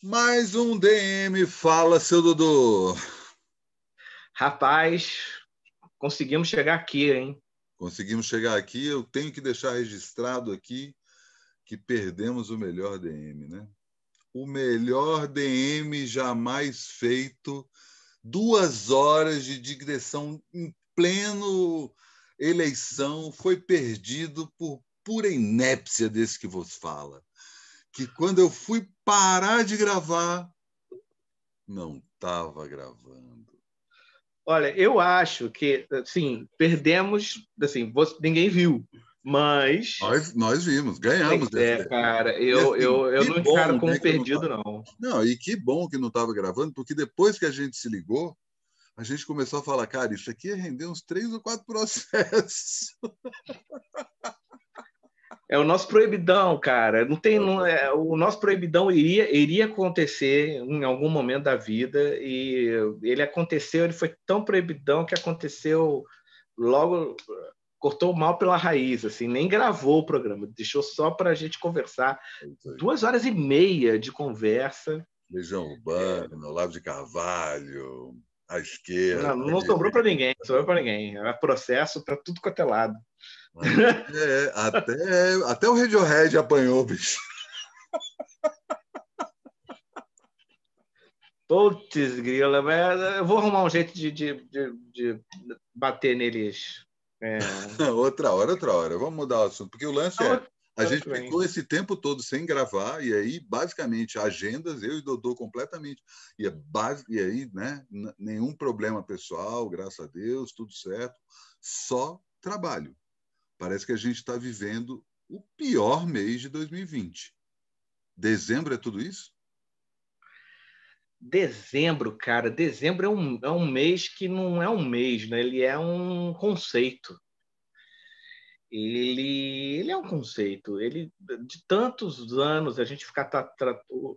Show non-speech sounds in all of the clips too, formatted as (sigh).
Mais um DM, fala, seu Dudu. Rapaz, conseguimos chegar aqui, hein? Conseguimos chegar aqui. Eu tenho que deixar registrado aqui que perdemos o melhor DM, né? O melhor DM jamais feito. Duas horas de digressão em pleno eleição foi perdido por pura inépcia desse que vos fala que quando eu fui parar de gravar, não estava gravando. Olha, eu acho que, assim, perdemos, assim, você, ninguém viu, mas... Nós, nós vimos, ganhamos. É, cara, eu, assim, eu, eu não encaro como né, perdido, não, não. Não, e que bom que não estava gravando, porque depois que a gente se ligou, a gente começou a falar, cara, isso aqui ia render uns três ou quatro processos. (laughs) É o nosso proibidão, cara. Não tem, não, é, o nosso proibidão iria, iria acontecer em algum momento da vida e ele aconteceu. Ele foi tão proibidão que aconteceu logo cortou mal pela raiz, assim, nem gravou o programa, deixou só para a gente conversar. Duas horas e meia de conversa. Legião Urbana, Olavo de Carvalho, à esquerda. Não, não sobrou para ninguém, sobrou para ninguém. Era processo para tudo quanto é lado. É, até, até o Radiohead apanhou, bicho. Putz, grila, eu vou arrumar um jeito de, de, de, de bater neles. É... (laughs) outra hora, outra hora. Vamos mudar o assunto, porque o lance é. A gente ficou esse tempo todo sem gravar, e aí, basicamente, agendas, eu e Dodô completamente. E, é base, e aí, né, nenhum problema pessoal, graças a Deus, tudo certo. Só trabalho. Parece que a gente está vivendo o pior mês de 2020. Dezembro é tudo isso? Dezembro, cara, dezembro é um, é um mês que não é um mês, né? Ele é um conceito. Ele, ele é um conceito. Ele de tantos anos a gente ficar tra, tra, o,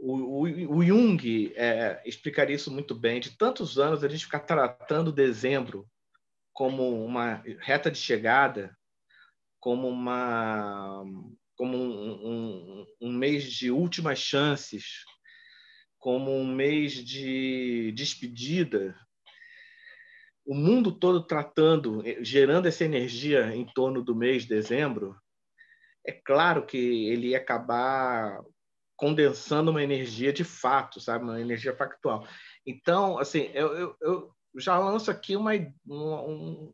o, o Jung é, explicaria isso muito bem. De tantos anos a gente ficar tratando dezembro como uma reta de chegada, como uma como um, um, um, mês de últimas chances, como um mês de despedida, o mundo todo tratando, gerando essa energia em torno do mês de dezembro, é claro que ele ia acabar condensando uma energia de fato, sabe, uma energia factual. Então, assim, eu, eu, eu já lanço aqui uma, uma,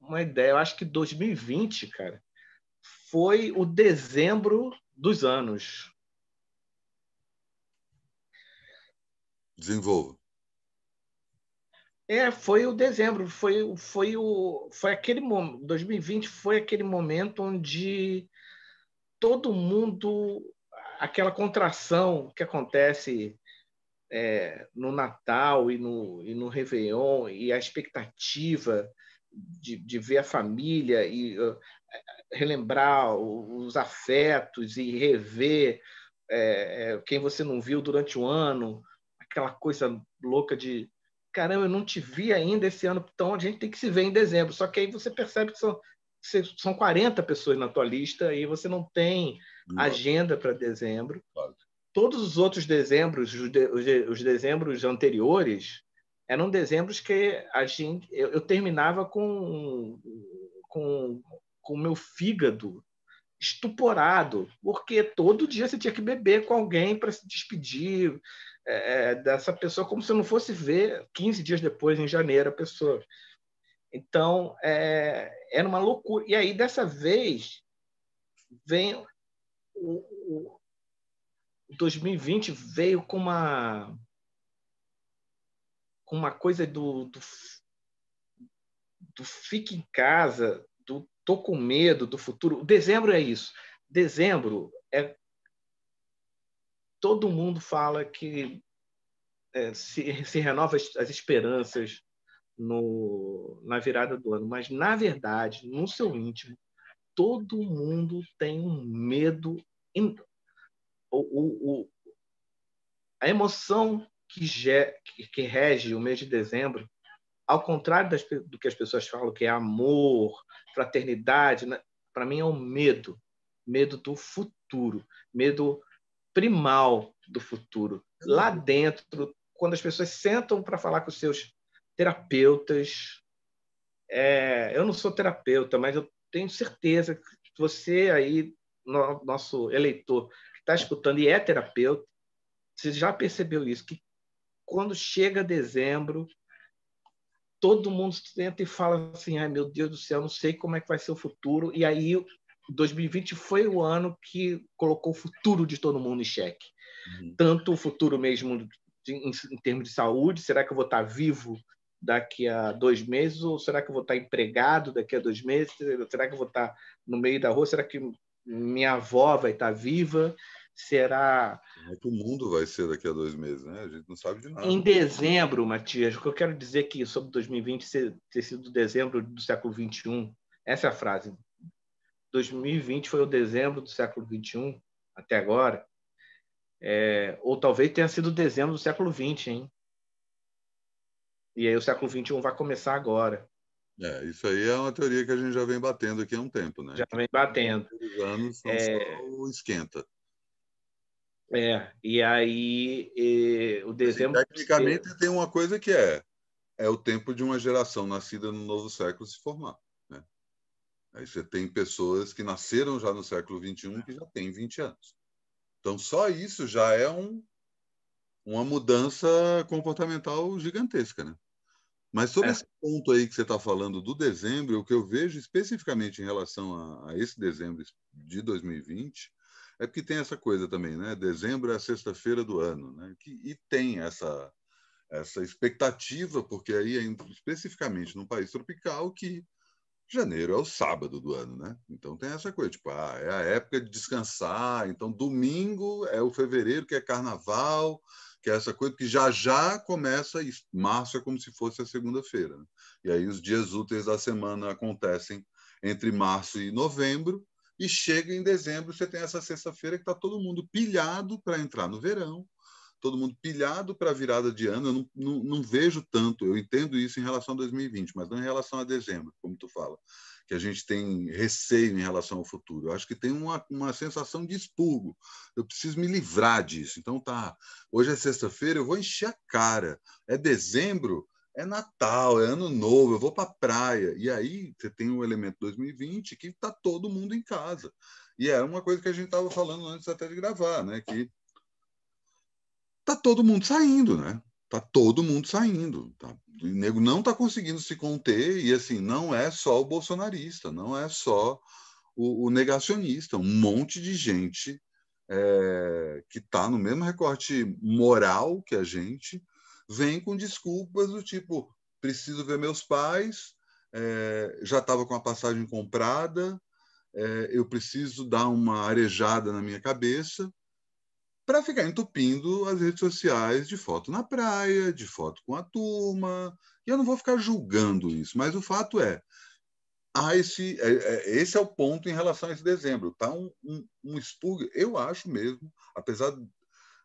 uma ideia. Eu acho que 2020, cara, foi o dezembro dos anos. Desenvolva. É, foi o dezembro, foi, foi o foi aquele momento, 2020 foi aquele momento onde todo mundo aquela contração que acontece é, no Natal e no, e no Réveillon, e a expectativa de, de ver a família e uh, relembrar os afetos e rever é, quem você não viu durante o ano, aquela coisa louca de caramba, eu não te vi ainda esse ano, então a gente tem que se ver em dezembro. Só que aí você percebe que são, são 40 pessoas na tua lista e você não tem agenda para dezembro. Claro todos os outros dezembros, os, de, os dezembros anteriores, eram dezembros que a gente, eu, eu terminava com com o meu fígado estuporado, porque todo dia você tinha que beber com alguém para se despedir é, é, dessa pessoa, como se eu não fosse ver 15 dias depois, em janeiro, a pessoa. Então, é, era uma loucura. E aí, dessa vez, vem o, o 2020 veio com uma com uma coisa do, do, do fique em casa, do tô com medo do futuro. Dezembro é isso. Dezembro é todo mundo fala que é, se, se renova as, as esperanças no, na virada do ano, mas na verdade, no seu íntimo, todo mundo tem um medo o, o, a emoção que, ge, que, rege o mês de dezembro, ao contrário das, do que as pessoas falam, que é amor, fraternidade, né? para mim é o medo. Medo do futuro, medo primal do futuro. Lá dentro, quando as pessoas sentam para falar com os seus terapeutas, é, eu não sou terapeuta, mas eu tenho certeza que você aí, no, nosso eleitor, que está escutando e é terapeuta, você já percebeu isso, que quando chega dezembro, todo mundo senta e fala assim, ai meu Deus do céu, não sei como é que vai ser o futuro, e aí 2020 foi o ano que colocou o futuro de todo mundo em xeque. Uhum. Tanto o futuro mesmo de, em, em, termos de saúde, será que eu vou estar vivo daqui a dois meses ou será que eu vou estar empregado daqui a dois meses? Será que eu vou estar no meio da rua? Será que minha avó vai estar viva? Será. Como é que o mundo vai ser daqui a dois meses, né? A gente não sabe de nada. Em dezembro, Matias, o que eu quero dizer que sobre 2020 ter sido dezembro do século XXI, essa é a frase. 2020 foi o dezembro do século XXI, até agora. É, ou talvez tenha sido dezembro do século XX, hein? E aí o século XXI vai começar agora. É, isso aí é uma teoria que a gente já vem batendo aqui há um tempo, né? Já vem batendo. Os anos são é... só esquenta. É, e aí e, o dezembro. Assim, tecnicamente tem uma coisa que é é o tempo de uma geração nascida no novo século se formar. Né? Aí você tem pessoas que nasceram já no século XXI que já têm 20 anos. Então, só isso já é um, uma mudança comportamental gigantesca. Né? Mas sobre é. esse ponto aí que você está falando do dezembro, o que eu vejo especificamente em relação a, a, esse dezembro de 2020 é porque tem essa coisa também, né? Dezembro é a sexta-feira do ano, né? Que, e tem essa essa expectativa, porque aí, especificamente num país tropical, que janeiro é o sábado do ano, né? Então tem essa coisa, tipo, ah, é a época de descansar, então domingo é o fevereiro, que é carnaval, que é essa coisa que já já começa, março é como se fosse a segunda-feira. Né? E aí os dias úteis da semana acontecem entre março e novembro, e chega em dezembro, você tem essa sexta-feira que está todo mundo pilhado para entrar no verão, todo mundo pilhado para a virada de ano. Eu não, não, não, vejo tanto, eu entendo isso em relação a 2020, mas não em relação a dezembro, como tu fala, que a gente tem receio em relação ao futuro. Eu acho que tem uma, uma sensação de expurgo. Eu preciso me livrar disso. Então tá, hoje é sexta-feira, eu vou encher a cara. É dezembro, é Natal, é Ano Novo, eu vou para a praia. E aí você tem o elemento 2020 que está todo mundo em casa. E é uma coisa que a gente estava falando antes até de gravar, né? Que tá todo mundo saindo, né? Tá todo mundo saindo. Tá? O nego não está conseguindo se conter e assim não é só o bolsonarista, não é só o, o negacionista, um monte de gente é, que está no mesmo recorte moral que a gente vem com desculpas do tipo preciso ver meus pais, é, já estava com a passagem comprada, é, eu preciso dar uma arejada na minha cabeça para ficar entupindo as redes sociais de foto na praia, de foto com a turma. E eu não vou ficar julgando isso, mas o fato é, há esse, é, é, esse é o ponto em relação a esse dezembro. Tá um, um, um expurgo, eu acho mesmo, apesar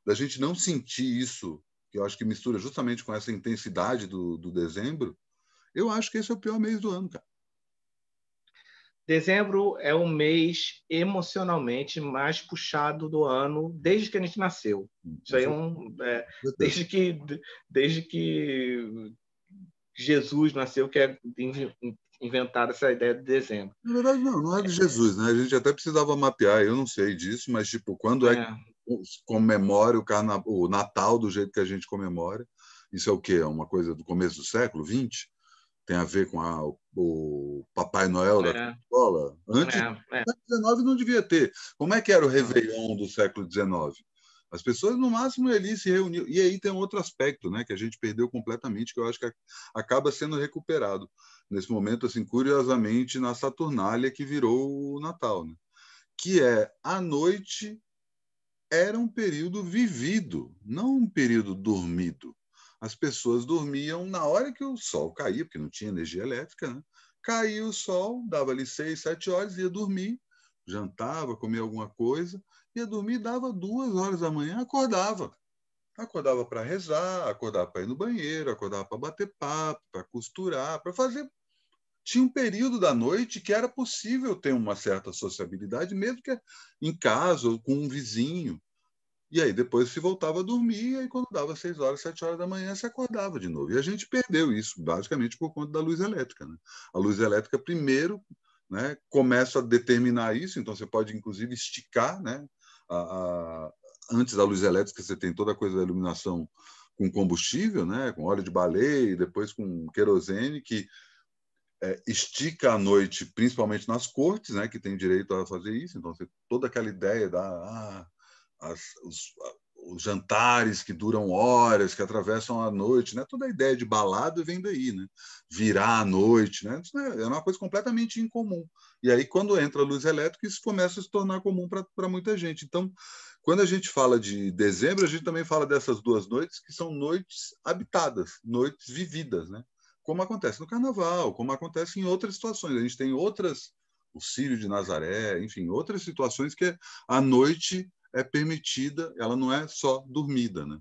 da gente não sentir isso, que eu acho que mistura justamente com essa intensidade do, do dezembro, eu acho que esse é o pior mês do ano, cara. Dezembro é o mês emocionalmente mais puxado do ano desde que a gente nasceu. Isso aí é um. É, desde, que, desde que Jesus nasceu, que é inventada essa ideia de dezembro. Na verdade, não, não é de Jesus, né? A gente até precisava mapear, eu não sei disso, mas tipo, quando é, é que comemora o, carna... o Natal do jeito que a gente comemora? Isso é o quê? É uma coisa do começo do século XX? Tem a ver com a, o Papai Noel da é. escola. Antes, é, é. século XIX não devia ter. Como é que era o Réveillon do século XIX? As pessoas, no máximo, ali se reuniam. E aí tem outro aspecto né, que a gente perdeu completamente, que eu acho que acaba sendo recuperado nesse momento, assim, curiosamente, na Saturnália que virou o Natal. Né? Que é a noite era um período vivido, não um período dormido as pessoas dormiam na hora que o sol caía, porque não tinha energia elétrica, né? Caía o sol, dava ali seis, sete horas, ia dormir, jantava, comia alguma coisa, ia dormir, dava duas horas da manhã, acordava. Acordava para rezar, acordava para ir no banheiro, acordava para bater papo, para costurar, para fazer. Tinha um período da noite que era possível ter uma certa sociabilidade, mesmo que em casa ou com um vizinho. E aí depois se voltava a dormir, e aí quando dava seis horas, sete horas da manhã, se acordava de novo. E a gente perdeu isso, basicamente por conta da luz elétrica. Né? A luz elétrica, primeiro, né, começa a determinar isso, então você pode, inclusive, esticar. Né? A, a, antes da luz elétrica, você tem toda a coisa da iluminação com combustível, né, com óleo de baleia, e depois com querosene, que é, estica a noite, principalmente nas cortes, né, que tem direito a fazer isso. Então, você, toda aquela ideia da. Ah, as, os, os, jantares que duram horas, que atravessam a noite, né? Toda a ideia de balada vem daí, né? Virar a noite, né? Isso é uma coisa completamente incomum. E aí, quando entra a luz elétrica, isso começa a se tornar comum para muita gente. Então, quando a gente fala de dezembro, a gente também fala dessas duas noites que são noites habitadas, noites vividas, né? Como acontece no Carnaval, como acontece em outras situações. A gente tem outras, o Círio de Nazaré, enfim, outras situações que a noite é permitida, ela não é só dormida, né?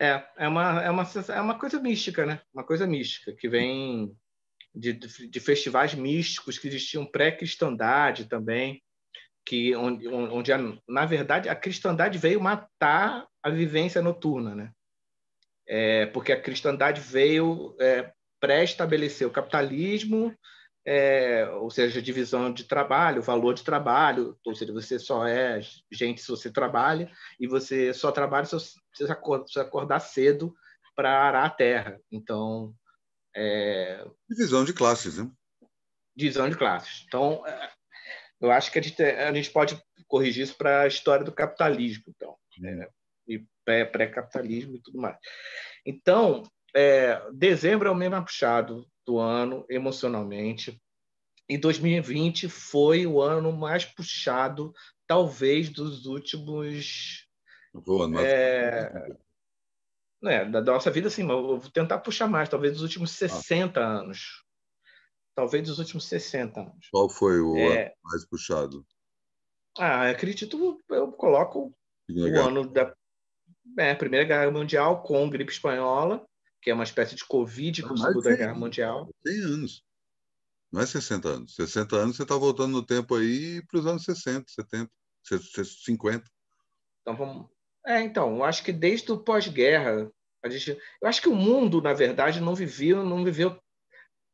É, é uma, é uma, é uma coisa mística, né? Uma coisa mística que vem de, de festivais místicos que existiam pré-cristandade também, que onde, onde a, na verdade a cristandade veio matar a vivência noturna, né? É, porque a cristandade veio é, pré-estabelecer o capitalismo é, ou seja, divisão de trabalho, valor de trabalho, ou seja, você só é gente se você trabalha e você só trabalha se você acordar cedo para arar a terra. Então, é... divisão de classes, né? Divisão de classes. Então, é, eu acho que a gente, a gente pode corrigir isso para a história do capitalismo, então, é, e pré-capitalismo e tudo mais. Então, é, dezembro é o mesmo puxado do ano emocionalmente. E 2020 foi o ano mais puxado, talvez, dos últimos. Boa, mas... é, né, da nossa vida, sim, mas eu vou tentar puxar mais, talvez dos últimos 60 ah. anos. Talvez dos últimos 60 anos. Qual foi o é... ano mais puxado? Ah, acredito, eu coloco o ano da é, Primeira Guerra Mundial com gripe espanhola, que é uma espécie de Covid com a Segunda Guerra Mundial. Tem anos. Não é 60 anos. 60 anos você está voltando no tempo aí para os anos 60, 70, 50. Então vamos. É, então, eu acho que desde o pós-guerra, a gente, eu acho que o mundo, na verdade, não viveu, não viveu,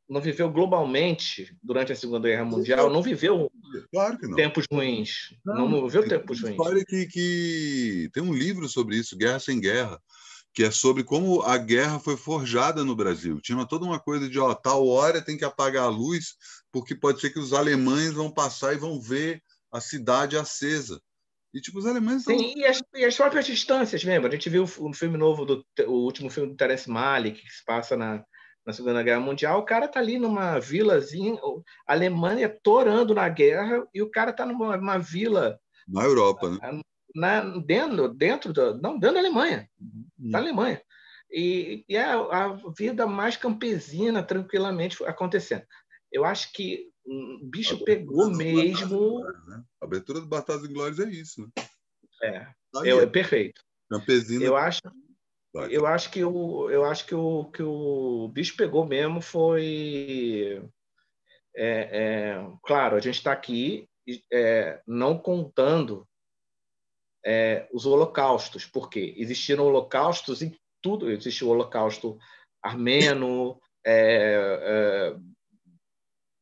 não viveu globalmente durante a Segunda Guerra Mundial, não viveu claro não. tempos ruins, não, não viveu tempos ruins. Que, que tem um livro sobre isso, Guerra sem Guerra que é sobre como a guerra foi forjada no Brasil. Tinha toda uma coisa de, ó, tal hora tem que apagar a luz, porque pode ser que os alemães vão passar e vão ver a cidade acesa. E, tipo, os alemães... Sim, e, as, e as próprias distâncias, lembra? A gente viu um filme novo, do, o último filme do Terence Malick, que se passa na, na Segunda Guerra Mundial, o cara tá ali numa vilazinha, a Alemanha torando na guerra, e o cara tá numa, numa vila... Na Europa, né? Na, dentro, dentro da, não, dentro da Alemanha, uhum. da Alemanha. E, e é a, a, vida mais campesina, tranquilamente acontecendo. Eu acho que o bicho pegou mesmo. né? A abertura do Batalhas Glórias é isso. Né? É, tá eu, é perfeito. Campesina. Eu acho, eu acho que o, eu acho que o que o bicho pegou mesmo foi, é, é claro, a gente está aqui é, não contando é, os holocaustos, porque existiram holocaustos em tudo, existe o holocausto armeno, é, é,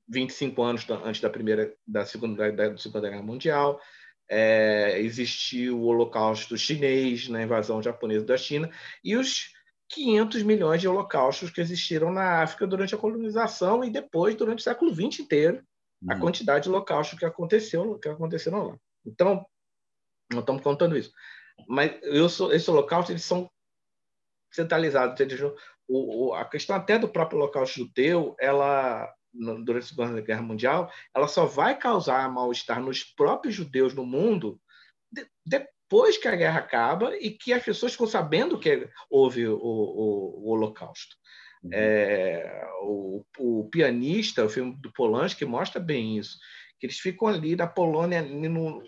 25 anos antes da primeira, da segunda, da, da segunda guerra mundial, é, existiu o holocausto chinês na invasão japonesa da China e os 500 milhões de holocaustos que existiram na África durante a colonização e depois durante o século XX inteiro, a uhum. quantidade de holocaustos que aconteceu que aconteceram lá. Então, não estamos contando isso. Mas eu sou, esse holocausto, eles são centralizados. Eles, o, o, a questão até do próprio holocausto judeu, ela durante a Segunda Guerra Mundial, ela só vai causar mal-estar nos próprios judeus no mundo de, depois que a guerra acaba e que as pessoas ficam sabendo que houve o, o, o Holocausto. Uhum. É, o, o, pianista, o filme do Polanski, mostra bem isso que eles ficam ali na Polônia, no,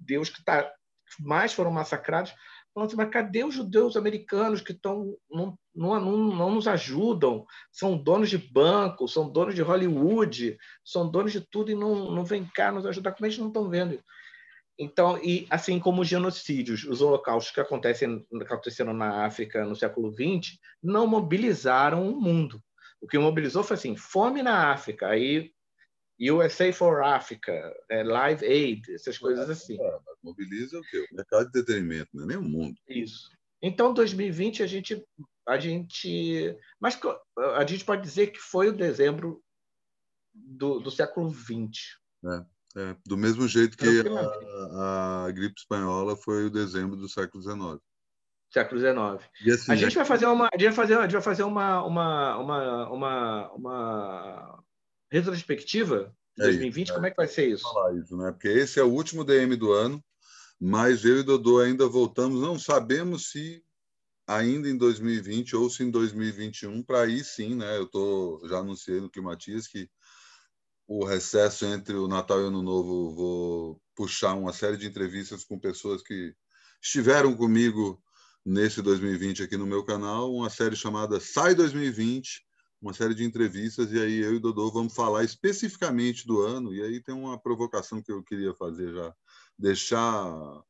judeus que tá, mais foram massacrados, falando assim, mas cadê os judeus americanos que estão não, não, não, não, nos ajudam? São donos de banco, são donos de Hollywood, são donos de tudo e não, não vem cá nos ajudar. Como eles não estão vendo? Então, e assim como os genocídios, os holocaustos que acontecem, que aconteceram na África no século XX, não mobilizaram o mundo. O que mobilizou foi assim, fome na África, aí USA for Africa, é, Live Aid, essas coisas assim. É, mobiliza o quê? O mercado de entretenimento, não é nem o mundo. Isso. Então, 2020 a gente, a gente, mas a gente pode dizer que foi o dezembro do, do século XX. É, é, do mesmo jeito que a, a, gripe espanhola foi o dezembro do século XIX. Século XIX. Assim, a gente vai fazer uma, a gente vai fazer, a gente vai fazer uma, uma, uma, uma, uma retrospectiva de 2020. É, Como é que vai ser isso? Falar isso, né? Porque esse é o último DM do ano mas eu e Dodô ainda voltamos, não sabemos se ainda em 2020 ou se em 2021, para aí sim, né? Eu tô, já anunciei no Climatias que o recesso entre o Natal e o Ano Novo vou puxar uma série de entrevistas com pessoas que estiveram comigo nesse 2020 aqui no meu canal, uma série chamada Sai 2020, uma série de entrevistas, e aí eu e Dodô vamos falar especificamente do ano, e aí tem uma provocação que eu queria fazer já deixar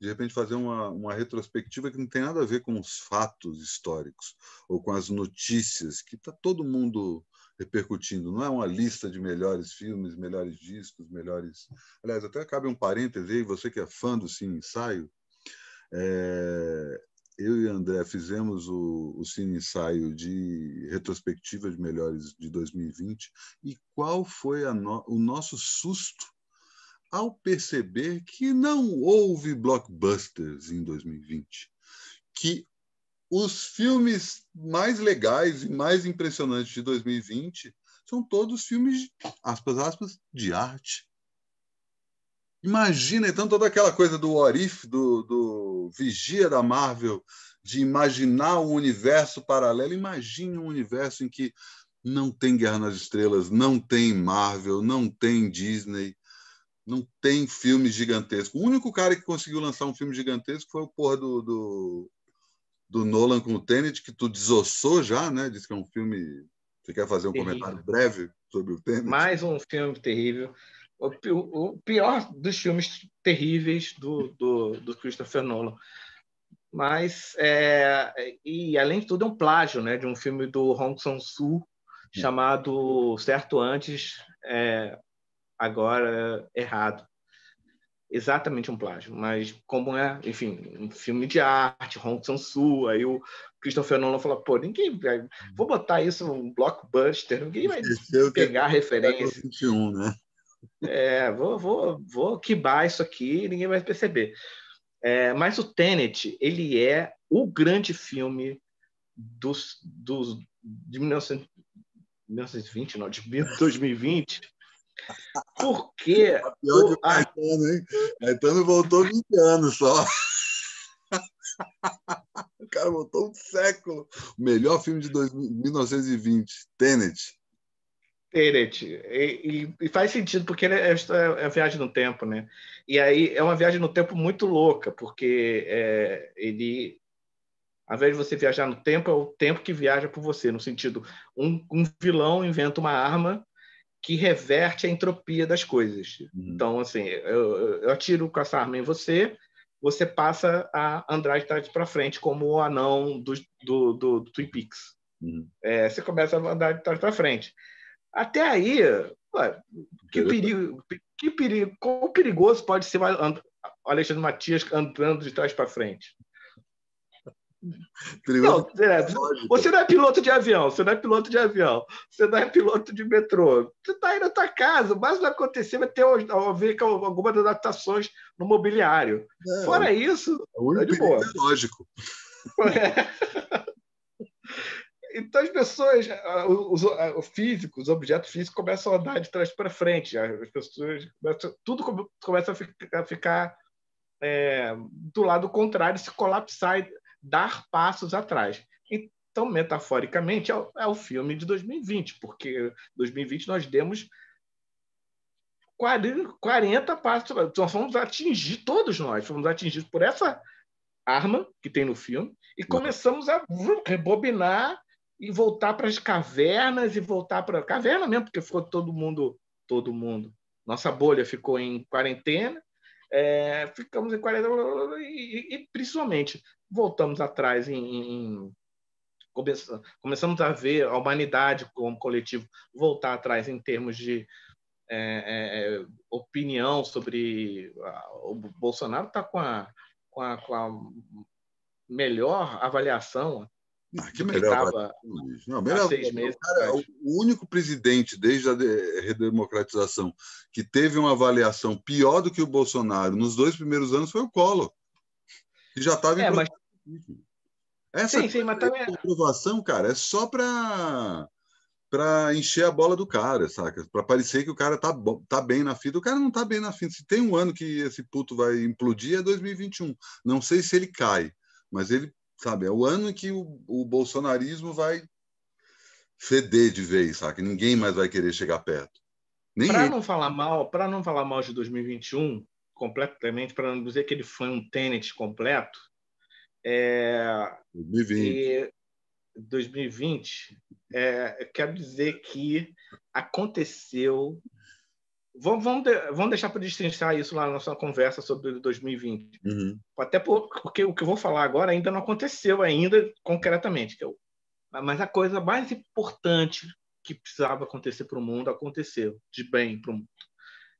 de repente fazer uma, uma retrospectiva que não tem nada a ver com os fatos históricos ou com as notícias que está todo mundo repercutindo. Não é uma lista de melhores filmes, melhores discos, melhores. Aliás, até cabe um parêntese aí, você que é fã do Cine Ensaio, é... eu e André fizemos o, o Cine Ensaio de retrospectiva de melhores de 2020 e qual foi no... o nosso susto ao perceber que não houve blockbusters em 2020, que os filmes mais legais e mais impressionantes de 2020 são todos filmes, aspas, aspas, de arte. Imagina, então, toda aquela coisa do Orif, do, do Vigia da Marvel, de imaginar um universo paralelo. Imagine um universo em que não tem Guerra nas Estrelas, não tem Marvel, não tem Disney, não tem filme gigantesco. O único cara que conseguiu lançar um filme gigantesco foi o porra do, do, do Nolan com o Tenet, que tu desossou já, né? Diz que é um filme. Você quer fazer um terrível. comentário breve sobre o Tenet? Mais um filme terrível. O, pior dos filmes terríveis do, do, do Christopher Nolan. Mas, é, e além de tudo, é um plágio né, de um filme do Hong Sang-soo chamado Certo Antes, é, agora errado. Exatamente um plágio, mas como é, enfim, um filme de arte, Hong Sang-soo, aí o Christopher Nolan falou, pô, ninguém vai, vou botar isso num blockbuster, ninguém vai pegar a referência. 21, né? É, vou, vou, vou quibar isso aqui, ninguém vai perceber. É, mas o Tenet, ele é o grande filme dos, dos de 1920, não, de 2020, porque. (laughs) Pior o, Caetano, hein? Caetano voltou 20 anos só. (laughs) o cara voltou um século. O melhor filme de 1920, Tenet. Tenet. E, e, e, faz sentido, porque é, é, é viagem no tempo, né? E aí é uma viagem no tempo muito louca, porque é, ele. Ao invés de você viajar no tempo, é o tempo que viaja por você, no sentido, um, um vilão inventa uma arma que reverte a entropia das coisas. Uhum. Então, assim, eu, eu atiro com essa arma em você, você passa a andar de trás para frente, como o anão do, do, do, do Twin Peaks. Uhum. É, você começa a andar de trás para frente. Até aí, ué, que perigo, que perigo, quão perigoso pode ser o Alexandre Matias andando de trás para frente? Não, é, você não é piloto de avião, você não é piloto de avião, você não é piloto de metrô. Você está aí na tua casa, o mais vai acontecer vai ter ver algumas adaptações no mobiliário. É, Fora isso, é de boa. É lógico. (laughs) É. Então as pessoas, os, os físicos, os objetos físicos começam a andar de trás para frente. As pessoas começam, tudo começa a ficar, a ficar é, do lado contrário, se colapsar dar passos atrás. Então, metaforicamente, é o, é o filme de 2020, porque 2020 nós demos 40, 40 passos. Nós fomos atingir, todos nós fomos atingidos por essa arma que tem no filme e começamos a rebobinar e voltar para as cavernas e voltar para caverna mesmo, porque ficou todo mundo, todo mundo. Nossa bolha ficou em quarentena É, ficamos em 40 e, e, principalmente voltamos atrás em, em começamos a ver a humanidade como coletivo voltar atrás em termos de é, é, é opinião sobre o Bolsonaro está com a, com, a, com a melhor avaliação ah, que melhor. não, melhor seis meses, cara, o único presidente desde a redemocratização que teve uma avaliação pior do que o Bolsonaro nos dois primeiros anos foi o Collor, que já estava em é, mas... Essa sim, sim, mas também... aprovação, cara, é só para para encher a bola do cara, saca? Para parecer que o cara tá, tá bem na fita. O cara não tá bem na fita. Se tem um ano que esse puto vai implodir, é 2021. Não sei se ele cai, mas ele sabe? É o ano que o, o bolsonarismo vai feder de vez, sabe? Ninguém mais vai querer chegar perto. Para não falar mal, para não falar mal de 2021 completamente, para não dizer que ele foi um tênis completo, é 2020. 2020, é, quero dizer que aconteceu Vamos, vamos, de, vamos deixar para destrinchar isso lá na nossa conversa sobre 2020. Uhum. Até porque o que eu vou falar agora ainda não aconteceu ainda concretamente. Eu, mas a coisa mais importante que precisava acontecer para o mundo aconteceu, de bem para o mundo.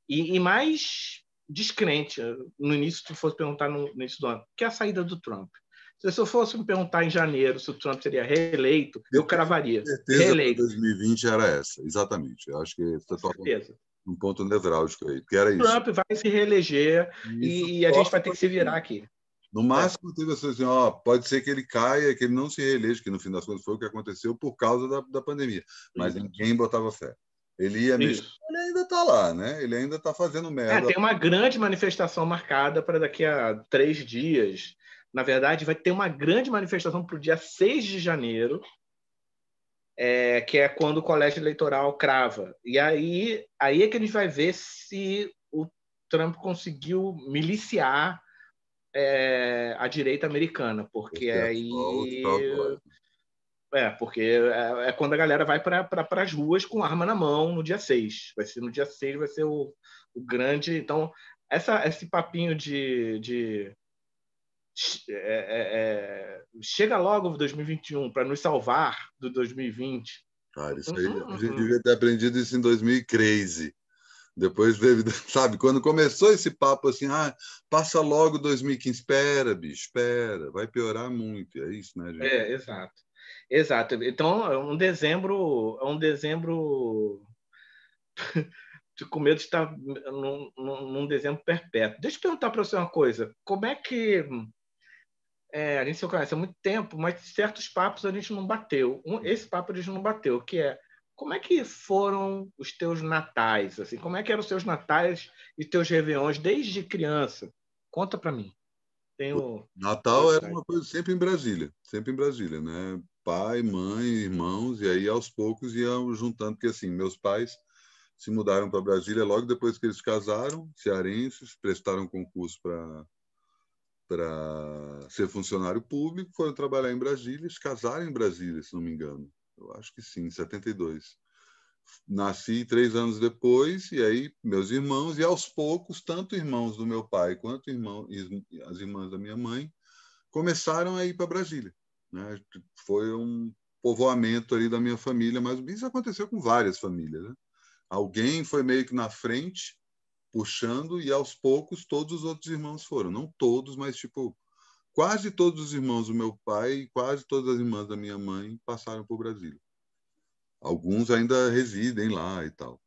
E, e, mais descrente, no início, se fosse perguntar no, no início do ano, que é a saída do Trump. Se eu fosse me perguntar em janeiro se o Trump seria reeleito, eu cravaria. Certeza reeleito. 2020 era essa, exatamente. Eu acho que você está um ponto nevrálgico aí, que era isso. Trump vai se reeleger e, a gente vai ter que se virar aqui. No máximo, teve assim, ó, pode ser que ele caia, que ele não se reeleja, que no fim das contas foi o que aconteceu por causa da, da pandemia. Mas Isso. ninguém botava fé. Ele ia mesmo. Ele ainda está lá, né? Ele ainda está fazendo merda. É, tem uma grande manifestação marcada para daqui a três dias. Na verdade, vai ter uma grande manifestação para o dia 6 de janeiro, é, que é quando o colégio eleitoral crava. E aí, aí é que a gente vai ver se o Trump conseguiu miliciar é, a direita americana, porque é aí. É, porque é, é, quando a galera vai para pra, as ruas com arma na mão no dia 6. Vai ser no dia 6, vai ser o, o grande. Então, essa, esse papinho de, de é, é, é, chega logo 2021 para nos salvar do 2020. Cara, isso aí, uhum. a gente devia ter aprendido isso em 2013. Depois teve, (laughs) sabe, quando começou esse papo assim, ah, passa logo 2015, espera, bicho, espera, vai piorar muito, é isso, né, gente? É, exato. Exato. Então, é um dezembro, é um dezembro (laughs) com medo de estar num, num, dezembro perpétuo. Deixa eu perguntar para você uma coisa. Como é que é, a gente se conhece há muito tempo, mas certos papos a gente não bateu. Um, esse papo a gente não bateu, que é como é que foram os teus natais? Assim, como é que eram os teus natais e teus réveillons desde criança? Conta para mim. Tenho... Natal era uma coisa sempre em Brasília, sempre em Brasília, né? Pai, mãe, irmãos, e aí aos poucos iam juntando, porque assim, meus pais se mudaram para Brasília logo depois que eles casaram, cearenses, prestaram concurso para para ser funcionário público, foram trabalhar em Brasília, se casaram em Brasília, se não me engano. Eu acho que sim, em 72. Nasci três anos depois, e aí meus irmãos, e aos poucos, tanto irmãos do meu pai quanto irmão, as irmãs da minha mãe, começaram a ir para Brasília. Né? Foi um povoamento ali da minha família, mas isso aconteceu com várias famílias. Né? Alguém foi meio que na frente, puxando e aos poucos todos os outros irmãos foram, não todos, mas tipo quase todos os irmãos do meu pai e quase todas as irmãs da minha mãe passaram por Brasília. Alguns ainda residem lá e tal.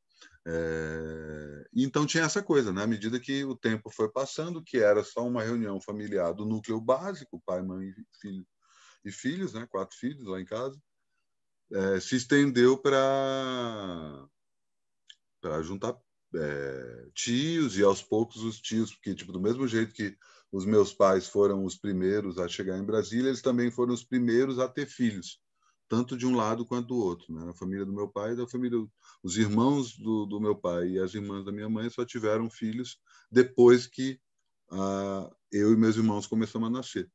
É... Então tinha essa coisa, né? À medida que o tempo foi passando, que era só uma reunião familiar do núcleo básico, pai, mãe, filho e filhos, né? Quatro filhos lá em casa, é, se estendeu para para juntar é, tios e aos poucos os tios, porque tipo do mesmo jeito que os meus pais foram os primeiros a chegar em Brasília, eles também foram os primeiros a ter filhos, tanto de um lado quanto do outro. Né? A família do meu pai, da família, os irmãos do, do meu pai e as irmãs da minha mãe só tiveram filhos depois que ah, eu e meus irmãos começamos a nascer.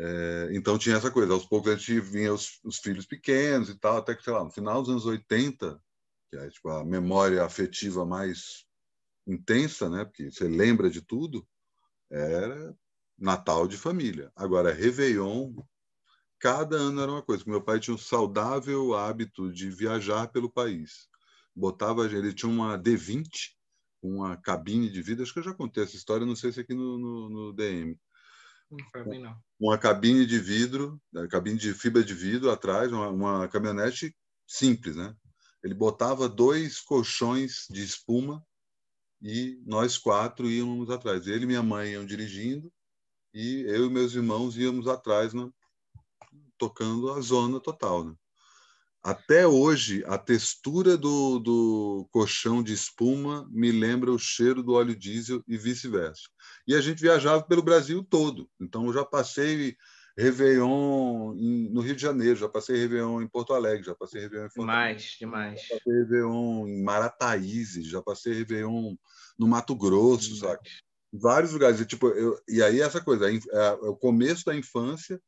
É, então tinha essa coisa, aos poucos a gente vinha os, os filhos pequenos e tal, até que, sei lá, no final dos anos 80, que é tipo, a memória afetiva mais intensa, né? Porque você lembra de tudo. Era Natal de família. Agora, Réveillon, cada ano era uma coisa. Meu pai tinha um saudável hábito de viajar pelo país. Botava, ele tinha uma D20, uma cabine de vidro. Acho que eu já contei essa história, não sei se aqui no, no, no DM. Não, não. Uma cabine de vidro, né, cabine de fibra de vidro atrás, uma, uma caminhonete simples, né? Ele botava dois colchões de espuma e nós quatro íamos atrás. Ele e minha mãe iam dirigindo e eu e meus irmãos íamos atrás, né? tocando a zona total. Né? Até hoje, a textura do, do colchão de espuma me lembra o cheiro do óleo diesel e vice-versa. E a gente viajava pelo Brasil todo. Então, eu já passei Réveillon em, no Rio de Janeiro, já passei Réveillon em Porto Alegre, já passei Réveillon em Fortaleza. Demais, demais. Já passei Réveillon em Marataízes, já passei Réveillon no Mato Grosso, demais. sabe? Vários lugares. E, tipo, eu, e aí essa coisa, é, é o começo da infância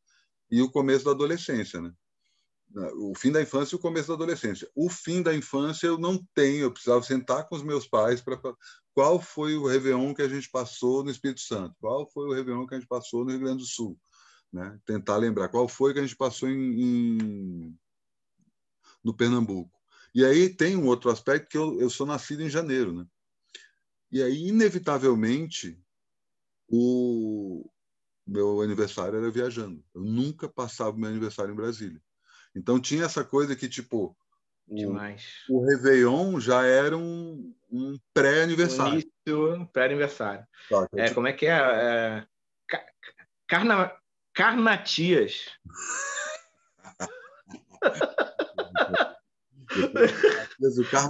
e o começo da adolescência, né? O fim da infância e o começo da adolescência. O fim da infância eu não tenho, eu precisava sentar com os meus pais para qual foi o Réveillon que a gente passou no Espírito Santo, qual foi o Réveillon que a gente passou no Rio Grande do Sul, né? tentar lembrar qual foi que a gente passou em, em, no Pernambuco. E aí tem um outro aspecto que eu, eu sou nascido em janeiro, né? E aí inevitavelmente o meu aniversário era viajando. Eu nunca passava meu aniversário em Brasília. Então tinha essa coisa que tipo Demais. O, o Réveillon já era um, um pré-aniversário. Pré-aniversário. Tá, é, como é que é? é carna, Carnatias.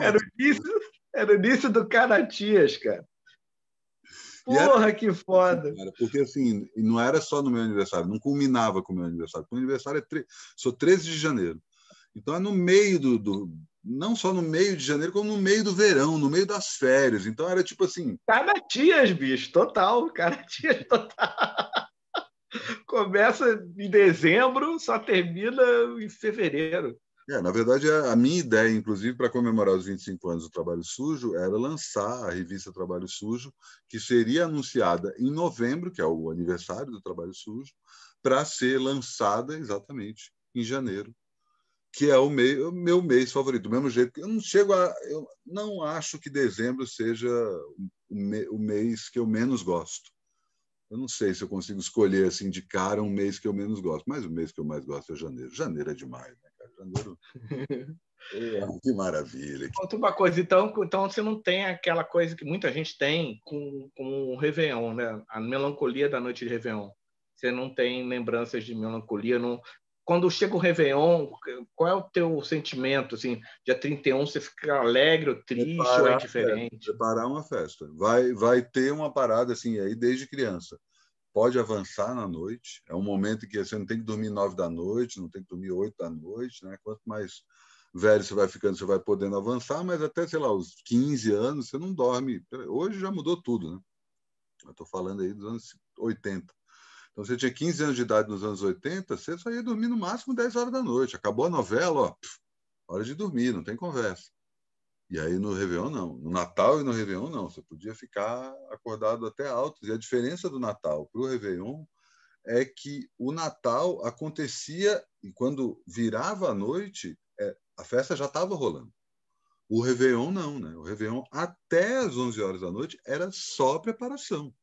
era, o início, era o início do Carnatias, cara. Porra, era... que foda! Porque assim, não era só no meu aniversário, não culminava com o meu aniversário. O meu aniversário é tre... sou 13 de janeiro. Então é no meio do, do, Não só no meio de janeiro, como no meio do verão, no meio das férias. Então era tipo assim. Carnatias, bicho, total. Carnatias total. Começa em dezembro, só termina em fevereiro. É, na verdade, a minha ideia, inclusive, para comemorar os 25 anos do Trabalho Sujo, era lançar a revista Trabalho Sujo, que seria anunciada em novembro, que é o aniversário do Trabalho Sujo, para ser lançada exatamente em janeiro, que é o, mei, o meu mês favorito. Do mesmo jeito que eu não chego a. Eu não acho que dezembro seja o mês que eu menos gosto. Eu não sei se eu consigo escolher assim de cara um mês que eu menos gosto, mas o mês que eu mais gosto é janeiro. Janeiro é demais, né, cara? Janeiro. (laughs) é, que maravilha. Conta uma coisa, então, então você não tem aquela coisa que muita gente tem com, com o Réveillon, né? A melancolia da noite de Réveillon. Você não tem lembranças de melancolia, não, quando chega o Réveillon, qual é o teu sentimento? Assim, dia 31 você fica alegre ou triste preparar, ou é diferente? É, preparar uma festa. Vai, vai ter uma parada assim aí desde criança. Pode avançar na noite. É um momento que você não tem que dormir nove da noite, não tem que dormir oito da noite. Né? Quanto mais velho você vai ficando, você vai podendo avançar, mas até, sei lá, os 15 anos você não dorme. Hoje já mudou tudo, né? Eu estou falando aí dos anos 80. Então, você tinha 15 anos de idade nos anos 80, você só ia dormir no máximo 10 horas da noite. Acabou a novela, ó, hora de dormir, não tem conversa. E aí no Réveillon, não. No Natal e no Réveillon, não. Você podia ficar acordado até alto. E a diferença do Natal para o Réveillon é que o Natal acontecia e quando virava a noite, é, a festa já estava rolando. O Réveillon, não. Né? O Réveillon, até as 11 horas da noite, era só preparação.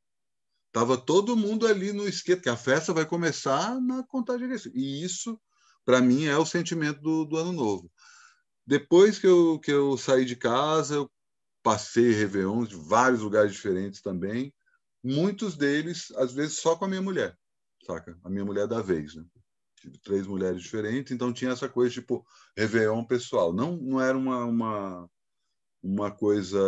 Tava todo mundo ali no esquema, que a festa vai começar na contagem regressiva. E isso, para mim, é o sentimento do, do, ano novo. Depois que eu, que eu saí de casa, eu passei Réveillon de vários lugares diferentes também. Muitos deles, às vezes, só com a minha mulher, saca? A minha mulher da vez, né? Tive três mulheres diferentes, então tinha essa coisa tipo Réveillon pessoal. Não, não era uma, uma uma coisa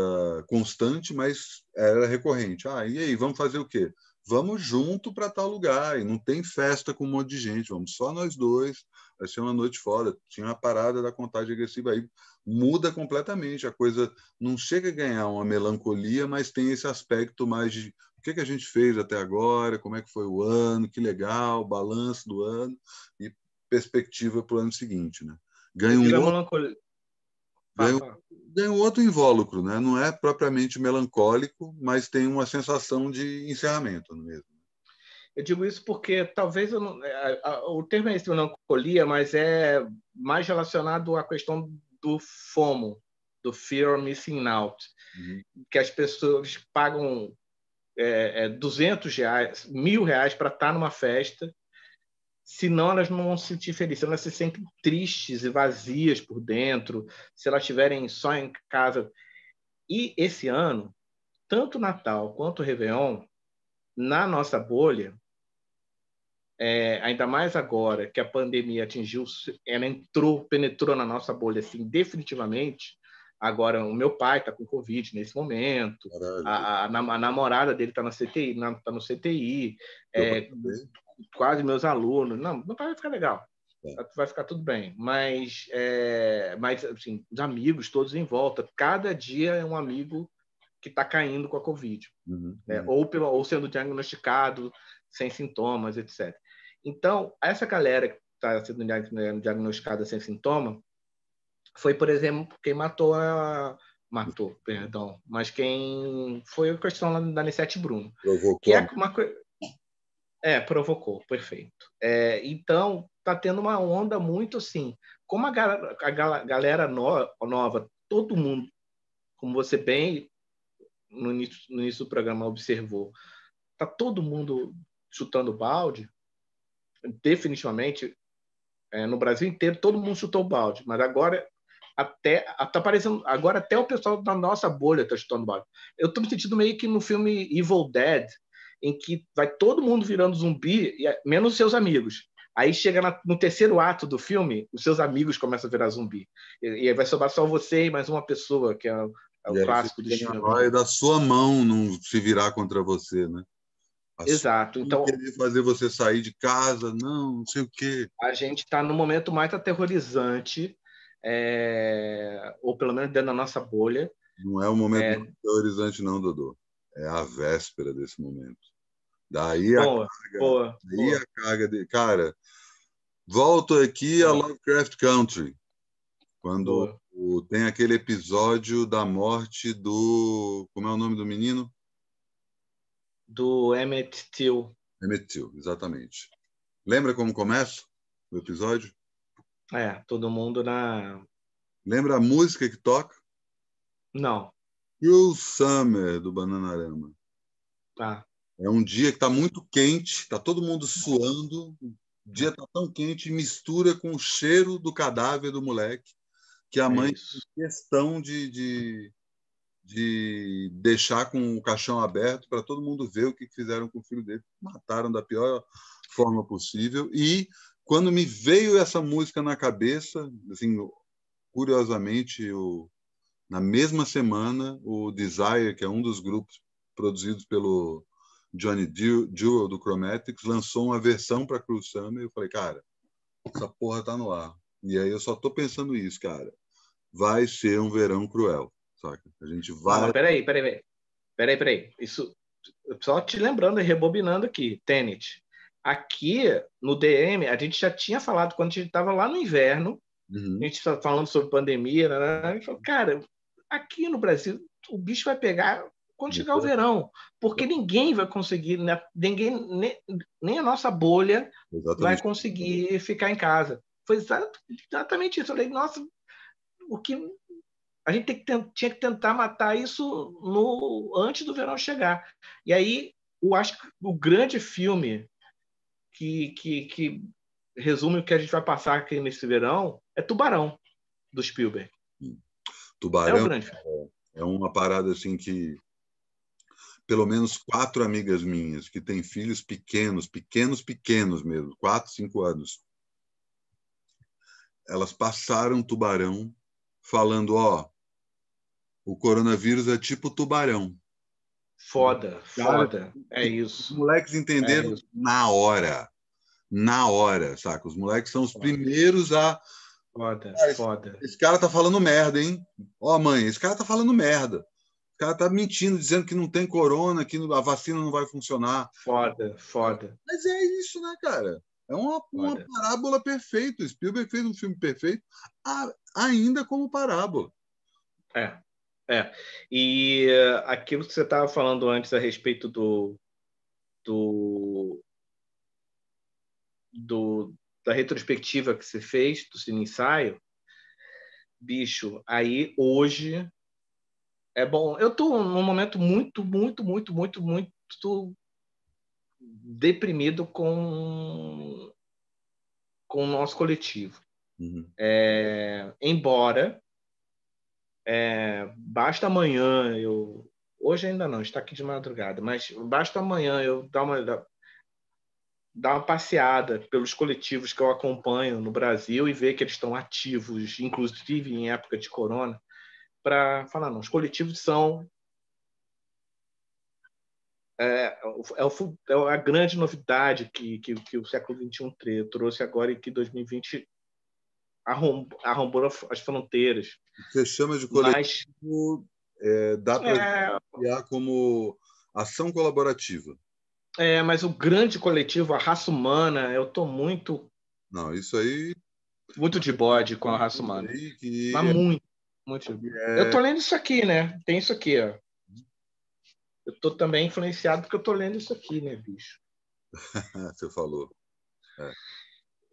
constante, mas era recorrente. Ah, e aí, vamos fazer o quê? Vamos junto para tal lugar, e não tem festa com um monte de gente, vamos só nós dois, vai ser uma noite fora. Tinha uma parada da contagem agressiva aí, muda completamente, a coisa não chega a ganhar uma melancolia, mas tem esse aspecto mais de o que, que a gente fez até agora, como é que foi o ano, que legal, balanço do ano e perspectiva para o ano seguinte. Né? Ganha um. Outro... ganha, ganha outro invólucro, né? Não é propriamente melancólico, mas tem uma sensação de encerramento mesmo. Eu digo isso porque talvez não, é, o termo é esse, melancolia, mas é mais relacionado à questão do FOMO, do Fear of Missing Out, uhum. que as pessoas pagam é, é, 200 reais, mil reais para estar numa festa, senão elas não vão se sentir felizes, elas se sentem tristes e vazias por dentro, se elas estiverem só em casa. E esse ano, tanto Natal quanto o Réveillon, na nossa bolha, é, ainda mais agora que a pandemia atingiu, ela entrou, penetrou na nossa bolha assim definitivamente. Agora o meu pai está com covid nesse momento, a, a, a, namorada dele está na CTI, está no CTI, é, quase meus alunos. Não, não vai ficar legal, é. vai ficar tudo bem. Mas, é, mas assim, os amigos todos em volta, cada dia é um amigo que está caindo com a covid, uhum, né? uhum. Ou, pelo, ou sendo diagnosticado sem sintomas, etc. Então, essa galera que está sendo diagnosticada sem sintoma foi, por exemplo, quem matou a. Matou, perdão. Mas quem foi a questão lá da Anissete Bruno. Provocou. Que é, uma... é, provocou, perfeito. É, então, tá tendo uma onda muito assim. Como a, galera, a galera no... nova, todo mundo, como você bem no início, no início do programa observou, tá todo mundo chutando balde, definitivamente, é, no Brasil inteiro, todo mundo chutou balde, mas agora até tá aparecendo agora até o pessoal da nossa bolha está chutando balde. Eu estou me sentindo meio que no filme Evil Dead, em que vai todo mundo virando zumbi, menos seus amigos. Aí chega na, no terceiro ato do filme, os seus amigos começam a virar zumbi. E, e aí vai sobrar só você e mais uma pessoa, que é, é o clássico do filme. Vai da sua mão não se virar contra você, né? Exato. Então, querer fazer você sair de casa, não, não sei o quê. A gente está no momento mais aterrorizante, é... ou pelo menos dentro da nossa bolha. Não é o momento é... aterrorizante, não, Dodô. É a véspera desse momento. Daí boa, a carga. Boa, daí boa. a carga de. Cara, volto aqui boa. a Lovecraft Country. Quando o... tem aquele episódio da morte do. Como é o nome do menino? do Emmett Till. Emmett Till, exatamente. Lembra como começa o episódio? É, todo mundo na. Lembra a música que toca? Não. o Summer, do Bananarama. Tá. É um dia que está muito quente, está todo mundo suando, o dia está tão quente, mistura com o cheiro do cadáver do moleque, que a é mãe fez questão de, de, de deixar com o caixão aberto para todo mundo ver o que fizeram com o filho dele. Mataram da pior forma possível. E quando me veio essa música na cabeça, assim, curiosamente, o, na mesma semana, o Desire, que é um dos grupos produzidos pelo Johnny Jewel do Chromatics, lançou uma versão para Cruz Summer. E eu falei, cara, essa porra tá no ar. E aí eu só tô pensando isso, cara. Vai ser um verão cruel saca? A gente vai. Não, peraí, peraí, peraí, peraí. Isso, só te lembrando e rebobinando aqui, Tenet. Aqui no DM, a gente já tinha falado quando a gente estava lá no inverno, uhum. a gente estava falando sobre pandemia, né, né, né? a gente falou, cara, aqui no Brasil o bicho vai pegar quando chegar o verão, porque ninguém vai conseguir, né? ninguém, nem, nem a nossa bolha exatamente. vai conseguir ficar em casa. Foi exatamente isso. Eu falei, nossa, o que a gente que, tinha que tentar matar isso no, antes do verão chegar. E aí, eu acho que o grande filme que, que, que resume o que a gente vai passar aqui nesse verão é Tubarão, do Spielberg. Tubarão é, um grande filme. é uma parada assim que pelo menos quatro amigas minhas que têm filhos pequenos, pequenos, pequenos mesmo, quatro, cinco anos, elas passaram Tubarão falando, ó, o coronavírus é tipo tubarão. Foda, foda. É isso. Os moleques entenderam é na hora. Na hora, saca? Os moleques são os foda. primeiros a. Foda, cara, foda. Esse, esse, cara tá falando merda, hein? Ó, oh, mãe, esse cara tá falando merda. O cara tá mentindo, dizendo que não tem corona, que a vacina não vai funcionar. Foda, foda. Mas é isso, né, cara? É uma, uma parábola perfeita. Spielberg fez um filme perfeito, ainda como parábola. É, é. E aquilo que você estava falando antes a respeito do, do, do da retrospectiva que você fez do cine ensaio, bicho, aí hoje é bom. Eu estou num momento muito, muito, muito, muito, muito deprimido com com o nosso coletivo. Uhum. É, embora é, basta amanhã eu hoje ainda não está aqui de madrugada, mas basta amanhã eu dar uma dar uma passeada pelos coletivos que eu acompanho no Brasil e ver que eles estão ativos, inclusive em época de corona, para falar não, os coletivos são é, é, é, a grande novidade que, que, que o século XXI trouxe agora e que 2020 arrombou, arrombou as fronteiras. Você chama de coletivo, Mas, é, dá para é... como ação colaborativa. É, mas o grande coletivo, a raça humana, eu estou muito. Não, isso aí. Muito de bode com a raça humana. Que... Mas muito. Muito. É... Eu estou lendo isso aqui, né? Tem isso aqui, ó. Eu estou também influenciado porque eu estou lendo isso aqui, né, bicho? (laughs) Você falou. É.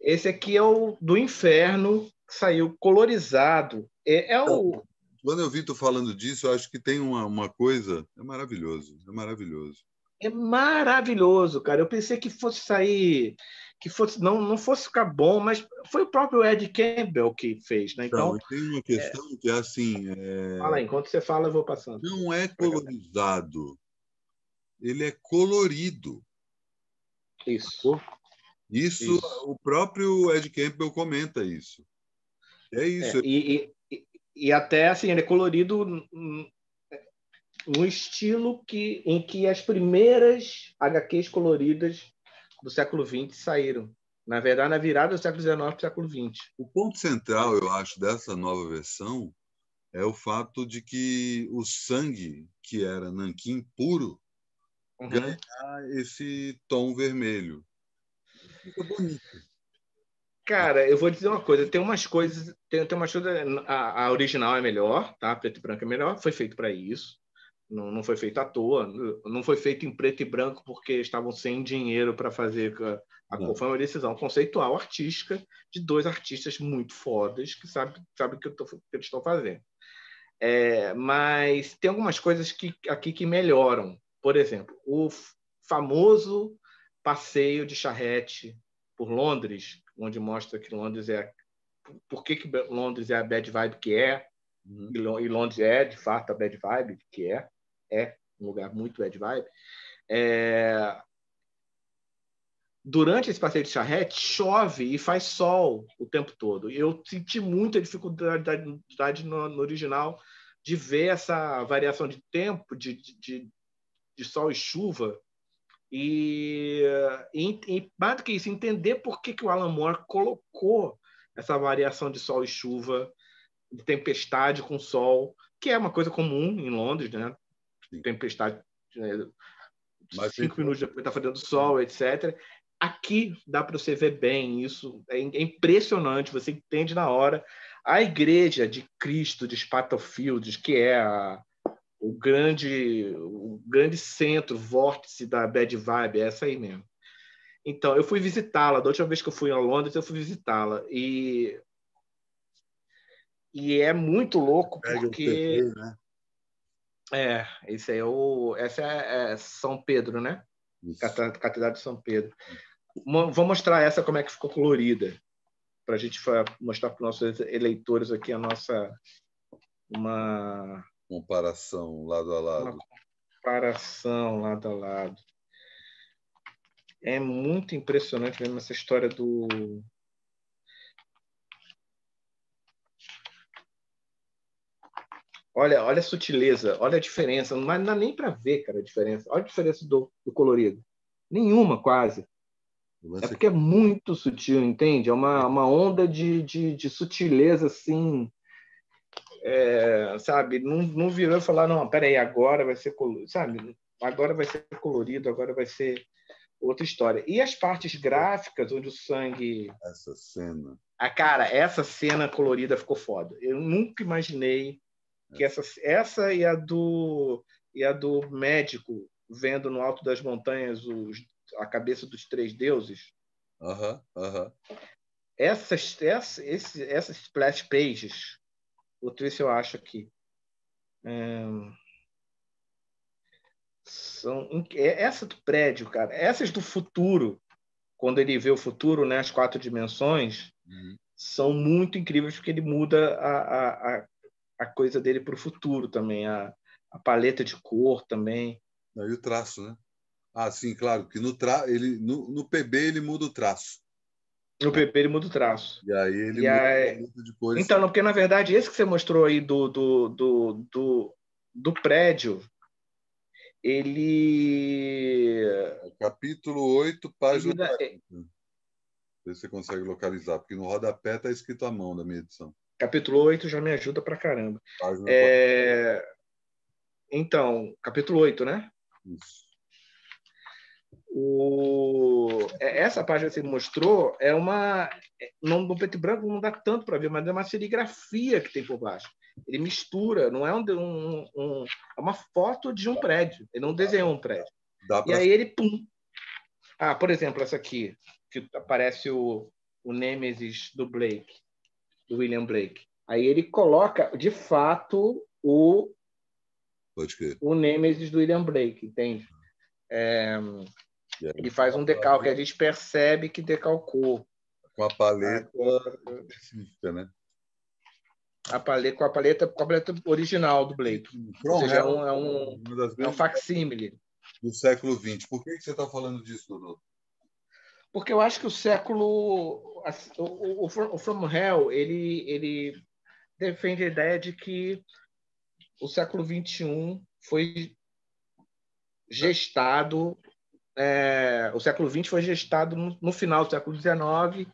Esse aqui é o do Inferno, que saiu colorizado. É, é o. Quando eu vi tu falando disso, eu acho que tem uma, uma coisa. É maravilhoso, é maravilhoso. É maravilhoso, cara. Eu pensei que fosse sair, que fosse não, não fosse ficar bom, mas foi o próprio Ed Campbell que fez, né? Então, então tem uma questão é... que é assim. É... Fala aí, enquanto você fala, eu vou passando. Não é colorizado ele é colorido. Isso. Isso, isso. o próprio Ed Campbell comenta isso. É isso. É, e, e, e, até assim, ele é colorido no estilo que, em que as primeiras HQs coloridas do século XX saíram. Na verdade, na virada do século XIX para o século XX. O ponto central, eu acho, dessa nova versão é o fato de que o sangue, que era nanquim puro, uhum. ganhar esse tom vermelho. Fica bonito. Cara, eu vou dizer uma coisa, tem umas coisas, tem, tem umas coisas, a, a original é melhor, tá? Preto e branco é melhor, foi feito para isso. Não, não foi feito à toa, não foi feito em preto e branco porque estavam sem dinheiro para fazer a, a Foi uma decisão conceitual, artística, de dois artistas muito fodas que sabem sabe o que, que, eles estão fazendo. É, mas tem algumas coisas que, aqui que melhoram. Por exemplo, o famoso passeio de charrete por Londres, onde mostra que Londres é por que, que Londres é a bad vibe que é uhum. e Londres é de fato a bad vibe que é é um lugar muito bad vibe é... durante esse passeio de charrete chove e faz sol o tempo todo eu senti muita dificuldade no, no original de ver essa variação de tempo de, de, de sol e chuva. E, e, e, mais do que isso, entender por que, que o Alan Moore colocou essa variação de sol e chuva, de tempestade com sol, que é uma coisa comum em Londres, né? Tempestade, né? cinco minutos depois está fazendo sol, etc. Aqui dá para você ver bem isso, é, é impressionante, você entende na hora. A igreja de Cristo de Spatterfield, que é a, o grande, o grande centro, vórtice da bad vibe, é essa aí mesmo. Então, eu fui visitá-la. Da última vez que eu fui a Londres, eu fui visitá-la. E, e é muito louco porque. né? É, esse é o. Essa é, é São Pedro, né? Isso. Catedral de São Pedro. Vou mostrar essa como é que ficou colorida, para a gente mostrar para os nossos eleitores aqui a nossa. Uma comparação lado a lado. Uma comparação lado a lado. É muito impressionante mesmo essa história do. Olha, olha a sutileza, olha a diferença. Não dá nem para ver, cara, a diferença. Olha a diferença do, do colorido. Nenhuma, quase. Você... É porque é muito sutil, entende? É uma, uma onda de, de, de sutileza, assim, é, sabe, não, não virou e falar, não, peraí, agora vai ser, sabe, agora vai ser colorido, agora vai ser outra história. E as partes gráficas, onde o sangue... Essa cena. A cara, essa cena colorida ficou foda. Eu nunca imaginei Que essa, essa e a do e a do médico vendo no alto das montanhas os, a cabeça dos três deuses. Aham, uhum. Uhum. Essas, essa, esse, essas splash pages, ver se eu acho aqui. É, são, é, essa do prédio, cara, essas do futuro, quando ele vê o futuro, né, as quatro dimensões, uhum. são muito incríveis porque ele muda a, a, a coisa dele para o futuro também, a, a paleta de cor também. E o traço, né? Ah, sim, claro, que no, tra... ele, no, no PB ele muda o traço. No PP ele muda o traço. E aí ele e muda aí... de cores. Então, porque na verdade esse que você mostrou aí do, do, do, do, do prédio, ele. Capítulo 8, página. Ele... 40. Vê se você consegue localizar, porque no rodapé está escrito à mão da minha edição. Capítulo 8 já me ajuda pra caramba. É... Então, capítulo 8, né? Isso. O... É, essa página que você mostrou é uma. No, no preto e branco não dá tanto para ver, mas é uma serigrafia que tem por baixo. Ele mistura, não é um, um, um, é uma foto de um prédio. Ele não desenhou um prédio. Pra... E aí ele pum. Ah, por exemplo, essa aqui que aparece o, o Nemesis do Blake, do William Blake. Aí ele coloca, de fato, o o Nemesis do William Blake, entende? É, ele faz um decalque, a gente percebe que decalcou. Com a paleta específica, né? A paleta, com, a paleta, com a paleta original do Blake. Ou seja, é um, é um, é um facsímile. Do século XX. Por que, que você está falando disso, Dudu? Porque eu acho que o século. O, o, o From Hell ele, ele defende a ideia de que o século XXI foi gestado é, o século XX foi gestado no, no, final do século XIX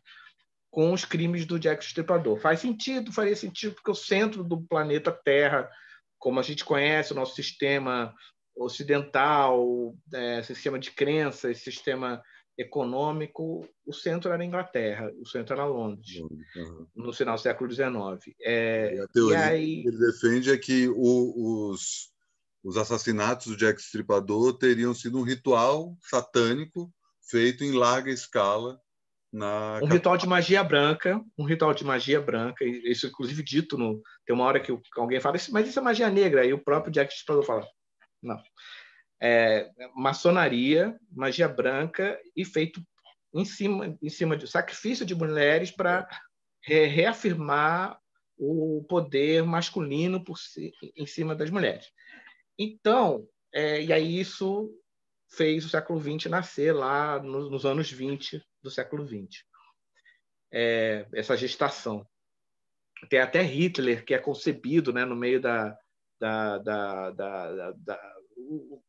com os crimes do Jack Stripador. Faz sentido, faria sentido, porque o centro do planeta Terra, como a gente conhece, o nosso sistema ocidental, é, sistema de crenças, sistema econômico, o centro era a Inglaterra, o centro era Londres, uhum. no final do século XIX. É, e a teoria e aí... que ele defende é que o, os os assassinatos do Jack Stripador teriam sido um ritual satânico feito em larga escala na um ritual de magia branca, um ritual de magia branca, isso inclusive dito no tem uma hora que alguém fala mas isso é magia negra, aí o próprio Jack Stripador fala não, é maçonaria, magia branca e feito em cima em cima de sacrifício de mulheres para re, reafirmar o poder masculino por si, em cima das mulheres. Então, é, e aí isso fez o século XX nascer lá nos, nos anos 20 do século XX. É, essa gestação. Tem até Hitler, que é concebido né, no meio da, da, da, da, da o,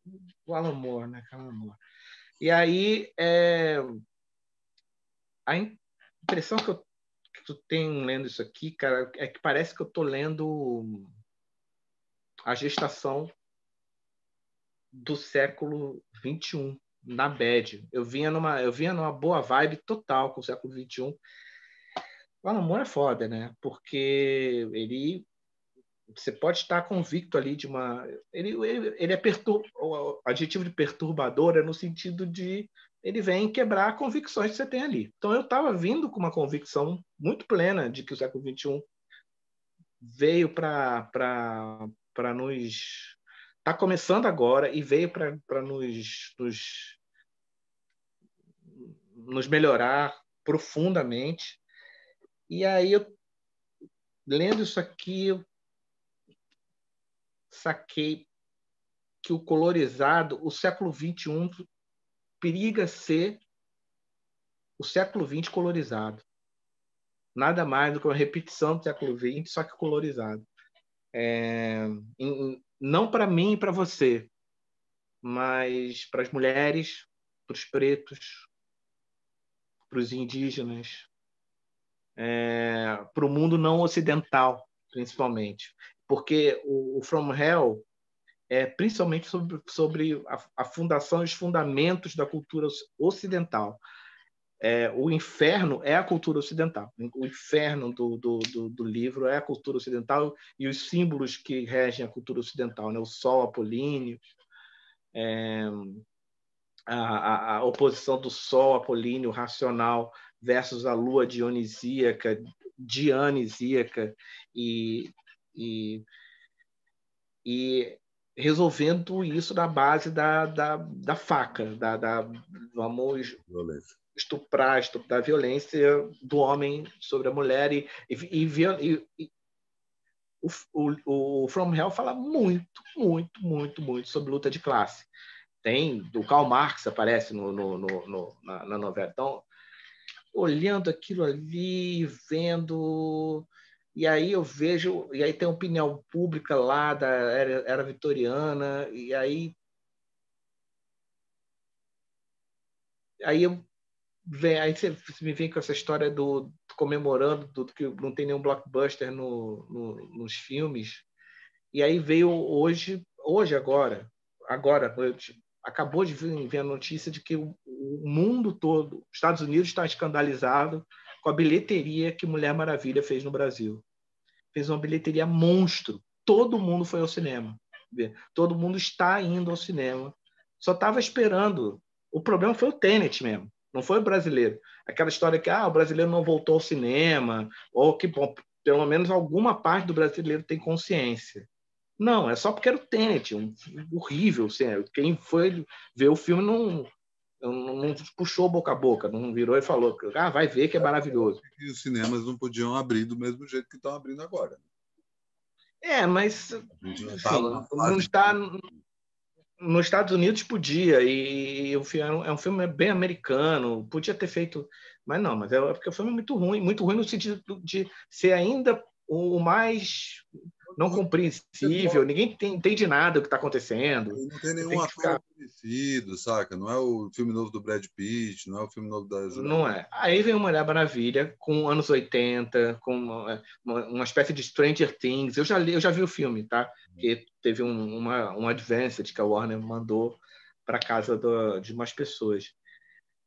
o Alan Moore, né? Alan Moore. E aí, é, a impressão que eu, que eu tenho lendo isso aqui, cara, é que parece que eu estou lendo a gestação do século 21 na bad. Eu vinha numa, eu vinha numa boa vibe total com o século 21. O Alan Moore é foda, né? Porque ele você pode estar convicto ali de uma ele ele, ele é pertur... o adjetivo de perturbador é no sentido de ele vem quebrar convicções que você tem ali. Então eu estava vindo com uma convicção muito plena de que o século 21 veio para nos está começando agora e veio para nos, nos, nos melhorar profundamente. E aí, eu, lendo isso aqui, eu saquei que o colorizado, o século XXI, periga ser o século XX colorizado. Nada mais do que uma repetição do século XX, só que colorizado. É, em, não para mim e para você, mas para as mulheres, para os pretos, para os indígenas, é, para o mundo não ocidental, principalmente. Porque o, o From Hell é principalmente sobre, sobre a, a fundação e os fundamentos da cultura ocidental. é, o inferno é a cultura ocidental. O inferno do, do, do, do, livro é a cultura ocidental e os símbolos que regem a cultura ocidental, né? o sol apolíneo, é, a, a, a, oposição do sol apolíneo racional versus a lua dionisíaca, dianisíaca e, e, e resolvendo isso na base da, da, da faca, da, da vamos violência. estuprar, estuprar a violência do homem sobre a mulher e, e, e, e o, o, o, From Hell fala muito, muito, muito, muito sobre luta de classe. Tem, do Karl Marx aparece no, no, no, na, na novela. Então, olhando aquilo ali, vendo e aí eu vejo, e aí tem opinião pública lá da era, era vitoriana, e aí aí eu vem, aí você me vem com essa história do comemorando do que não tem nenhum blockbuster no, no, nos filmes. E aí veio hoje, hoje agora, agora noite, acabou de vir, vir a notícia de que o, o mundo todo, os Estados Unidos está escandalizado com a bilheteria que Mulher Maravilha fez no Brasil. Fez uma bilheteria monstro. Todo mundo foi ao cinema. Todo mundo está indo ao cinema. Só estava esperando. O problema foi o Tenet mesmo, não foi o brasileiro. Aquela história que ah, o brasileiro não voltou ao cinema, ou que bom, pelo menos alguma parte do brasileiro tem consciência. Não, é só porque era o Tenet, um, horrível. Assim, quem foi ver o filme não, não, não, puxou boca a boca, não virou e falou, ah, vai ver que é maravilhoso. E os cinemas não podiam abrir do mesmo jeito que estão abrindo agora. É, mas não, tá não está nos Estados Unidos podia e o filme é um filme bem americano, podia ter feito, mas não, mas é porque o filme é muito ruim, muito ruim no sentido de ser ainda o mais não compreensível, ninguém tem, entende nada do que está acontecendo. Não tem nenhum ator ficar... conhecido, saca? Não é o filme novo do Brad Pitt, não é o filme novo da. Não é. Aí vem uma Mulher Maravilha, com anos 80, com uma, uma, espécie de Stranger Things. Eu já, li, eu já vi o filme, tá? Que teve um, uma, um Advanced que a Warner mandou para casa do, de umas pessoas.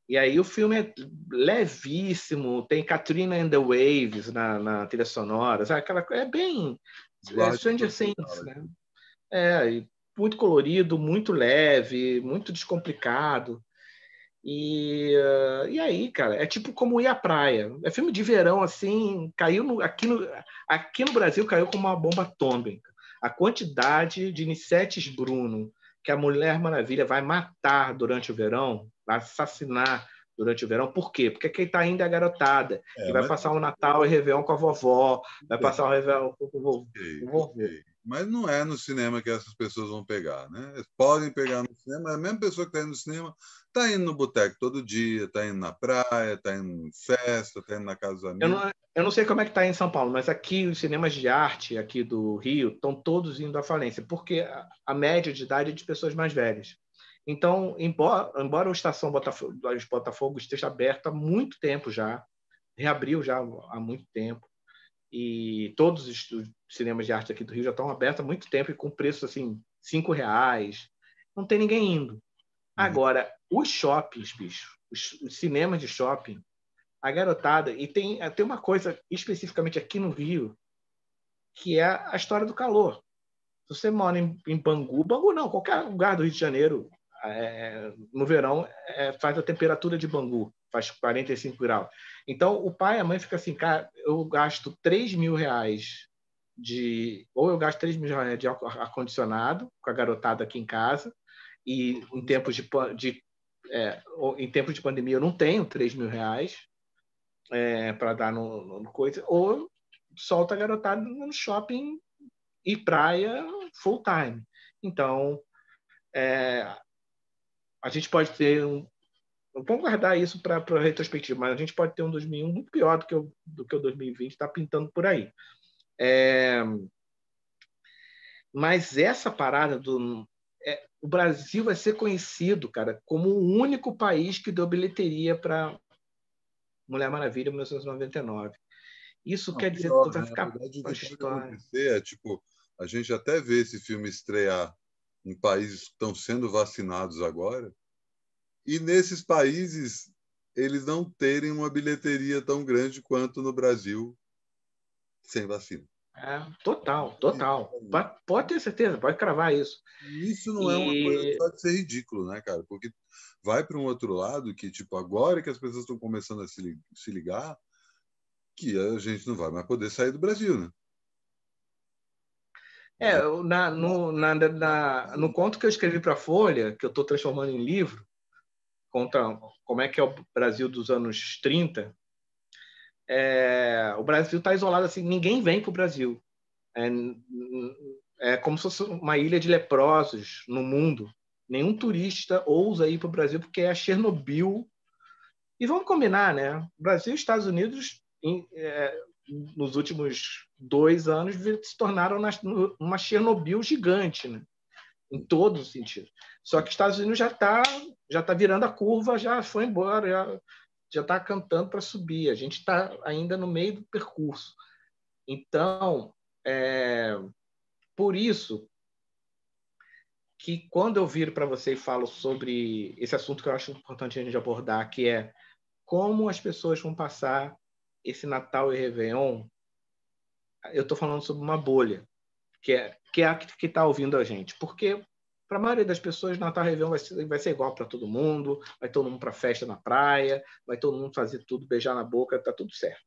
E aí o filme é levíssimo, tem Katrina and the Waves na, na trilha sonora, sabe? Aquela, é bem é, Stranger Things, né? É, muito colorido, muito leve, muito descomplicado. E, uh, e aí, cara, é tipo como ir à praia. É filme de verão, assim, caiu no, aqui, no, aqui no Brasil caiu como uma bomba atômica. A quantidade de Nicetes Bruno que a Mulher Maravilha vai matar durante o verão, vai assassinar durante o verão. Por quê? Porque quem está indo é a garotada, é, que vai mas... passar o Natal e Réveillon com a vovó, vai passar o Réveillon com o vovô. Okay, okay. Mas não é no cinema que essas pessoas vão pegar, né? Eles podem pegar no cinema, a mesma pessoa que está indo no cinema está indo no boteco todo dia, está indo na praia, está indo em festa, está indo na casa dos amigos. Eu não, eu não sei como é que está em São Paulo, mas aqui os cinemas de arte aqui do Rio estão todos indo à falência, porque a, a média de idade é de pessoas mais velhas. Então, embora, embora a estação Botafogo, Botafogo esteja aberta há muito tempo já, reabriu já há muito tempo, e todos os cinemas de arte aqui do Rio já estão abertos há muito tempo e com preço assim cinco reais, não tem ninguém indo. Uhum. Agora, os shoppings, bicho, os, os cinemas de shopping, a garotada, e tem, tem uma coisa especificamente aqui no Rio, que é a história do calor. Se você mora em, em Bangu, Bangu não, qualquer lugar do Rio de Janeiro, é, no verão é, faz a temperatura de Bangu, faz 45 graus. Então, o pai e a mãe ficam assim, cara, eu gasto 3 mil reais de... Ou eu gasto 3 mil reais de ar-condicionado com a garotada aqui em casa, e em tempos de, de é, em tempos de pandemia eu não tenho 3 mil reais é, para dar no, no, coisa, ou solta a garotada no shopping e praia full time. Então, é, a gente pode ter um. Vamos guardar isso para a retrospectiva, mas a gente pode ter um 2001 muito pior do que o, do que o 2020 está pintando por aí. É, mas essa parada do. É, o Brasil vai ser conhecido, cara, como o único país que deu bilheteria para Mulher Maravilha em 1999. Isso Não, quer dizer que vai né? ficar verdade, a história. É, tipo, a gente até vê esse filme estrear em países que estão sendo vacinados agora. E nesses países, eles não terem uma bilheteria tão grande quanto no Brasil sem vacina. É, total, total. Pode, pode, ter certeza, pode cravar isso. Isso não e... é uma coisa só de ser ridículo, né, cara? Porque vai para um outro lado que, tipo, agora que as pessoas estão começando a se, se ligar, que a gente não vai mais poder sair do Brasil, né? É, na, no, na, na, no conto que eu escrevi para a Folha, que eu estou transformando em livro, conta como é que é o Brasil dos anos 30, é, o Brasil está isolado assim, ninguém vem para o Brasil. É, é como se fosse uma ilha de leprosos no mundo. Nenhum turista ousa ir para o Brasil porque é a Chernobyl. E vamos combinar, né? Brasil e Estados Unidos, em, é, nos últimos dois anos, se tornaram uma Chernobyl gigante, né? em todos os sentidos. Só que Estados Unidos já está já tá virando a curva, já foi embora, já já está cantando para subir. A gente está ainda no meio do percurso. Então, é, por isso que quando eu viro para você e falo sobre esse assunto que eu acho importante a gente abordar, que é como as pessoas vão passar esse Natal e Réveillon, eu estou falando sobre uma bolha, que é, que é a que está ouvindo a gente. Porque para a maioria das pessoas, Natal Réveillon vai ser, vai ser igual para todo mundo, vai todo mundo para festa na praia, vai todo mundo fazer tudo, beijar na boca, tá tudo certo.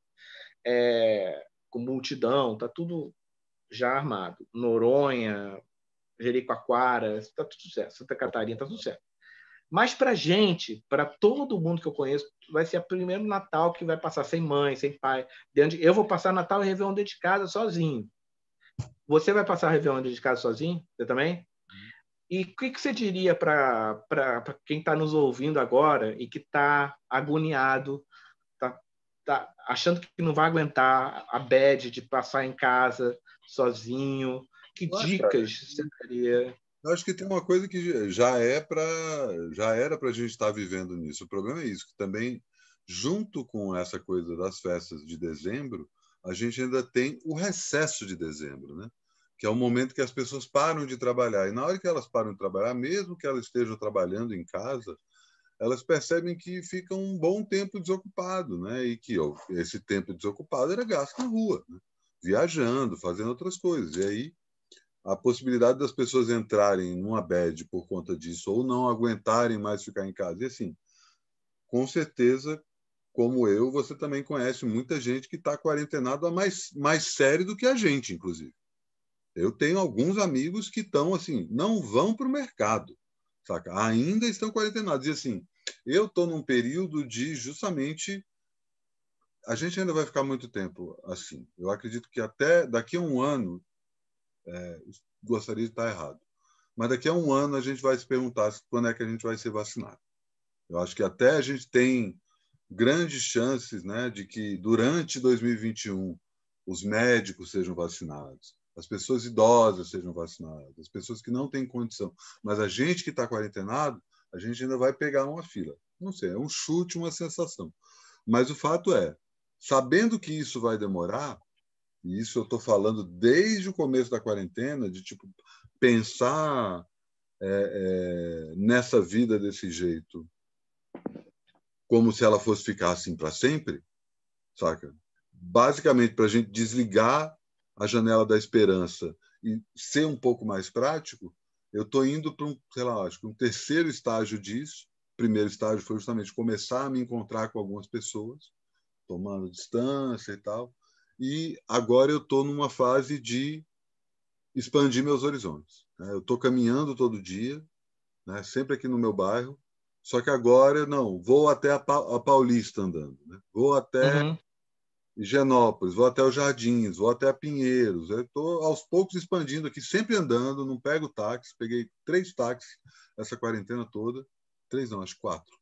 É, com multidão, tá tudo já armado. Noronha, Jericoacoara, tá tudo certo. Santa Catarina, tá tudo certo. Mas para gente, para todo mundo que eu conheço, vai ser o primeiro Natal que vai passar sem mãe, sem pai. Eu vou passar Natal e Réveillon dentro de casa sozinho. Você vai passar Réveillon dentro de casa sozinho? Você também? E o que, que, você diria para quem está nos ouvindo agora e que está agoniado, está tá achando que não vai aguentar a bad de passar em casa sozinho? Que Nossa, dicas você daria? Acho que tem uma coisa que já é para já era para a gente estar tá vivendo nisso. O problema é isso, que também junto com essa coisa das festas de dezembro, a gente ainda tem o recesso de dezembro, né? que é o momento que as pessoas param de trabalhar. E na hora que elas param de trabalhar, mesmo que elas estejam trabalhando em casa, elas percebem que fica um bom tempo desocupado, né? E que esse tempo desocupado era gasto na rua, né? viajando, fazendo outras coisas. E aí a possibilidade das pessoas entrarem numa bad por conta disso ou não aguentarem mais ficar em casa. E assim, com certeza, como eu, você também conhece muita gente que está quarentenado mais, mais sério do que a gente, inclusive. Eu tenho alguns amigos que estão assim, não vão para o mercado, saca? Ainda estão quarentenados. E assim, eu estou num período de justamente. A gente ainda vai ficar muito tempo assim. Eu acredito que até daqui a um ano, é, gostaria de estar errado, mas daqui a um ano a gente vai se perguntar quando é que a gente vai ser vacinado. Eu acho que até a gente tem grandes chances né, de que durante 2021 os médicos sejam vacinados, as pessoas idosas sejam vacinadas, as pessoas que não têm condição. Mas a gente que está quarentenado, a gente ainda vai pegar uma fila. Não sei, é um chute, uma sensação. Mas o fato é, sabendo que isso vai demorar, e isso eu estou falando desde o começo da quarentena, de tipo pensar é, é, nessa vida desse jeito, como se ela fosse ficar assim para sempre, saca? Basicamente para a gente desligar a janela da esperança e ser um pouco mais prático, eu estou indo para um, sei lá, acho que um terceiro estágio disso. O primeiro estágio foi justamente começar a me encontrar com algumas pessoas, tomando distância e tal. E agora eu estou numa fase de expandir meus horizontes. Né? Eu estou caminhando todo dia, né? sempre aqui no meu bairro, só que agora não, vou até a, Paulista andando, né? vou até uhum. Higienópolis, vou até os Jardins, vou até Pinheiros. Eu estou aos poucos expandindo aqui, sempre andando, não pego táxi. Peguei três táxis essa quarentena toda. Três não, acho quatro.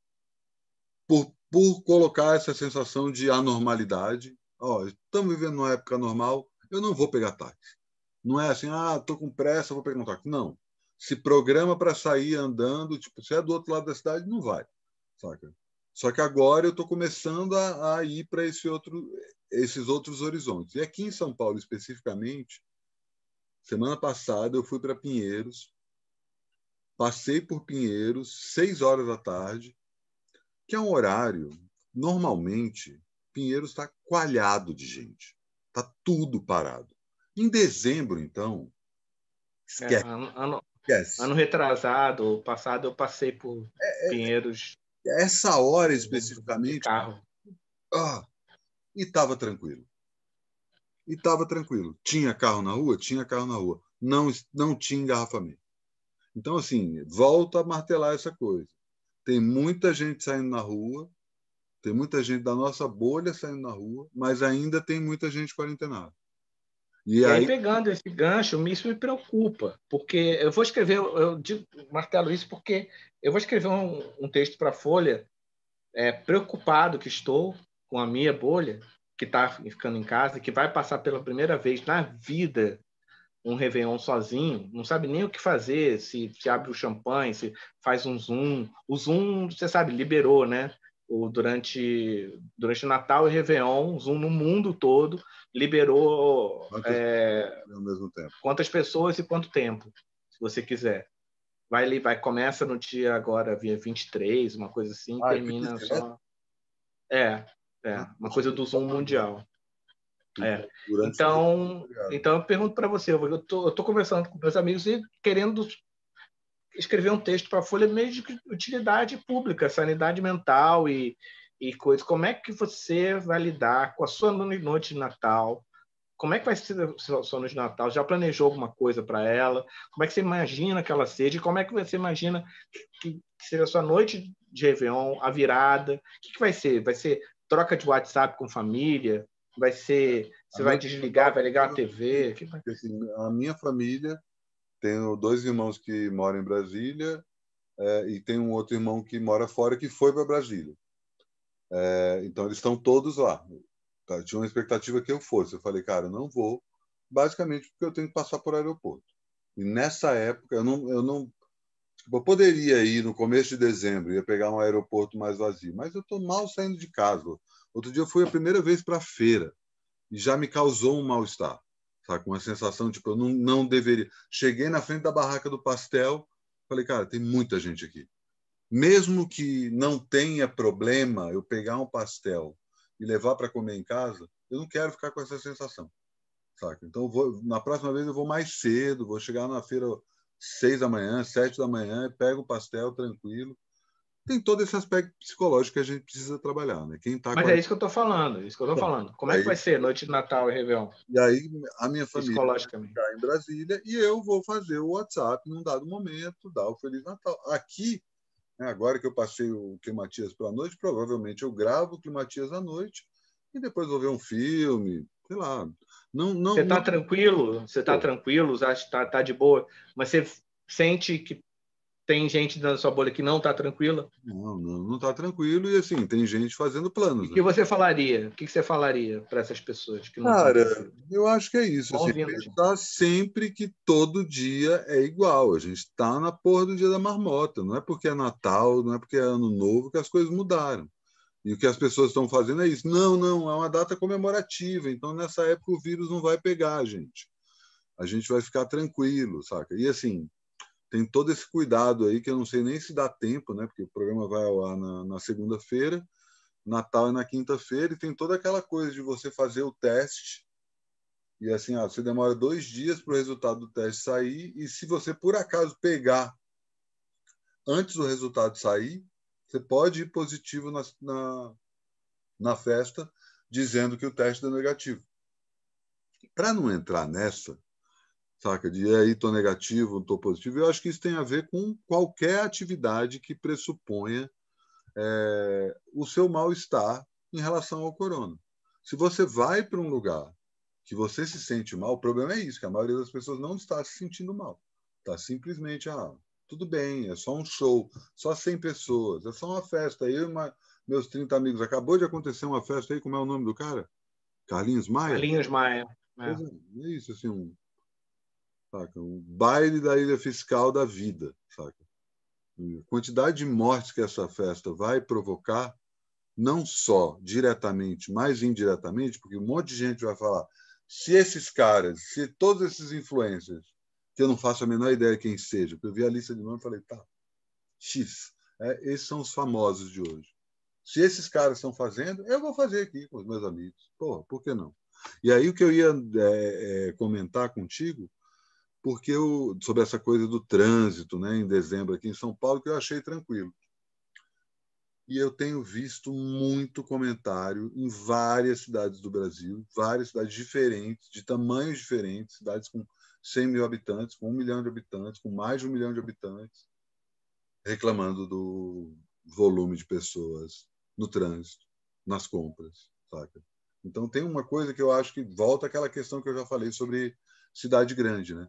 Por, por colocar essa sensação de anormalidade. Ó, estamos vivendo numa época normal, eu não vou pegar táxi. Não é assim, ah, estou com pressa, vou pegar um táxi. Não. Se programa para sair andando, tipo, se é do outro lado da cidade, não vai. Saca? Só que agora eu estou começando a, a ir para esse outro, esses outros horizontes. E aqui em São Paulo, especificamente, semana passada eu fui para Pinheiros, passei por Pinheiros, seis horas da tarde, que é um horário normalmente, Pinheiros está coalhado de gente. Está tudo parado. Em dezembro, então, esquece. É, ano, ano, esquece. ano retrasado, passado, eu passei por é, é Pinheiros. Essa hora especificamente. Carro. Ah, e estava tranquilo. E estava tranquilo. Tinha carro na rua? Tinha carro na rua. Não, não tinha engarrafamento. Então, assim, volta a martelar essa coisa. Tem muita gente saindo na rua, tem muita gente da nossa bolha saindo na rua, mas ainda tem muita gente quarentenada. E, e aí, aí, pegando esse gancho, isso me preocupa, porque eu vou escrever, eu digo, martelo isso porque eu vou escrever um, um texto para a Folha, é, preocupado que estou com a minha bolha, que está ficando em casa, que vai passar pela primeira vez na vida um Réveillon sozinho, não sabe nem o que fazer, se, se abre o champanhe, se faz um Zoom. O Zoom, você sabe, liberou, né? O, durante, durante Natal e Réveillon, Zoom no mundo todo liberou quantas, é, ao mesmo tempo. quantas pessoas e quanto tempo, se você quiser. Vai, vai começa no dia agora, via 23, uma coisa assim, ah, termina só. É, é, uma coisa do Zoom mundial. É. Então, então eu pergunto para você, eu tô, tô conversando com meus amigos e querendo escrever um texto para a Folha meio de utilidade pública, sanidade mental e, e coisas. Como é que você vai lidar com a sua noite de Natal? Como é que vai ser a sua noite de Natal? Já planejou alguma coisa para ela? Como é que você imagina que ela seja? Como é que você imagina que, que seja a sua noite de Réveillon, a virada? O que, que vai ser? Vai ser troca de WhatsApp com família? Vai ser. Você a vai desligar, vai ligar a TV? Assim, a minha família, tenho dois irmãos que moram em Brasília é, e tem um outro irmão que mora fora que foi para Brasília. É, então, eles estão todos lá. Tá? Tinha uma expectativa que eu fosse. Eu falei, cara, eu não vou, basicamente porque eu tenho que passar por aeroporto. E nessa época, eu não, eu não Tipo, eu poderia ir no começo de dezembro, ia pegar um aeroporto mais vazio, mas eu estou mal saindo de casa. Outro dia eu fui a primeira vez para a feira e já me causou um mal-estar, sabe? com uma sensação tipo, eu não, não deveria. Cheguei na frente da barraca do pastel, falei, cara, tem muita gente aqui. Mesmo que não tenha problema eu pegar um pastel e levar para comer em casa, eu não quero ficar com essa sensação. Saca? Então, vou, na próxima vez eu vou mais cedo, vou chegar na feira seis da manhã, sete da manhã, pega o pastel tranquilo. Tem todo esse aspecto psicológico que a gente precisa trabalhar, né? Quem tá Mas é isso que eu estou falando, é isso que eu estou falando. Como é que vai ser noite de Natal e Réveillon? E aí a minha família vai ficar em Brasília e eu vou fazer o WhatsApp num dado momento, dar o Feliz Natal. Aqui, né, agora que eu passei o Climatias para a noite, provavelmente eu gravo o Climatias à noite e depois vou ver um filme, sei lá, não, não, você está não... tranquilo? Você está tranquilo? Acha que tá, tá de boa? Mas você sente que tem gente da sua bolha que não está tranquila? Não, não está tranquilo e assim tem gente fazendo planos. O que né? você falaria? O que você falaria para essas pessoas que não Cara, eu acho que é isso. Assim, a gente está sempre que todo dia é igual. A gente está na porra do dia da marmota. Não é porque é Natal, não é porque é Ano Novo que as coisas mudaram. E o que as pessoas estão fazendo é isso. Não, não, é uma data comemorativa. Então, nessa época, o vírus não vai pegar a gente. A gente vai ficar tranquilo, saca? E assim, tem todo esse cuidado aí que eu não sei nem se dá tempo, né? Porque o programa vai ao ar na, na segunda-feira, Natal é na quinta-feira, e tem toda aquela coisa de você fazer o teste. E assim, ó, você demora dois dias para o resultado do teste sair, e se você por acaso pegar antes do resultado sair, você pode ir positivo na, na, na festa dizendo que o teste deu negativo. Para não entrar nessa, saca, de aí estou negativo, estou positivo, eu acho que isso tem a ver com qualquer atividade que pressuponha é, o seu mal-estar em relação ao corona. Se você vai para um lugar que você se sente mal, o problema é isso, que a maioria das pessoas não está se sentindo mal. Está simplesmente, ah, tudo bem, é só um show, só 100 pessoas, é só uma festa. Eu e uma, meus 30 amigos, acabou de acontecer uma festa aí, como é o nome do cara? Carlinhos Maia? Carlinhos Maia. É. é isso, assim, um, saca? um baile da ilha fiscal da vida, saca? A quantidade de mortes que essa festa vai provocar, não só diretamente, mas indiretamente, porque um monte de gente vai falar, se esses caras, se todos esses influencers que eu não faço a menor ideia quem seja. Eu vi a lista de nomes e falei, tá, X. É, esses são os famosos de hoje. Se esses caras estão fazendo, eu vou fazer aqui com os meus amigos. Porra, por que não? E aí o que eu ia é, é, comentar contigo, porque eu, sobre essa coisa do trânsito, né, em dezembro aqui em São Paulo, que eu achei tranquilo. E eu tenho visto muito comentário em várias cidades do Brasil, várias cidades diferentes, de tamanhos diferentes, cidades com 100 mil habitantes, com um milhão de habitantes, com mais de um milhão de habitantes, reclamando do volume de pessoas no trânsito, nas compras, saca? Então tem uma coisa que eu acho que volta àquela questão que eu já falei sobre cidade grande, né?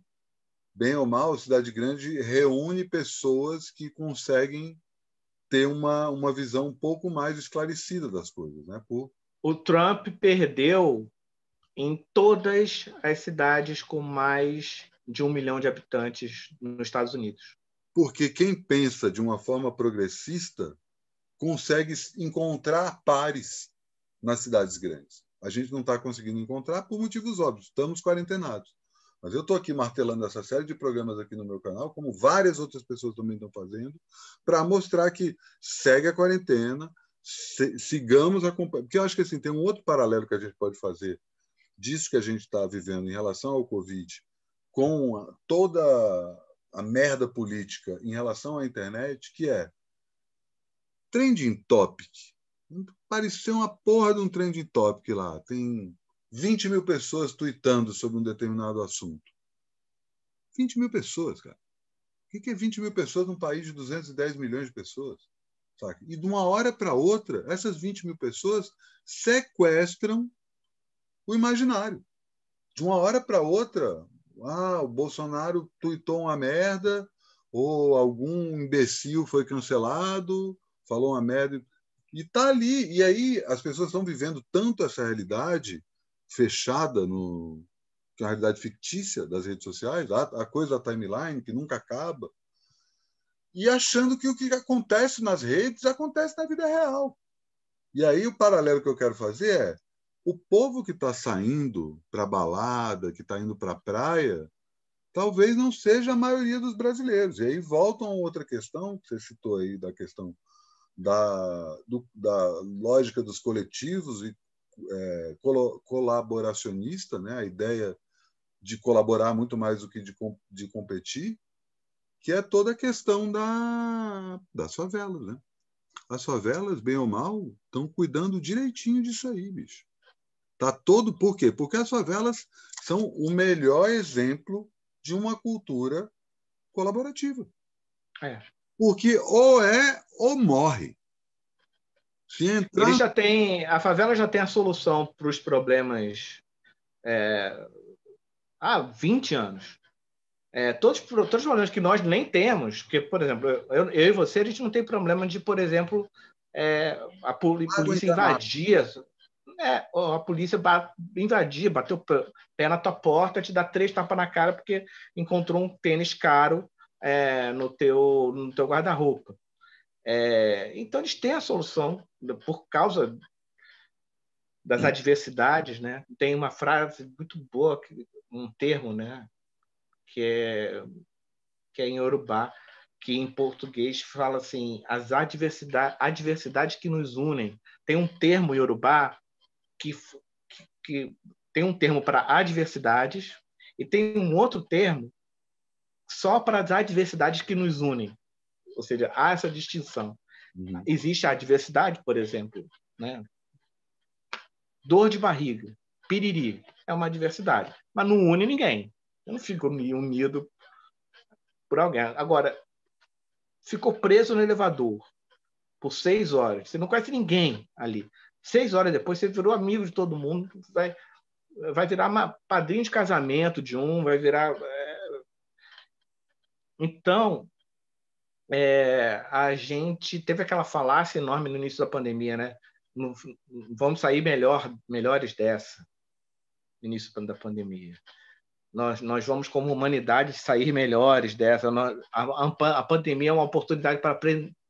Bem ou mal, cidade grande reúne pessoas que conseguem ter uma, uma visão um pouco mais esclarecida das coisas, né? Por... O Trump perdeu em todas as cidades com mais de um milhão de habitantes nos Estados Unidos. Porque quem pensa de uma forma progressista consegue encontrar pares nas cidades grandes. A gente não está conseguindo encontrar por motivos óbvios. Estamos quarentenados. Mas eu estou aqui martelando essa série de programas aqui no meu canal, como várias outras pessoas também estão fazendo, para mostrar que segue a quarentena, sigamos a Porque eu acho que assim, tem um outro paralelo que a gente pode fazer disso que a gente está vivendo em relação ao Covid, com toda a merda política em relação à internet, que é trending topic. Pareceu uma porra de um trending topic lá. Tem 20 mil pessoas tweetando sobre um determinado assunto. 20 mil pessoas, cara. O que é 20 mil pessoas num país de 210 milhões de pessoas? E de uma hora para outra, essas 20 mil pessoas sequestram o imaginário. De uma hora para outra, ah, o Bolsonaro tweetou uma merda, ou algum imbecil foi cancelado, falou uma merda. E está ali. E aí as pessoas estão vivendo tanto essa realidade fechada no que é a realidade fictícia das redes sociais, a, a coisa da timeline que nunca acaba, e achando que o que acontece nas redes acontece na vida real. E aí o paralelo que eu quero fazer é o povo que está saindo para balada, que está indo para a praia, talvez não seja a maioria dos brasileiros. E aí voltam a outra questão que você citou aí da questão da, do, da lógica dos coletivos e é, colaboracionista, né? a ideia de colaborar muito mais do que de, de competir, que é toda a questão da, das favelas. Né? As favelas, bem ou mal, estão cuidando direitinho disso aí, bicho. Tá todo por quê? Porque as favelas são o melhor exemplo de uma cultura colaborativa. É. Porque ou é ou morre. Se entrar... Ele já tem, a favela já tem a solução para os problemas é, há 20 anos. É, todos, todos os problemas que nós nem temos, porque, por exemplo, eu, eu e você, a gente não tem problema de, por exemplo, é, a polícia invadir é, a polícia invadir, bateu o pé na tua porta, te dá três tapas na cara porque encontrou um tênis caro é, no teu, no teu guarda-roupa. É, então, eles têm a solução por causa das adversidades. Né? Tem uma frase muito boa, um termo, né? que, é, que é em Urubá, que em português fala assim, as adversidades, adversidades que nos unem. Tem um termo em Urubá que, que, que tem um termo para adversidades e tem um outro termo só para as adversidades que nos unem. Ou seja, há essa distinção. Uhum. Existe a adversidade, por exemplo, né? dor de barriga, piriri, é uma adversidade, mas não une ninguém. Eu não fico unido por alguém. Agora, ficou preso no elevador por seis horas, você não conhece ninguém ali. Seis horas depois, você virou amigo de todo mundo, vai, vai virar uma padrinho de casamento de um, vai virar. É... Então, é, a gente teve aquela falácia enorme no início da pandemia, né? vamos sair melhor, melhores dessa, no início da pandemia. Nós, nós vamos, como humanidade, sair melhores dessa. Nós, a, a, a pandemia é uma oportunidade para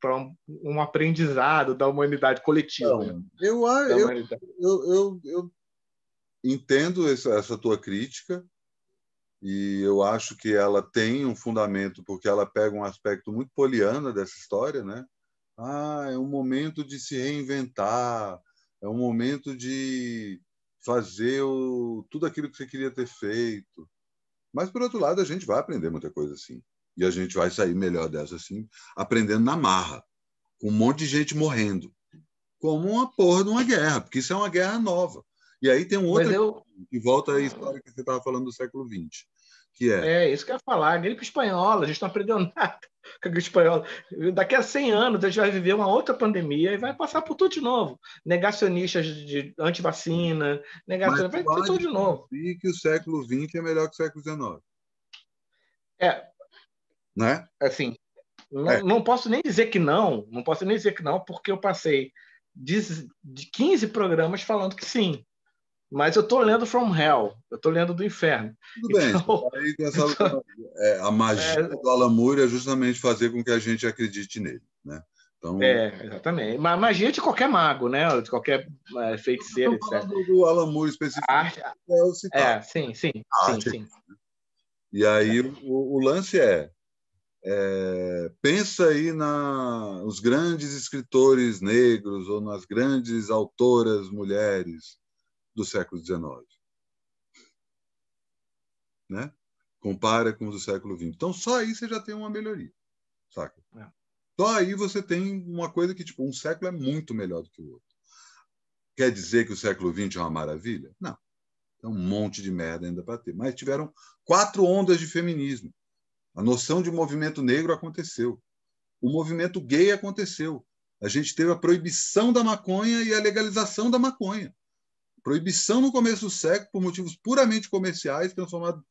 para um aprendizado da humanidade coletiva. Então, eu, eu, eu, eu, eu, entendo essa, essa tua crítica e eu acho que ela tem um fundamento porque ela pega um aspecto muito poliana dessa história, né? Ah, é um momento de se reinventar, é um momento de fazer o, tudo aquilo que você queria ter feito. Mas, por outro lado, a gente vai aprender muita coisa assim. E a gente vai sair melhor dessa assim, aprendendo na marra, com um monte de gente morrendo. Como uma porra de uma guerra, porque isso é uma guerra nova. E aí tem um outro eu... que volta à história que você estava falando do século XX. Que é... é, isso que eu ia falar, gripe espanhola, a gente não aprendeu (laughs) nada com a gripe espanhola. Daqui a 100 anos a gente vai viver uma outra pandemia e vai passar por tudo de novo. Negacionistas de antivacina, negacionistas, vai ter tudo de novo. E que o século XX é melhor que o século XIX. É. Né? Assim, não, é. não posso nem dizer que não, não posso nem dizer que não, porque eu passei de, de 15 programas falando que sim. Mas eu estou lendo From Hell, eu estou lendo do Inferno. Tudo bem. Então, aí, essa, (laughs) é, a magia é, do Alan Moore é justamente fazer com que a gente acredite nele. Né? Então, é, exatamente. Mas magia de qualquer mago, né? De qualquer é, feiticeiro, etc. do Alan Moore especificamente. é, o é, sim, sim. sim, sim. E aí o, o lance é, é, pensa aí na, nos grandes escritores negros ou nas grandes autoras mulheres do século XIX. Né? Compara com os do século XX. Então, só aí você já tem uma melhoria. Saca? É. Só aí você tem uma coisa que, tipo, um século é muito melhor do que o outro. Quer dizer que o século XX é uma maravilha? Não. Tem um monte de merda ainda para ter. Mas tiveram quatro ondas de feminismo. A noção de movimento negro aconteceu. O movimento gay aconteceu. A gente teve a proibição da maconha e a legalização da maconha proibição no começo do século por motivos puramente comerciais, transformado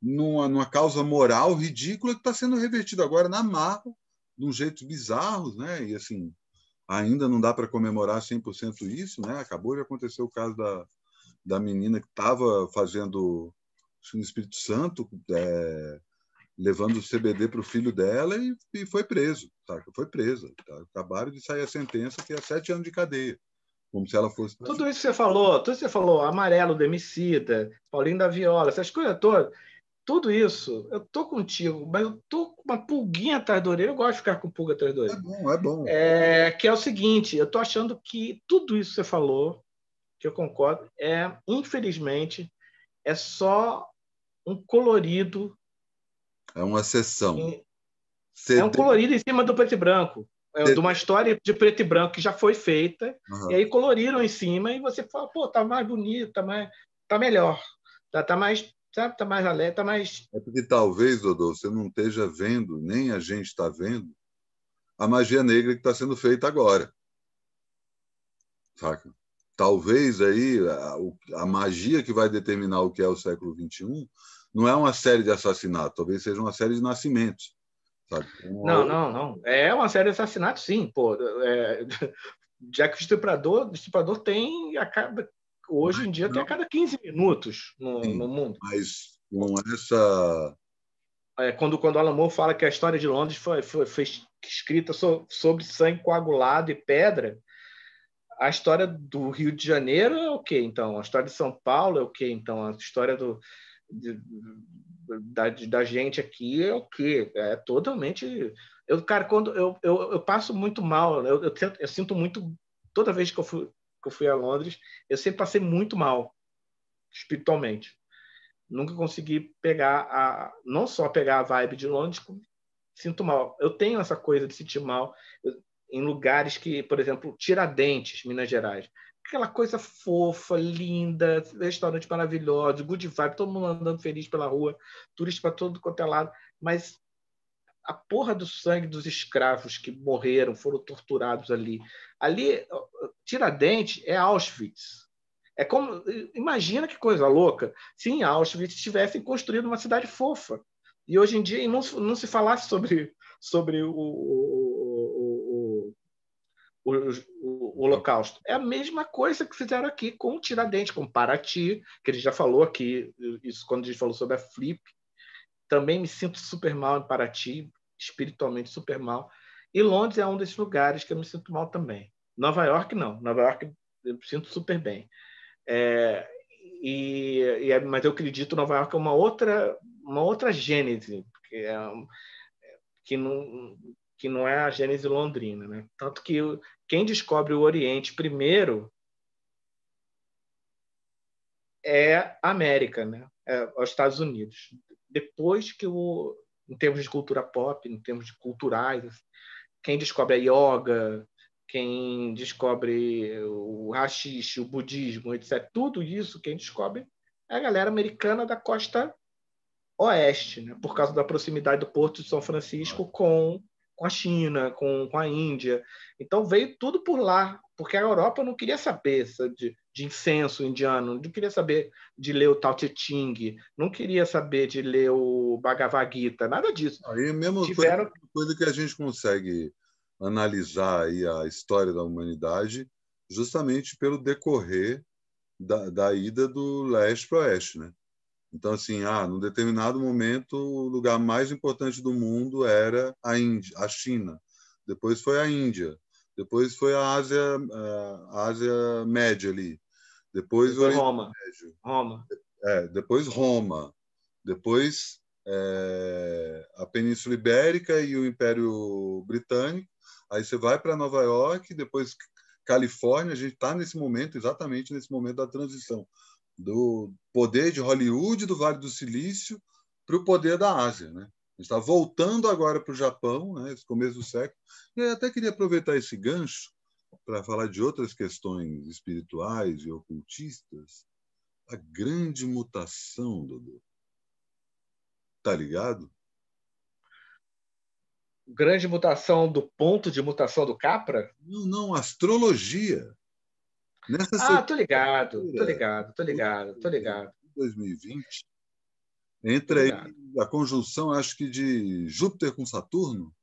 numa, numa causa moral ridícula que está sendo revertida agora na marra, de um jeito bizarro, né? E assim, ainda não dá para comemorar 100% isso, né? Acabou de acontecer o caso da, da menina que estava fazendo no Espírito Santo, é, levando o CBD para o filho dela e, e, foi preso, tá? Foi presa. Tá? Acabaram de sair a sentença que é sete anos de cadeia como se ela fosse. Tudo isso que você falou, tudo isso que você falou, amarelo do Emicida, Paulinho da Viola, essas coisas todas, tudo isso, eu tô contigo, mas eu tô com uma pulguinha atrás da orelha, eu gosto de ficar com pulga atrás da orelha. É bom, é bom. É, que é o seguinte, eu tô achando que tudo isso que você falou, que eu concordo, é, infelizmente, é só um colorido. É uma sessão. Em, é um colorido em cima do preto e branco é, de uma história de preto e branco que já foi feita, uhum. e aí coloriram em cima e você fala, pô, tá mais bonito, tá, mais, tá melhor, tá, tá mais, sabe, tá mais alegre, tá mais... É porque talvez, Dodô, você não esteja vendo, nem a gente está vendo, a magia negra que está sendo feita agora. Saca? Talvez aí a, a magia que vai determinar o que é o século XXI não é uma série de assassinatos, talvez seja uma série de nascimentos. Sabe? Não, não, não. É uma série de assassinatos, sim. Pô, é... (laughs) Já que o estuprador, o estuprador tem a cada. Hoje em dia não. tem a cada 15 minutos no, sim, no mundo. Mas com essa. É, quando, quando Alan Moore fala que a história de Londres foi, foi, foi escrita so, sobre sangue coagulado e pedra, a história do Rio de Janeiro é o quê, então? A história de São Paulo é o quê, então? A história do, de, da, da gente aqui é o quê? É totalmente. Eu, cara, quando eu, eu, eu passo muito mal, eu, eu, eu, sinto muito. Toda vez que eu, fui, que eu fui a Londres, eu sempre passei muito mal, espiritualmente. Nunca consegui pegar a. Não só pegar a vibe de Londres, sinto mal. Eu tenho essa coisa de sentir mal em lugares que, por exemplo, Tiradentes, Minas Gerais aquela coisa fofa, linda, restaurante maravilhoso, good vibe, todo mundo andando feliz pela rua, turista para todo quanto é lado, mas a porra do sangue dos escravos que morreram, foram torturados ali. Ali, Tiradentes é Auschwitz. É como imagina que coisa louca se em Auschwitz tivessem construído uma cidade fofa. E hoje em dia não, não se falasse sobre sobre o, o, o, Holocausto. É a mesma coisa que fizeram aqui com o Tiradentes, com Paraty, que ele já falou aqui, isso quando a gente falou sobre a Flip. Também me sinto super mal em Paraty, espiritualmente super mal. E Londres é um desses lugares que eu me sinto mal também. Nova York, não. Nova York eu me sinto super bem. É, e, e, é, mas eu acredito que Nova York é uma outra, uma outra gênese, porque é, que não, que não é a Gênese londrina, né? Tanto que quem descobre o Oriente primeiro é a América, né? É os Estados Unidos. Depois que o, em termos de cultura pop, em termos de culturais, quem descobre a yoga, quem descobre o hashish, o budismo, etc. Tudo isso quem descobre é a galera americana da costa oeste, né? por causa da proximidade do Porto de São Francisco com, com a China, com, com a Índia. Então veio tudo por lá, porque a Europa não queria saber de, de incenso indiano, não queria saber de ler o Tao Te Ching, não queria saber de ler o Bhagavad Gita, nada disso. Aí mesmo Tiveram... coisa, coisa que a gente consegue analisar aí a história da humanidade justamente pelo decorrer da, da ida do leste para o oeste, né? Então, assim, ah, num determinado momento, o lugar mais importante do mundo era a, Índia, a China. Depois foi a Índia. Depois foi a Ásia, a Ásia Média ali. Depois, depois Roma. Roma. É, depois Roma. Depois é, a Península Ibérica e o Império Britânico. Aí você vai para Nova York, depois Califórnia. A gente está nesse momento, exatamente nesse momento da transição do poder de Hollywood, do Vale do Silício, para o poder da Ásia. Né? A gente está voltando agora para o Japão, né, esse começo do século. E até queria aproveitar esse gancho para falar de outras questões espirituais e ocultistas. A grande mutação, Dudu. Tá ligado? grande mutação do ponto de mutação do Capra? Não, não, astrologia. Nessa ah, tô ligado, tô ligado, tô ligado, tô ligado. 2020, entra aí a conjunção, acho que de Júpiter com Saturno,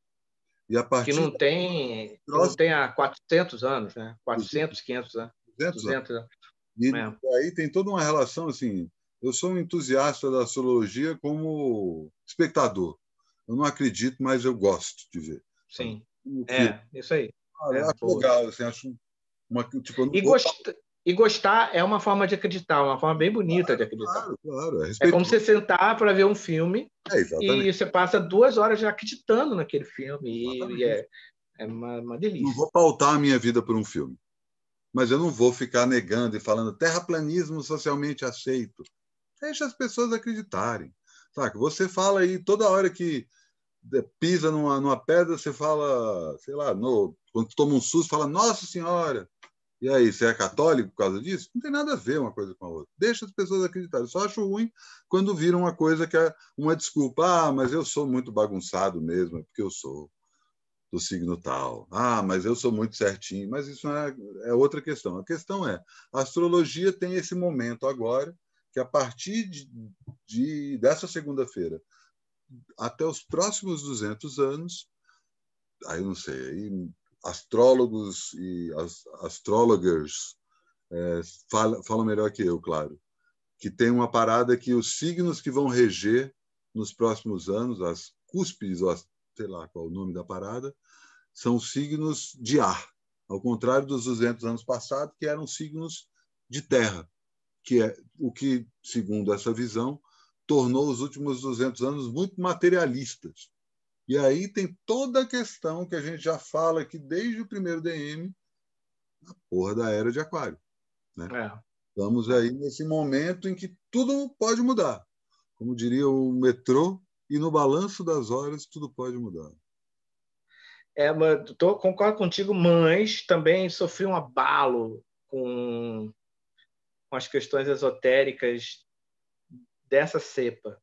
e a partir que não tem, próximo... não tem há 400 anos, né? 400, 500 anos. 200, 200 anos. E é. aí tem toda uma relação assim. Eu sou um entusiasta da astrologia como espectador. Eu não acredito, mas eu gosto de ver. Sim. É, isso aí. Ah, é, acho legal, assim, acho uma, tipo, e, gost... e, gostar é uma forma de acreditar, uma forma bem bonita claro, de acreditar. Claro, claro. É, é como você sentar para ver um filme é, e você passa duas horas já acreditando naquele filme. E, e, é, é uma, uma delícia. Não vou pautar a minha vida por um filme. Mas eu não vou ficar negando e falando terraplanismo socialmente aceito. Deixa as pessoas acreditarem. Saca? Você fala aí toda hora que pisa numa, numa pedra, você fala, sei lá, no, quando toma um susto, fala, Nossa Senhora! E aí, você é católico por causa disso? Não tem nada a ver uma coisa com a outra. Deixa as pessoas acreditarem. Eu só acho ruim quando viram uma coisa que é uma desculpa. Ah, mas eu sou muito bagunçado mesmo, é porque eu sou do signo tal. Ah, mas eu sou muito certinho. Mas isso é, é outra questão. A questão é, a astrologia tem esse momento agora, que a partir de, de dessa segunda-feira até os próximos 200 anos, aí não sei, aí astrólogos e as, é, falam, falam melhor que eu, claro, que tem uma parada que os signos que vão reger nos próximos anos, as cúspides, ou as, sei lá qual é o nome da parada, são signos de ar, ao contrário dos 200 anos passados, que eram signos de terra, que é o que, segundo essa visão, tornou os últimos 200 anos muito materialistas. E aí tem toda a questão que a gente já fala aqui desde o primeiro DM, a porra da era de Aquário. Né? É. Estamos aí nesse momento em que tudo pode mudar. Como diria o metrô, e no balanço das horas tudo pode mudar. É, tô, concordo contigo, mas também sofri um abalo com, com as questões esotéricas dessa cepa,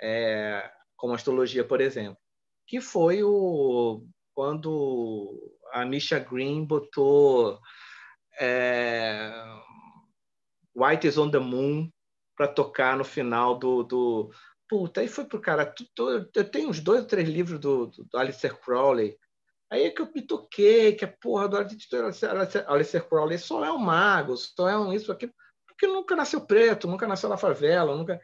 é, como astrologia, por exemplo, que foi o quando a Misha Green botou é, White is on the Moon para tocar no final do, do puta, aí foi pro cara. Eu tenho uns dois ou três livros do, do Alistair Crowley. Aí é que eu me toquei, que a porra do Alistair Crowley só é um mago, só é um isso, aquilo porque nunca nasceu preto, nunca nasceu na favela, nunca.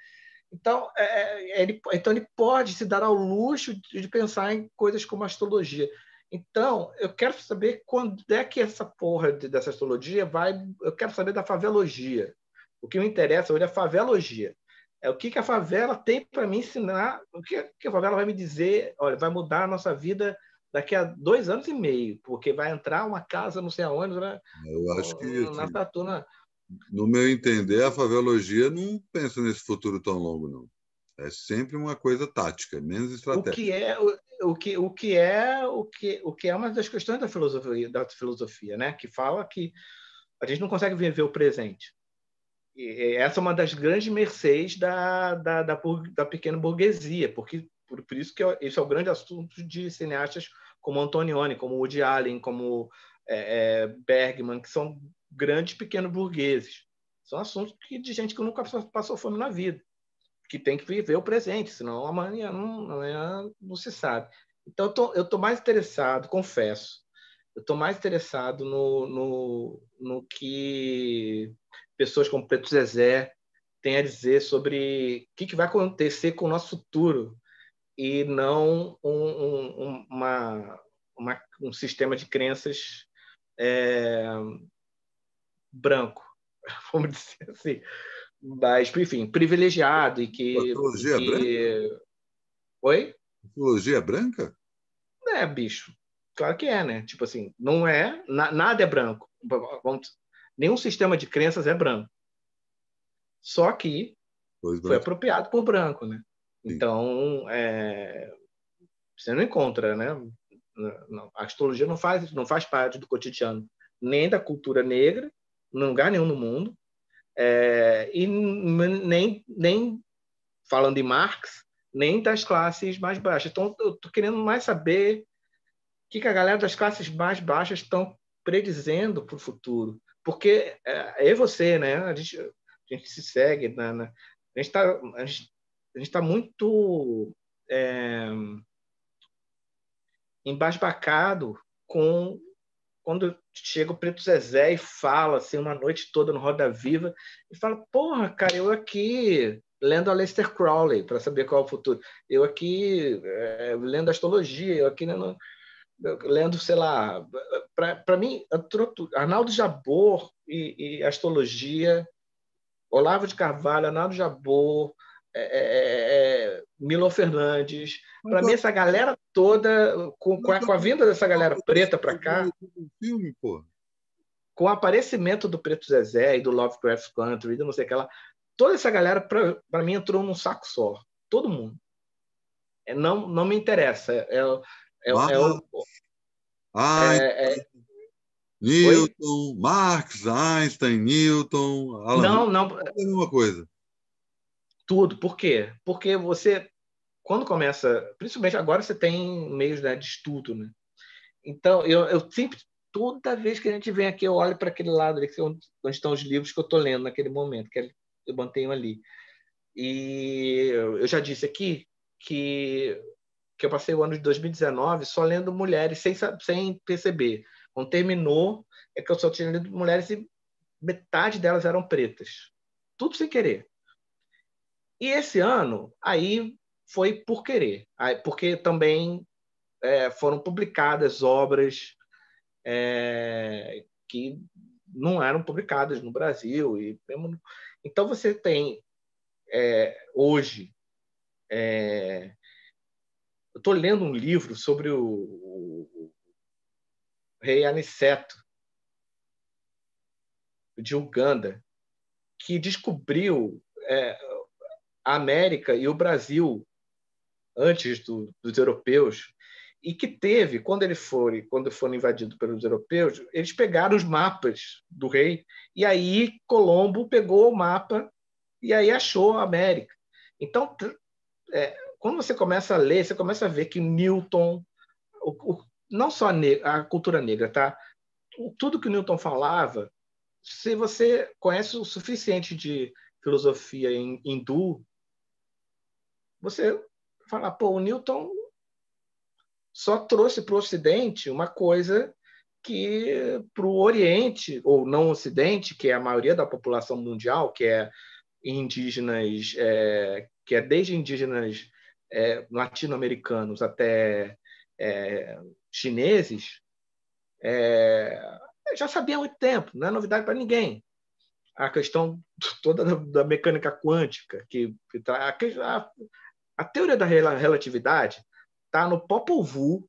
Então, é, é, ele, então ele pode se dar ao luxo de, de pensar em coisas como astrologia. Então, eu quero saber quando é que essa porra de, dessa astrologia vai. Eu quero saber da favelogia. O que me interessa hoje é a favelogia. É o que, que a favela tem para me ensinar, o que, que a favela vai me dizer, olha, vai mudar a nossa vida daqui a dois anos e meio, porque vai entrar uma casa não sei aonde, né? Eu acho que na Tatuna. No meu entender, a favelologia não pensa nesse futuro tão longo, não. É sempre uma coisa tática, menos O estratégica. que é o, o que o que é o que o que é uma das questões da filosofia da filosofia, né? Que fala que a gente não consegue viver o presente. E essa é uma das grandes mercês da, da, da, da pequena burguesia, porque por, por isso que é- esse é o grande assunto de cineastas como Antonioni, como Woody Allen, como é, é, Bergman, que são grandes pequenos burgueses. São assuntos que, de gente que nunca passou- fome na vida, que tem que viver o presente, senão amanhã não, amanhã não se sabe. Então, eu tô mais interessado, confesso, eu estou mais interessado no, no, no que pessoas como Preto Zezé têm a dizer sobre o que, que vai acontecer com o nosso futuro e não um, um, um- uma, uma- um sistema de crenças é, branco, (laughs) vamos dizer assim. Mas, enfim, privilegiado e que. A teologia e que... Oi? Filologia branca? É, bicho. Claro que é, né? Tipo assim, não é. na- nada é branco. Vamos- nenhum sistema de crenças é branco. Só que Pois foi branco. apropriado por branco, né? Sim. Então, é, você não encontra, né? Não, A astrologia não faz, não faz parte do cotidiano nem da cultura negra, em lugar nenhum no mundo, é, e nem, nem falando em Marx, nem das classes mais baixas. Então, eu estou querendo mais saber o que, que a galera das classes mais baixas estão predizendo para o futuro. Porque é, e você, né? A gente, a gente se segue, na, na- a gente está a gente tá muito é, embasbacado com quando chega o Preto Zezé e fala assim uma noite toda no Roda Viva e fala, porra, cara, eu aqui lendo a Lester Crowley para saber qual é o futuro. Eu aqui é, lendo astrologia, eu aqui lendo, lendo sei lá, para mim. Arnaldo Jabor e, e astrologia, Olavo de Carvalho, Arnaldo Jabor, é, é, Milo Fernandes. Para mim, essa galera toda, com, com, a, com a vinda dessa galera preta para cá, filme, pô. com o aparecimento do Preto Zezé e do Lovecraft Country, e do não sei o que lá, toda essa galera, para mim, entrou num saco só. Todo mundo. É, não, não me interessa. É, é, Ah, é o- Ai, é- é- Newton, Marx, Einstein, Newton, Alan não, não, é a mesma coisa. tudo. Por quê? Porque você, quando começa, principalmente agora você tem meios né, de estudo, né? Então, eu, eu sempre, toda vez que a gente vem aqui, eu olho para aquele lado ali, é onde, onde estão os livros que eu estou lendo naquele momento, que eu mantenho ali. E eu já disse aqui que, que eu passei o ano de 2019 só lendo mulheres, sem, sem perceber. Quando terminou, é que eu só tinha lido mulheres e metade delas eram pretas. Tudo sem querer. E esse ano, aí foi por querer. Porque também é, foram publicadas obras é, que não eram publicadas no Brasil. E. Então, você tem é, hoje. é, eu estou lendo um livro sobre o, o rei Aniceto, de Uganda, que descobriu é, a América e o Brasil antes do, dos europeus e que teve quando ele foi quando foram invadidos pelos europeus eles pegaram os mapas do rei e aí Colombo pegou o mapa e aí achou a América. Então é, quando você começa a ler você começa a ver que Newton o, o, não só a, a cultura negra tá? Tudo que Newton falava se você conhece o suficiente de filosofia hindu você fala, pô, o Newton só trouxe para o Ocidente uma coisa que para o Oriente, ou não Ocidente, que é a maioria da população mundial, que é indígenas, é, que é desde indígenas é, latino-americanos até é, chineses, já sabia há muito tempo, não é novidade para ninguém. A questão (laughs) toda da, mecânica quântica, que, que tá, a, a teoria da relatividade está no Popol Vuh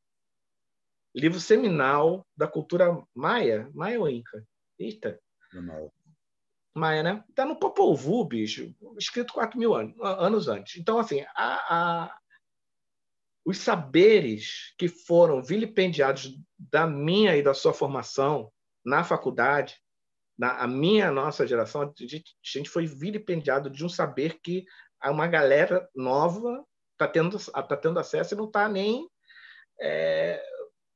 livro seminal da cultura maia, maia ou inca? Eita. Não. Maia, né? Está no Popol Vuh, bicho, escrito 4 mil anos, anos antes. Então, assim, a, a, os saberes que foram vilipendiados da minha e da sua formação na faculdade, na a minha, a nossa geração, a gente foi vilipendiado de um saber que uma galera nova está tendo, tá tendo acesso e não está nem é,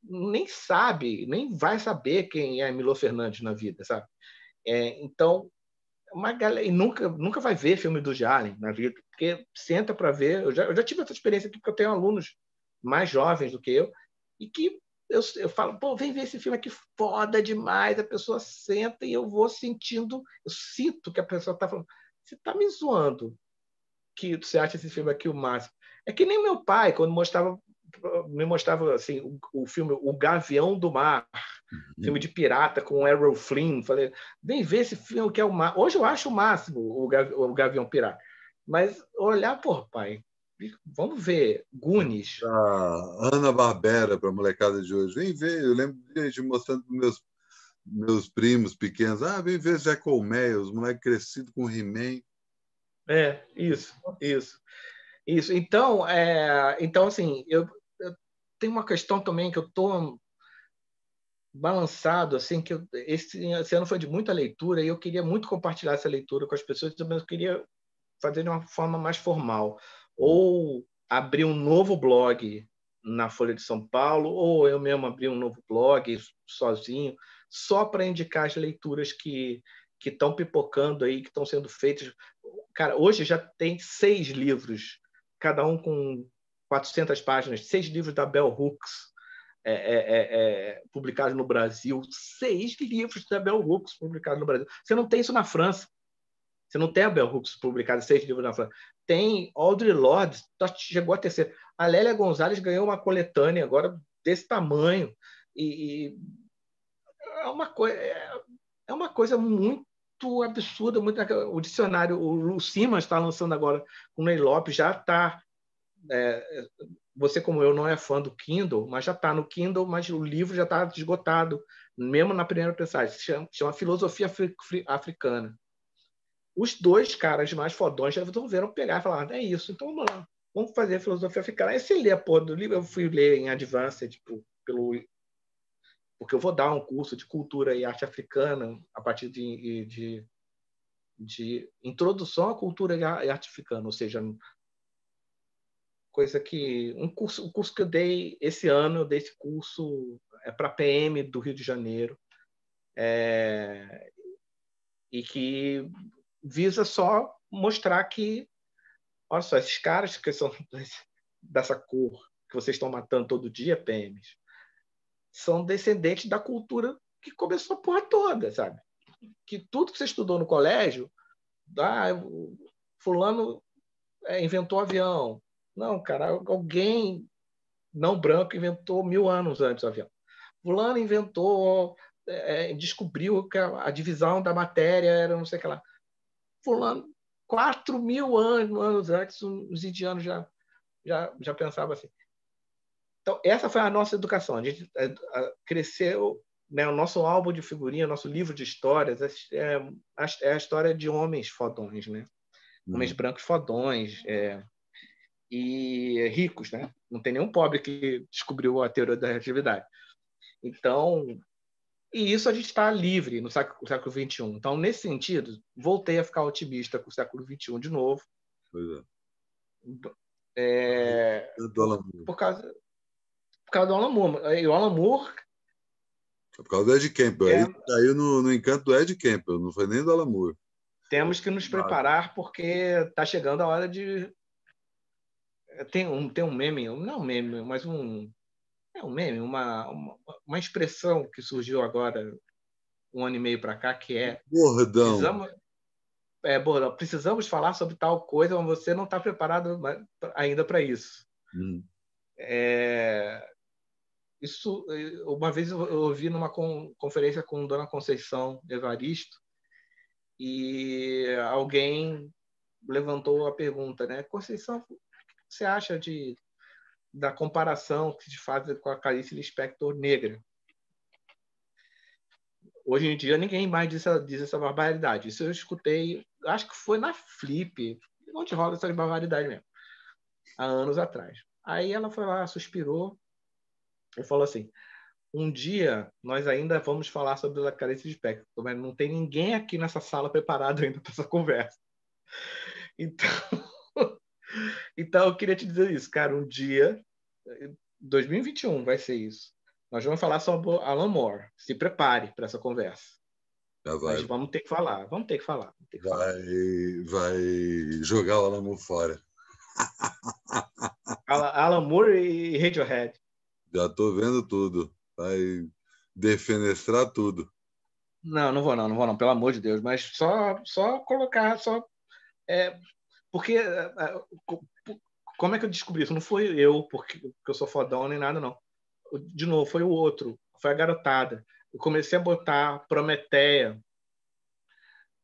nem sabe, nem vai saber quem é Milo Fernandes na vida, sabe? É, então, uma galera e nunca nunca vai ver filme do Jalen na vida, porque senta para ver. Eu já, eu já tive essa experiência aqui porque eu tenho alunos mais jovens do que eu e que eu, eu falo, pô, vem ver esse filme aqui foda demais. A pessoa senta e eu vou sentindo, eu sinto que a pessoa está falando, você está me zoando que você acha esse filme aqui o máximo. É que nem meu pai, quando mostrava me mostrava assim o, o, filme O Gavião do Mar, uhum. filme de pirata com Errol Flynn. Falei, vem ver esse filme que é o mar. Hoje eu acho o máximo o, Gav, o Gavião Pirata. Mas olhar, pô, pai, vamos ver Gunis. A Ana Barbera para a molecada de hoje. Vem ver, eu lembro de gente mostrando para meus meus primos pequenos, ah, vem ver Zé Colmeia, os moleques crescidos com He-Man. É, isso, isso. Isso. Então, é, então assim, eu, tem uma questão também que eu estou balançado, assim, que eu, esse, esse, ano foi de muita leitura e eu queria muito compartilhar essa leitura com as pessoas, mas eu queria fazer de uma forma mais formal. Ou abrir um novo blog na Folha de São Paulo, ou eu mesmo abrir um novo blog sozinho, só para indicar as leituras que que estão pipocando aí, que estão sendo feitas. Cara, hoje já tem seis livros, cada um com 400 páginas, seis livros da Bell Hooks é, é, é, é, publicados no Brasil, seis livros da Bell Hooks publicados no Brasil. Você não tem isso na França. Você não tem a Bell Hooks publicada, seis livros na França. Tem Audre Lorde, tá, chegou a terceira. A Lélia Gonzalez ganhou uma coletânea agora desse tamanho. E, e é, uma coisa, é, é uma coisa muito absurda. Muito, o dicionário, o Lu Simas está lançando agora com o Ney Lopes, já está é, você como eu não é fã do Kindle, mas já está no Kindle, mas o livro já está esgotado, mesmo na primeira passagem. Se chama, chama Filosofia Africana. Os dois caras mais fodões já resolveram pegar e falar: é isso, então vamos fazer filosofia africana. Aí você lê a porra do livro, eu fui ler em Advanced, tipo, pelo porque eu vou dar um curso de cultura e arte africana a partir de, de, de introdução à cultura e arte africana, ou seja, coisa que um curso, um curso que eu dei esse ano, eu dei esse curso é para PM do Rio de Janeiro, é, e que visa só mostrar que, olha só, esses caras que são (laughs) dessa cor que vocês estão matando todo dia, PMs, são descendentes da cultura que começou a porra toda, sabe? Que tudo que você estudou no colégio, ah, fulano é, inventou avião, não, cara, alguém não branco inventou mil anos antes o avião. Fulano inventou, é, é, descobriu que a, a, divisão da matéria era não sei o que lá. Fulano, quatro mil anos, anos antes, os indianos já, já, já pensavam assim. Então, essa foi a nossa educação. A gente a, cresceu, né, o nosso álbum de figurinha, nosso livro de histórias, é, é a história de homens fodões, né? Homens hum. brancos fodões, é, e ricos, né? Não tem nenhum pobre que descobriu a teoria da relatividade. Então, e isso a gente está livre no século, século XXI. Então, nesse sentido, voltei a ficar otimista com o século XXI de novo. Pois é. é por, causa, por causa do Alan Moore. E o Alan Moore. É por causa do Ed Campbell. É... Aí caiu no, no encanto do Ed Campbell, não foi nem do Alan Moore. Temos que nos preparar porque está chegando a hora de tem um, tem um meme, não um meme, mas um. É um meme, uma, uma, uma expressão que surgiu agora, um ano e meio para cá, que é. Bordão. Precisamos, é, bordão. Precisamos falar sobre tal coisa, mas você não está preparado ainda para isso. Hum. É, isso, uma vez eu ouvi numa conferência com Dona Conceição Evaristo, e alguém levantou a pergunta, né? Conceição, você acha de da comparação que se faz com a Clarice Lispector negra. Hoje em dia ninguém mais diz, diz essa barbaridade. Isso eu escutei, acho que foi na Flip, onde rola essas barbaridades mesmo, há anos atrás. Aí ela foi lá, suspirou e falou assim: um dia nós ainda vamos falar sobre a carência de espectro, mas não tem ninguém aqui nessa sala preparado ainda para essa conversa. (laughs) Então, (laughs) então eu queria te dizer isso, cara. Um dia, 2021 vai ser isso. Nós vamos falar sobre Alan Moore. Se prepare para essa conversa. Já vai. Mas vamos ter que falar, vamos ter que falar. Ter que vai, falar. vai jogar o Alan Moore fora. Alan Moore e Radiohead. Já estou vendo tudo. Vai defenestrar tudo. Não, não vou não, não vou não, pelo amor de Deus. Mas só, só colocar, só é, porque é, é, como é que eu descobri isso? Não foi eu, porque, porque eu sou fodão nem nada, não. De novo, foi o outro, foi a garotada. Eu comecei a botar Prometeia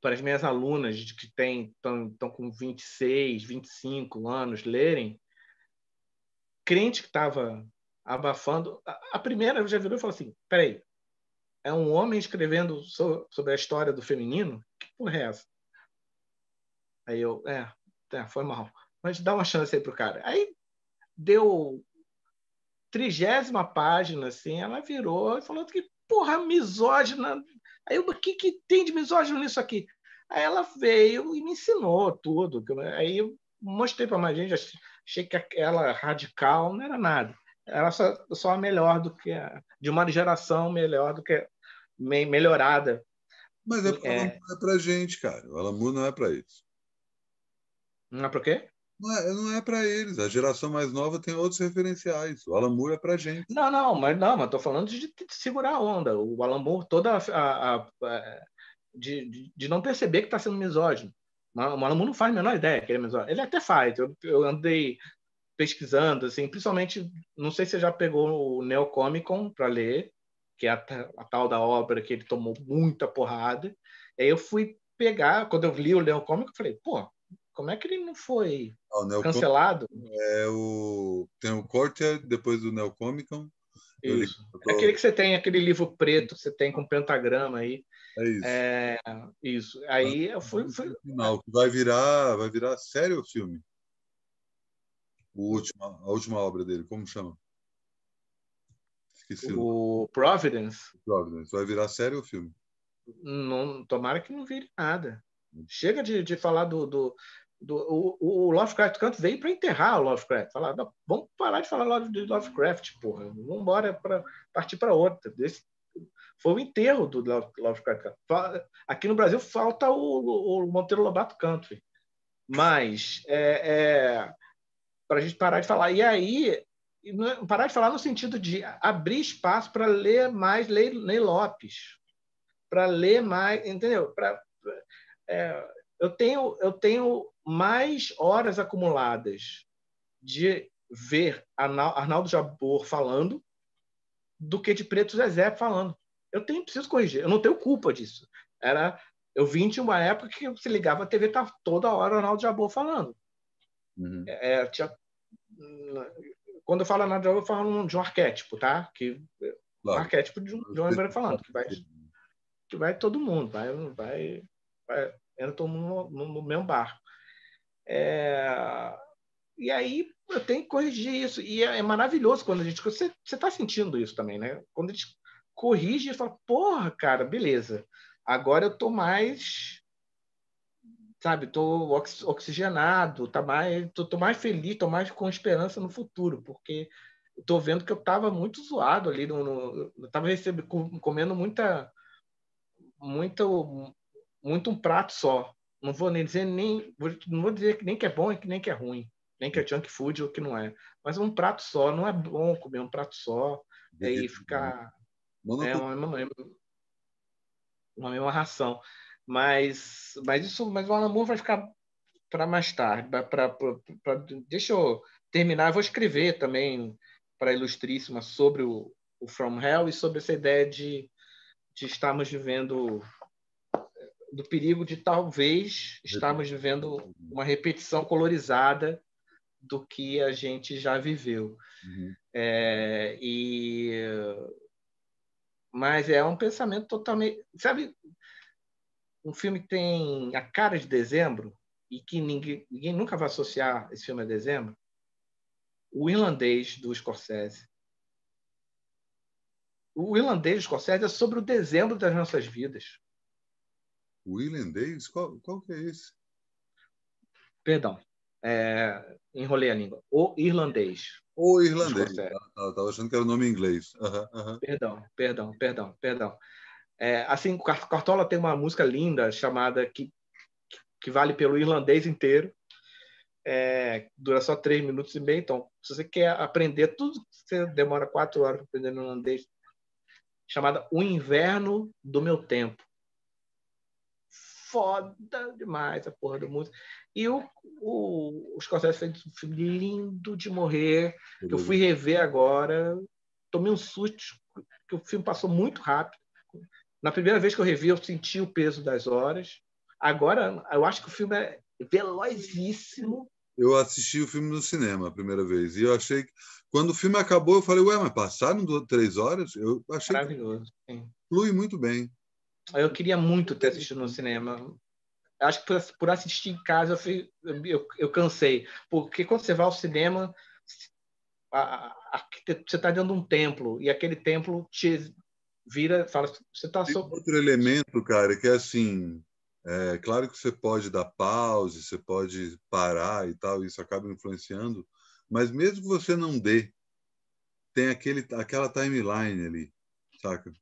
para as minhas alunas que estão com 26, 25 anos lerem. Crente que estava abafando. A, primeira já virou e falou assim: peraí, é um homem escrevendo sobre a história do feminino? Que porra é essa? Aí eu, é, é foi mal. Mas dá uma chance aí pro cara. Aí deu trigésima página, assim, ela virou e falou que, porra, misógina. Aí eu, o que, que tem de misógino nisso aqui? Aí ela veio e me ensinou tudo. Aí eu mostrei para mais gente, achei que ela radical não era nada ela só, só é melhor do que a, de uma geração melhor do que me, melhorada. Mas é porque é... não é pra gente, cara. O Alamu não é para isso. Não é para quê? Não é, não é para eles. A geração mais nova tem outros referenciais. O Alamur é para gente. Não, não, mas não, mas tô falando de, de, segurar a onda. O Alamur toda a, a, a de, de, de, não perceber que está sendo misógino. O Alamur não faz a menor ideia que ele é misógino. Ele até faz. Eu, eu andei pesquisando, assim, principalmente, não sei se você já pegou o Neocomicon para ler, que é a, a, tal da obra que ele tomou muita porrada. Aí eu fui pegar, quando eu li o Neocomicon, eu falei, pô, como é que ele não foi ah, cancelado? É o tem o Cortia depois do Neocomicon. Isso. É aquele que você tem, aquele livro preto que você tem com pentagrama aí. É isso. É, isso. Aí eu fui, fui... Final, vai virar, vai virar sério o filme. O último, a última obra dele, como chama? Esqueci. O Providence. Providence. Vai virar série ou filme? Não, tomara que não vire nada. Chega de, de falar do. do, do o, o Lovecraft Country veio para enterrar o Lovecraft. Falar, não, vamos parar de falar de Lovecraft, porra. Vamos embora para partir para outra. Desse, foi o enterro do Lovecraft Country. Aqui no Brasil falta o, o Monteiro Lobato Country. Mas é, é para a gente parar de falar. E aí, é, parar de falar no sentido de abrir espaço para ler mais Lei, Lopes, para ler mais, entendeu? Pra, é, eu, tenho, eu tenho mais horas acumuladas de ver Arnaldo Jabor falando do que de Preto Zezé falando. Eu tenho, preciso corrigir, eu não tenho culpa disso. Era, eu vim de uma época que se ligava a TV, tá toda hora Arnaldo Jabor falando. Uhum. É, tinha, quando eu falo na eu falo de um arquétipo, tá? Que, claro. Um arquétipo de um, de um falando, que vai, que vai todo mundo, vai, vai, vai entra todo mundo no, no mesmo barco. É, e aí eu tenho que corrigir isso. E é, é maravilhoso quando a gente. Você está sentindo isso também, né? Quando a gente corrige e fala, porra, cara, beleza. Agora eu tô mais sabe, tô oxigenado, tá mais, tô, tô, mais feliz, tô mais com esperança no futuro, porque tô vendo que eu tava muito zoado ali, no, no eu tava recebendo, comendo muita, muito, muito um prato só. Não vou nem dizer nem, não vou dizer que nem que é bom e que nem que é ruim, nem que é junk food ou que não é, mas um prato só, não é bom comer um prato só, aí ficar é uma, uma, uma mesma ração. Mas, mas isso, mas o Alan Moore vai ficar para mais tarde. Pra, pra, pra, deixa eu terminar. Eu vou escrever também para Ilustríssima sobre o, o From Hell e sobre essa ideia de, de estarmos vivendo do perigo de talvez estarmos vivendo uma repetição colorizada do que a gente já viveu. Uhum. É, e mas é um pensamento totalmente, sabe, um filme que tem a cara de dezembro e que ninguém, ninguém nunca vai associar esse filme a dezembro. O irlandês do Scorsese. O irlandês do Scorsese é sobre o dezembro das nossas vidas. O irlandês? Qual, qual que é esse? Perdão. É, enrolei a língua. O irlandês. O irlandês. Estava achando que era o nome em inglês. Uhum, uhum. Perdão, perdão, perdão, perdão. É, assim, Cartola tem uma música linda chamada que, que vale pelo irlandês inteiro. É, dura só três minutos e meio. Então, se você quer aprender tudo, você demora quatro horas para aprender no irlandês. Chamada O Inverno do Meu Tempo foda demais a porra do música. E o, o, o Scorsese fez um filme lindo de morrer, que eu fui rever agora. Tomei um susto, que o filme passou muito rápido. Na primeira vez que eu revi, eu senti o peso das horas. Agora, eu acho que o filme é velozíssimo. Eu assisti o filme no cinema a primeira vez e eu achei que quando o filme acabou, eu falei, ué, mas passaram três horas? Eu achei Maravilhoso, que flui muito bem. Eu queria muito ter assistido no cinema. Acho que por, por assistir em casa eu, fui, eu, eu, cansei. Porque quando você vai ao cinema, a, a, você está dentro de um templo e aquele templo te vira, fala, você está. Outro elemento, cara, que é assim. É claro que você pode dar pause, você pode parar e tal, isso acaba influenciando, mas mesmo que você não dê, tem aquele, aquela timeline ali, saca?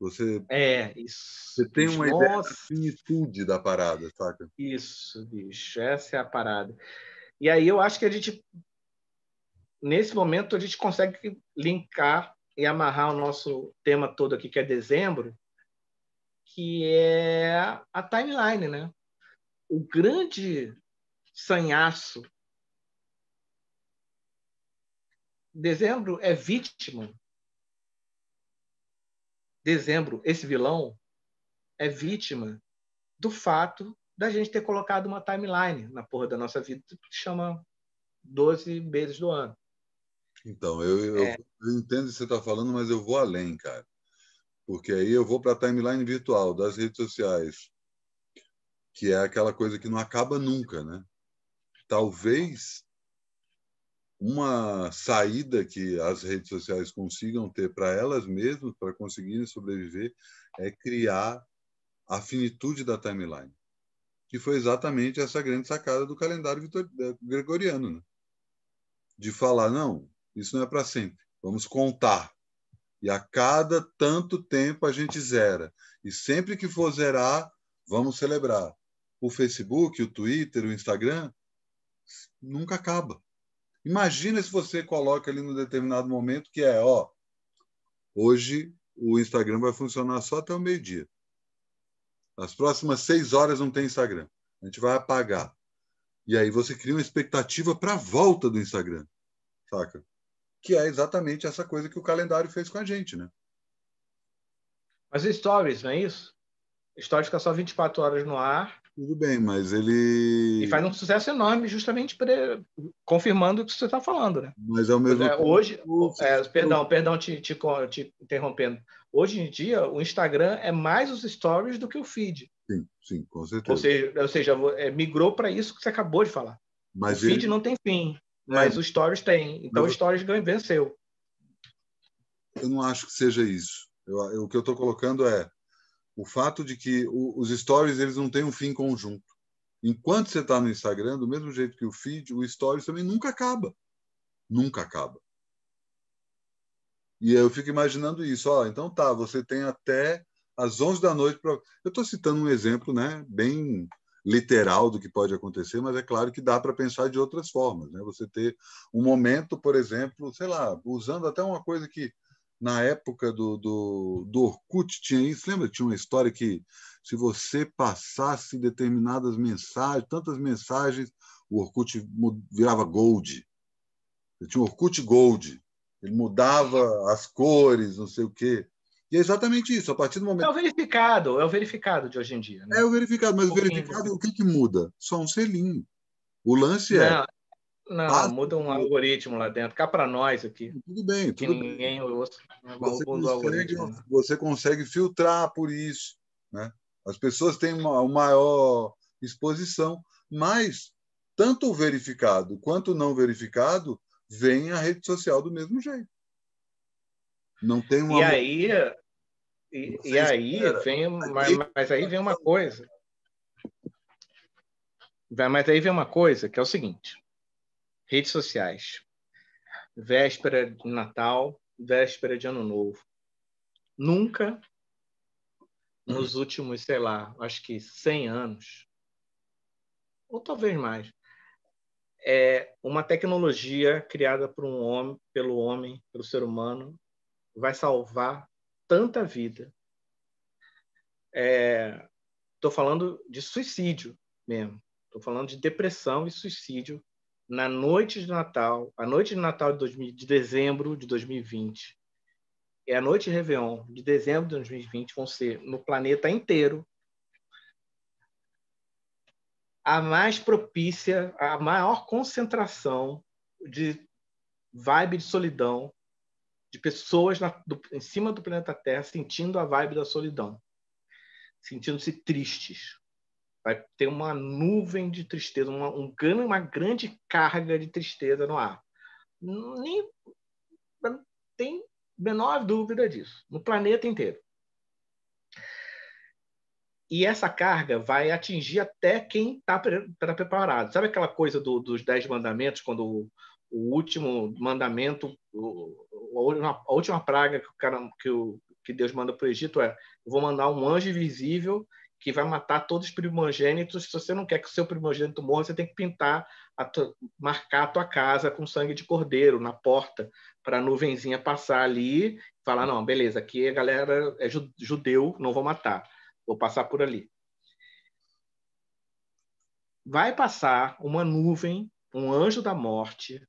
Você, é, isso. Você tem uma Nossa. ideia da finitude da parada, saca? Isso, bicho. Essa é a parada. E aí eu acho que a gente, nesse momento, a gente consegue linkar e amarrar o nosso tema todo aqui, que é dezembro, que é a timeline, né? O grande sanhaço. Dezembro é vítima dezembro, esse vilão é vítima do fato da gente ter colocado uma timeline na porra da nossa vida que chama 12 meses do ano. Então, eu, é. eu, entendo o que você está falando, mas eu vou além, cara. Porque aí eu vou para a timeline virtual das redes sociais, que é aquela coisa que não acaba nunca, né? Talvez uma saída que as redes sociais consigam ter para elas mesmas, para conseguirem sobreviver, é criar a finitude da timeline, que foi exatamente essa grande sacada do calendário gregoriano, né? de falar não, isso não é para sempre, vamos contar e a cada tanto tempo a gente zera e sempre que for zerar, vamos celebrar. O Facebook, o Twitter, o Instagram nunca acaba Imagina se você coloca ali no determinado momento que é, ó, hoje o Instagram vai funcionar só até o meio-dia. As próximas seis horas não tem Instagram. A gente vai apagar. E aí você cria uma expectativa para a volta do Instagram, saca? Que é exatamente essa coisa que o calendário fez com a gente, né? Mas stories, não é isso? Stories fica só 24 horas no ar tudo bem, mas ele. E faz um sucesso enorme, justamente confirmando o que você está falando, né? Mas ao mesmo é, Hoje, é, perdão, perdão te, te, te, interrompendo. Hoje em dia, o Instagram é mais os stories do que o feed. Sim, sim, com certeza. Ou seja, ou seja é, migrou para isso que você acabou de falar. Mas o feed ele... não tem fim, é. Mas o stories tem. Então, o stories venceu. Eu não acho que seja isso. Eu, eu, o que eu estou colocando é o fato de que o, os stories eles não têm um fim conjunto. Enquanto você está no Instagram, do mesmo jeito que o feed, o stories também nunca acaba. Nunca acaba. E eu fico imaginando isso. Ó, então tá, você tem até às 11 da noite para. Eu estou citando um exemplo né, bem literal do que pode acontecer, mas é claro que dá para pensar de outras formas. Né? Você ter um momento, por exemplo, sei lá, usando até uma coisa que na época do, do, do Orkut tinha isso. Lembra? Tinha uma história que se você passasse determinadas mensagens, tantas mensagens, o Orkut virava gold. tinha o Orkut Gold. Ele mudava as cores, não sei o quê. E é exatamente isso. A partir do momento. É o verificado, é o verificado de hoje em dia. Né? É o verificado, mas o verificado, o que, que muda? Só um selinho. O lance é. Não, ah, muda um algoritmo lá dentro. Cá para nós aqui. Tudo bem, tudo que ninguém bem. Ouça, você, consegue, você consegue filtrar por isso. Né? As pessoas têm uma, uma maior exposição, mas tanto o verificado quanto o não verificado vem a rede social do mesmo jeito. Não tem uma. E aí, e, e aí vem, mas, mas aí vem uma coisa. Mas aí vem uma coisa que é o seguinte: redes sociais, véspera de Natal, véspera de Ano Novo. Nunca, nos últimos, sei lá, acho que 100 anos, ou talvez mais, é uma tecnologia criada por um homem, pelo homem, pelo ser humano, vai salvar tanta vida. Estou é, falando de suicídio mesmo. Estou falando de depressão e suicídio na noite de Natal, a noite de Natal de, 2000, de dezembro de 2020 e a noite de Réveillon de dezembro de 2020 vão ser no planeta inteiro a mais propícia, a maior concentração de vibe de solidão de pessoas na, do, em cima do planeta Terra sentindo a vibe da solidão, sentindo-se tristes. Vai ter uma nuvem de tristeza, uma, um, uma grande carga de tristeza no ar. Nem tem menor dúvida disso, no planeta inteiro. E essa carga vai atingir até quem está preparado. Sabe aquela coisa do, dos Dez Mandamentos, quando o último mandamento, a última praga que, o cara, que, o, que Deus manda para o Egito é: vou mandar um anjo invisível que vai matar todos os primogênitos. Se você não quer que o seu primogênito morra, você tem que pintar, a marcar a tua casa com sangue de cordeiro na porta, para a nuvenzinha passar ali falar: não, beleza, aqui a galera é judeu, não vou matar, vou passar por ali. Vai passar uma nuvem, um anjo da morte,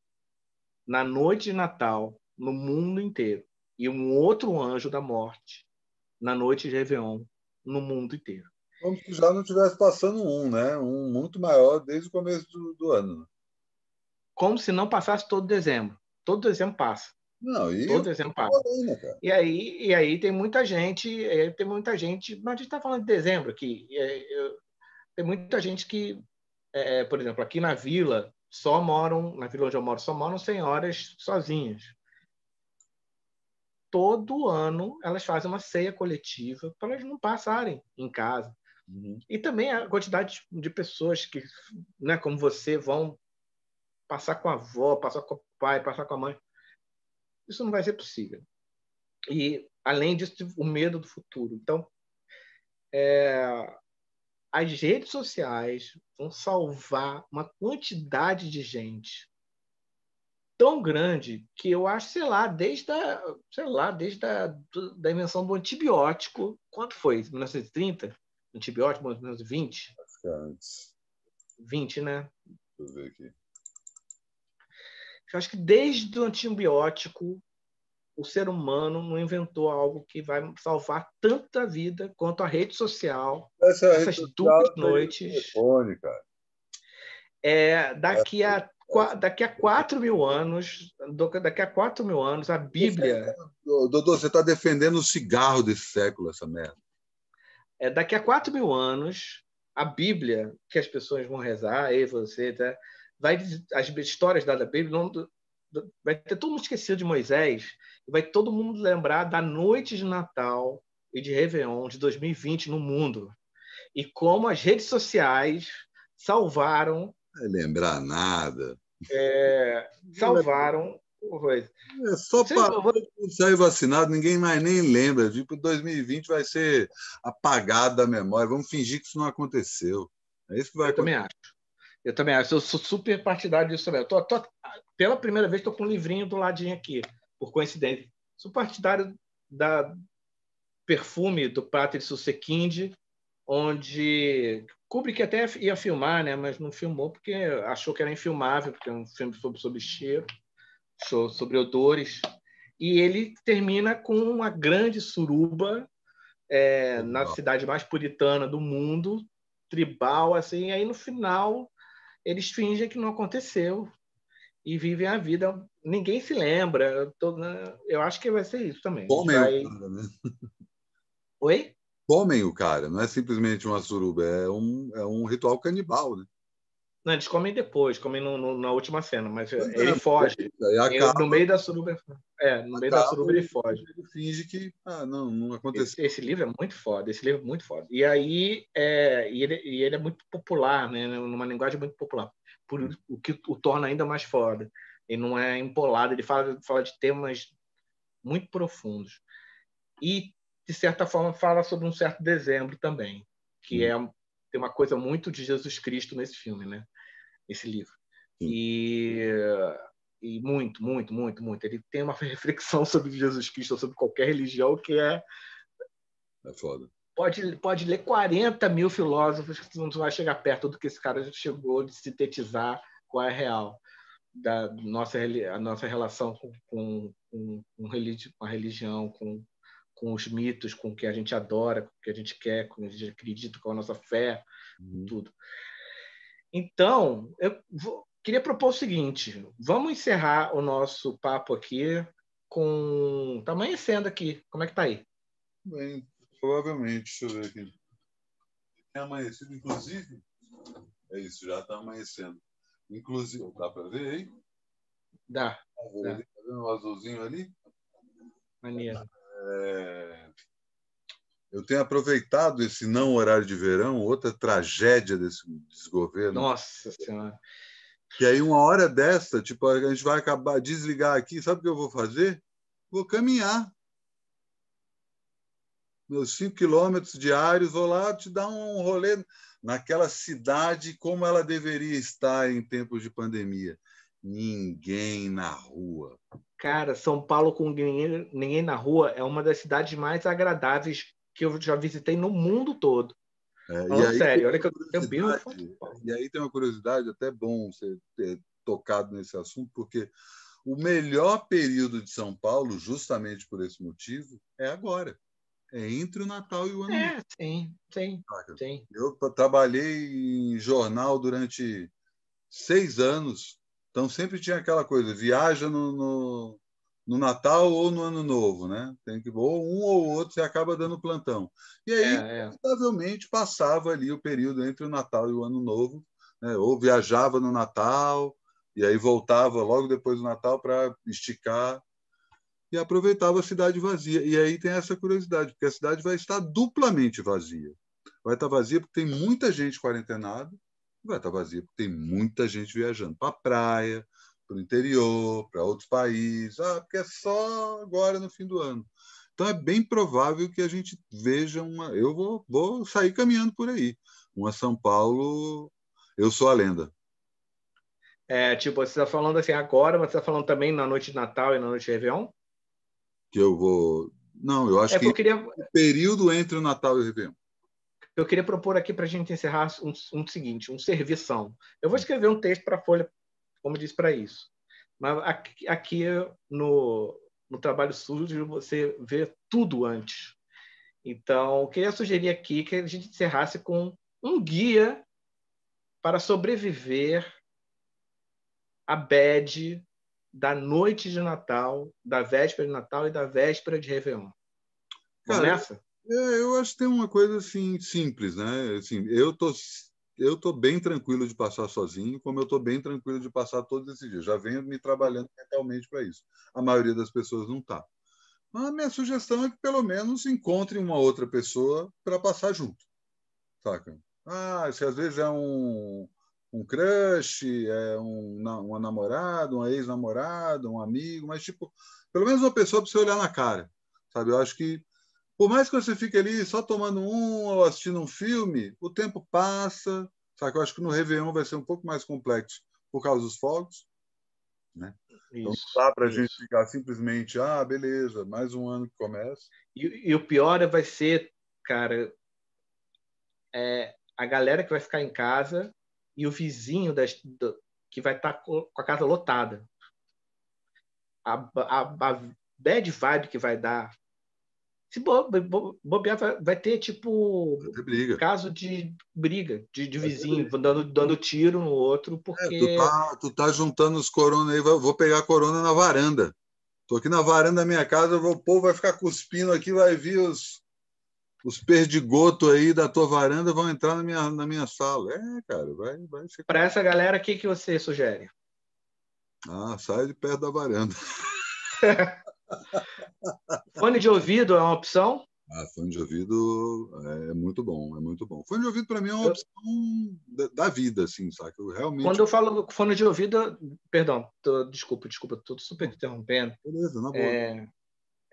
na noite de Natal no mundo inteiro e um outro anjo da morte na noite de Réveillon no mundo inteiro. Como se já não estivesse passando um, né? Um muito maior desde o começo do, do ano. Né? Como se não passasse todo dezembro. Todo dezembro passa. Não, e todo dezembro passa. e aí, e aí tem muita gente, é, tem muita gente, mas a gente está falando de dezembro aqui. É, eu, tem muita gente que, é, por exemplo, aqui na vila, só moram, na vila onde eu moro, só moram senhoras sozinhas. Todo ano elas fazem uma ceia coletiva para elas não passarem em casa. Uhum. E também a quantidade de pessoas que, né, como você, vão passar com a avó, passar com o pai, passar com a mãe. Isso não vai ser possível. E, além disso, o medo do futuro. Então, é, as redes sociais vão salvar uma quantidade de gente tão grande que eu acho, sei lá, desde a, sei lá, desde a da invenção do antibiótico, quanto foi? 1930? Antibiótico, 1920? Acho que antes. 20, né? Deixa eu ver aqui. Eu acho que desde o antibiótico o ser humano não inventou algo que vai salvar tanta vida quanto a rede social. Essa é essas rede duas noites. Telefone, cara. É, daqui a daqui a quatro mil anos, daqui a quatro mil anos, a Bíblia. Doutor, você está defendendo o cigarro desse século, essa merda. É, daqui a quatro mil anos, a Bíblia, que as pessoas vão rezar, e você, tá? vai, as histórias da Bíblia não, vai ter todo mundo esquecido de Moisés, vai todo mundo lembrar da noite de Natal e de Réveillon de 2020 no mundo. E como as redes sociais salvaram. Não lembrar nada. É, salvaram. É só para vou... sair vacinado, ninguém mais nem lembra. Tipo, 2020 vai ser apagado da memória. Vamos fingir que isso não aconteceu. É isso que vai Eu acontecer. também acho. Eu também acho. Eu sou super partidário disso também. Eu tô, tô, pela primeira vez, estou com um livrinho do ladinho aqui, por coincidência. Sou partidário da Perfume, do Patrick Susequinde, onde Kubrick até ia filmar, né, mas não filmou porque achou que era infilmável, porque é um filme sobre, sobre cheiro, sobre odores. E ele termina com uma grande suruba é, na cidade mais puritana do mundo, tribal, assim. E aí no final eles fingem que não aconteceu. e vivem a vida. Ninguém se lembra. Eu, né? eu acho que vai ser isso também. Comem vai... o cara, né? Oi? Comem o cara, não é simplesmente uma suruba, é um, é um ritual canibal, né? Não, eles comem depois, comem no, no, na última cena, mas é, ele foge. Acaba, no meio da suruba. É, no meio da suruba ele foge. Ele finge que ah, não, não aconteceu. Esse, esse, livro é muito foda, esse livro é muito foda. E aí é, e ele, e ele é muito popular, né? Numa linguagem muito popular. Por, o que o torna ainda mais foda. Ele não é empolado, ele fala, fala de temas muito profundos. E, de certa forma, fala sobre um certo dezembro também, que hum. é tem uma coisa muito de Jesus Cristo nesse filme, né? esse livro. E, e muito, muito, muito, muito. Ele tem uma (laughs) reflexão sobre Jesus Cristo, sobre qualquer religião, que é. É foda. Pode, pode ler 40 mil filósofos que não vai chegar perto do que esse cara chegou de sintetizar qual é real da nossa, a nossa relação com, com, com, com a religião, com, com os mitos, com o que a gente adora, com o que a gente quer, com o que a gente acredita, com a nossa fé, uhum. tudo. Então, eu vou, queria propor o seguinte: vamos encerrar o nosso papo aqui com. Está amanhecendo aqui. Como é que está aí? Bem, provavelmente. Deixa eu ver aqui. É amanhecido, inclusive. É isso, já está amanhecendo. Inclusive, dá para ver aí? Dá. Tá vendo, tá vendo o azulzinho ali? Maneiro. É... Eu tenho aproveitado esse não horário de verão, outra tragédia desse desgoverno. Nossa Senhora. Que aí, uma hora dessa, tipo, a gente vai acabar desligar aqui, sabe o que eu vou fazer? Vou caminhar. Meus cinco quilômetros diários, vou lá te dar um rolê naquela cidade como ela deveria estar em tempos de pandemia. Ninguém na rua. Cara, São Paulo com ninguém, ninguém na rua é uma das cidades mais agradáveis que eu já visitei no mundo todo. É, e aí, sério, olha que eu E aí tem uma curiosidade, até bom você ter tocado nesse assunto, porque o melhor período de São Paulo, justamente por esse motivo, é agora. É entre o Natal e o Ano é, Novo. Sim, sim, sim. Eu trabalhei em jornal durante seis anos, então sempre tinha aquela coisa, viaja no, no no Natal ou no Ano Novo, né? Tem que ou um ou outro você acaba dando plantão. E aí, é, é. passava ali o período entre o Natal e o Ano Novo, né? Ou viajava no Natal e aí voltava logo depois do Natal para esticar e aproveitava a cidade vazia. E aí tem essa curiosidade, porque a cidade vai estar duplamente vazia. Vai estar vazia porque tem muita gente quarentenada, vai estar vazia porque tem muita gente viajando para a praia, para o interior, para outros países, ah, porque é só agora no fim do ano. Então é bem provável que a gente veja uma. Eu vou, vou sair caminhando por aí. Uma São Paulo, eu sou a lenda. É, tipo, você está falando assim agora, mas você está falando também na noite de Natal e na noite de Réveillon? Que eu vou. Não, eu acho é que, eu queria... o período entre o Natal e o Réveillon. Eu queria propor aqui para a gente encerrar um, um seguinte, um servição. Eu vou escrever um texto para a Folha como diz para isso. Mas aqui, aqui no, no trabalho sujo você vê tudo antes. Então, eu queria sugerir aqui que a gente encerrasse com um guia para sobreviver à bad da noite de Natal, da véspera de Natal e da véspera de Réveillon. Vamos Cara, nessa? É, eu acho que tem uma coisa assim simples, né? Assim, eu tô eu estou bem tranquilo de passar sozinho, como eu estou bem tranquilo de passar todos esses dias. Já venho me trabalhando mentalmente para isso. A maioria das pessoas não está. A minha sugestão é que pelo menos encontre uma outra pessoa para passar junto. Saca? Ah, se às vezes é um, um crush, é um, uma namorada, uma ex-namorada, um amigo, mas tipo, pelo menos uma pessoa para você olhar na cara. Sabe? Eu acho que por mais que você fique ali só tomando um ou assistindo um filme, o tempo passa. Sabe? Eu acho que no Réveillon vai ser um pouco mais complexo por causa dos fogos. Né? Então não dá para a gente ficar simplesmente, ah, beleza, mais um ano que começa. E, e o pior vai ser, cara, é a galera que vai ficar em casa e o vizinho das, do, que vai estar tá com a casa lotada. A, a, a bad vibe que vai dar Se bobear, vai, vai ter tipo vai ter briga. caso de briga, de, de vizinho, dando, dando tiro no outro, porque. É, tu, tá, tu tá juntando os corona aí, vou pegar a corona na varanda. Tô aqui na varanda da minha casa, o povo vai ficar cuspindo aqui, vai vir os, os perdigotos aí da tua varanda vão entrar na minha, na minha sala. É, cara, vai, vai ser. Para essa galera, o que, que você sugere? Ah, sai de perto da varanda. (laughs) Fone de ouvido é uma opção? Ah, fone de ouvido é muito bom, é muito bom. Fone de ouvido para mim é uma opção da vida, assim, sabe? Eu realmente. Quando eu falo fone de ouvido, perdão, tô, desculpa, desculpa, estou super interrompendo. Beleza, na boa. É,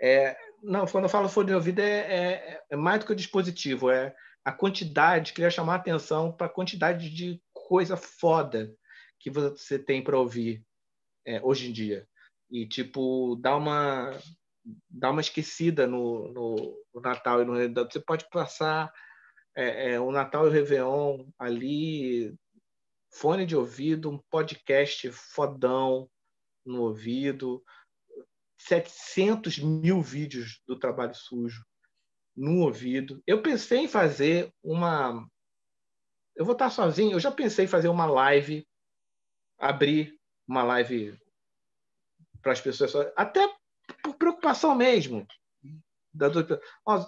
é, não, quando eu falo fone de ouvido é, é, é mais do que o dispositivo, é a quantidade, queria chamar a atenção para a quantidade de coisa foda que você tem para ouvir é, hoje em dia. E, tipo, dá uma, dá uma esquecida no, no, no Natal e no Réveillon. Você pode passar é, é, o Natal e o Réveillon ali, fone de ouvido, um podcast fodão no ouvido, 700 mil vídeos do trabalho sujo no ouvido. Eu pensei em fazer uma. Eu vou estar sozinho. Eu já pensei em fazer uma live, abrir uma live para as pessoas, até por preocupação mesmo.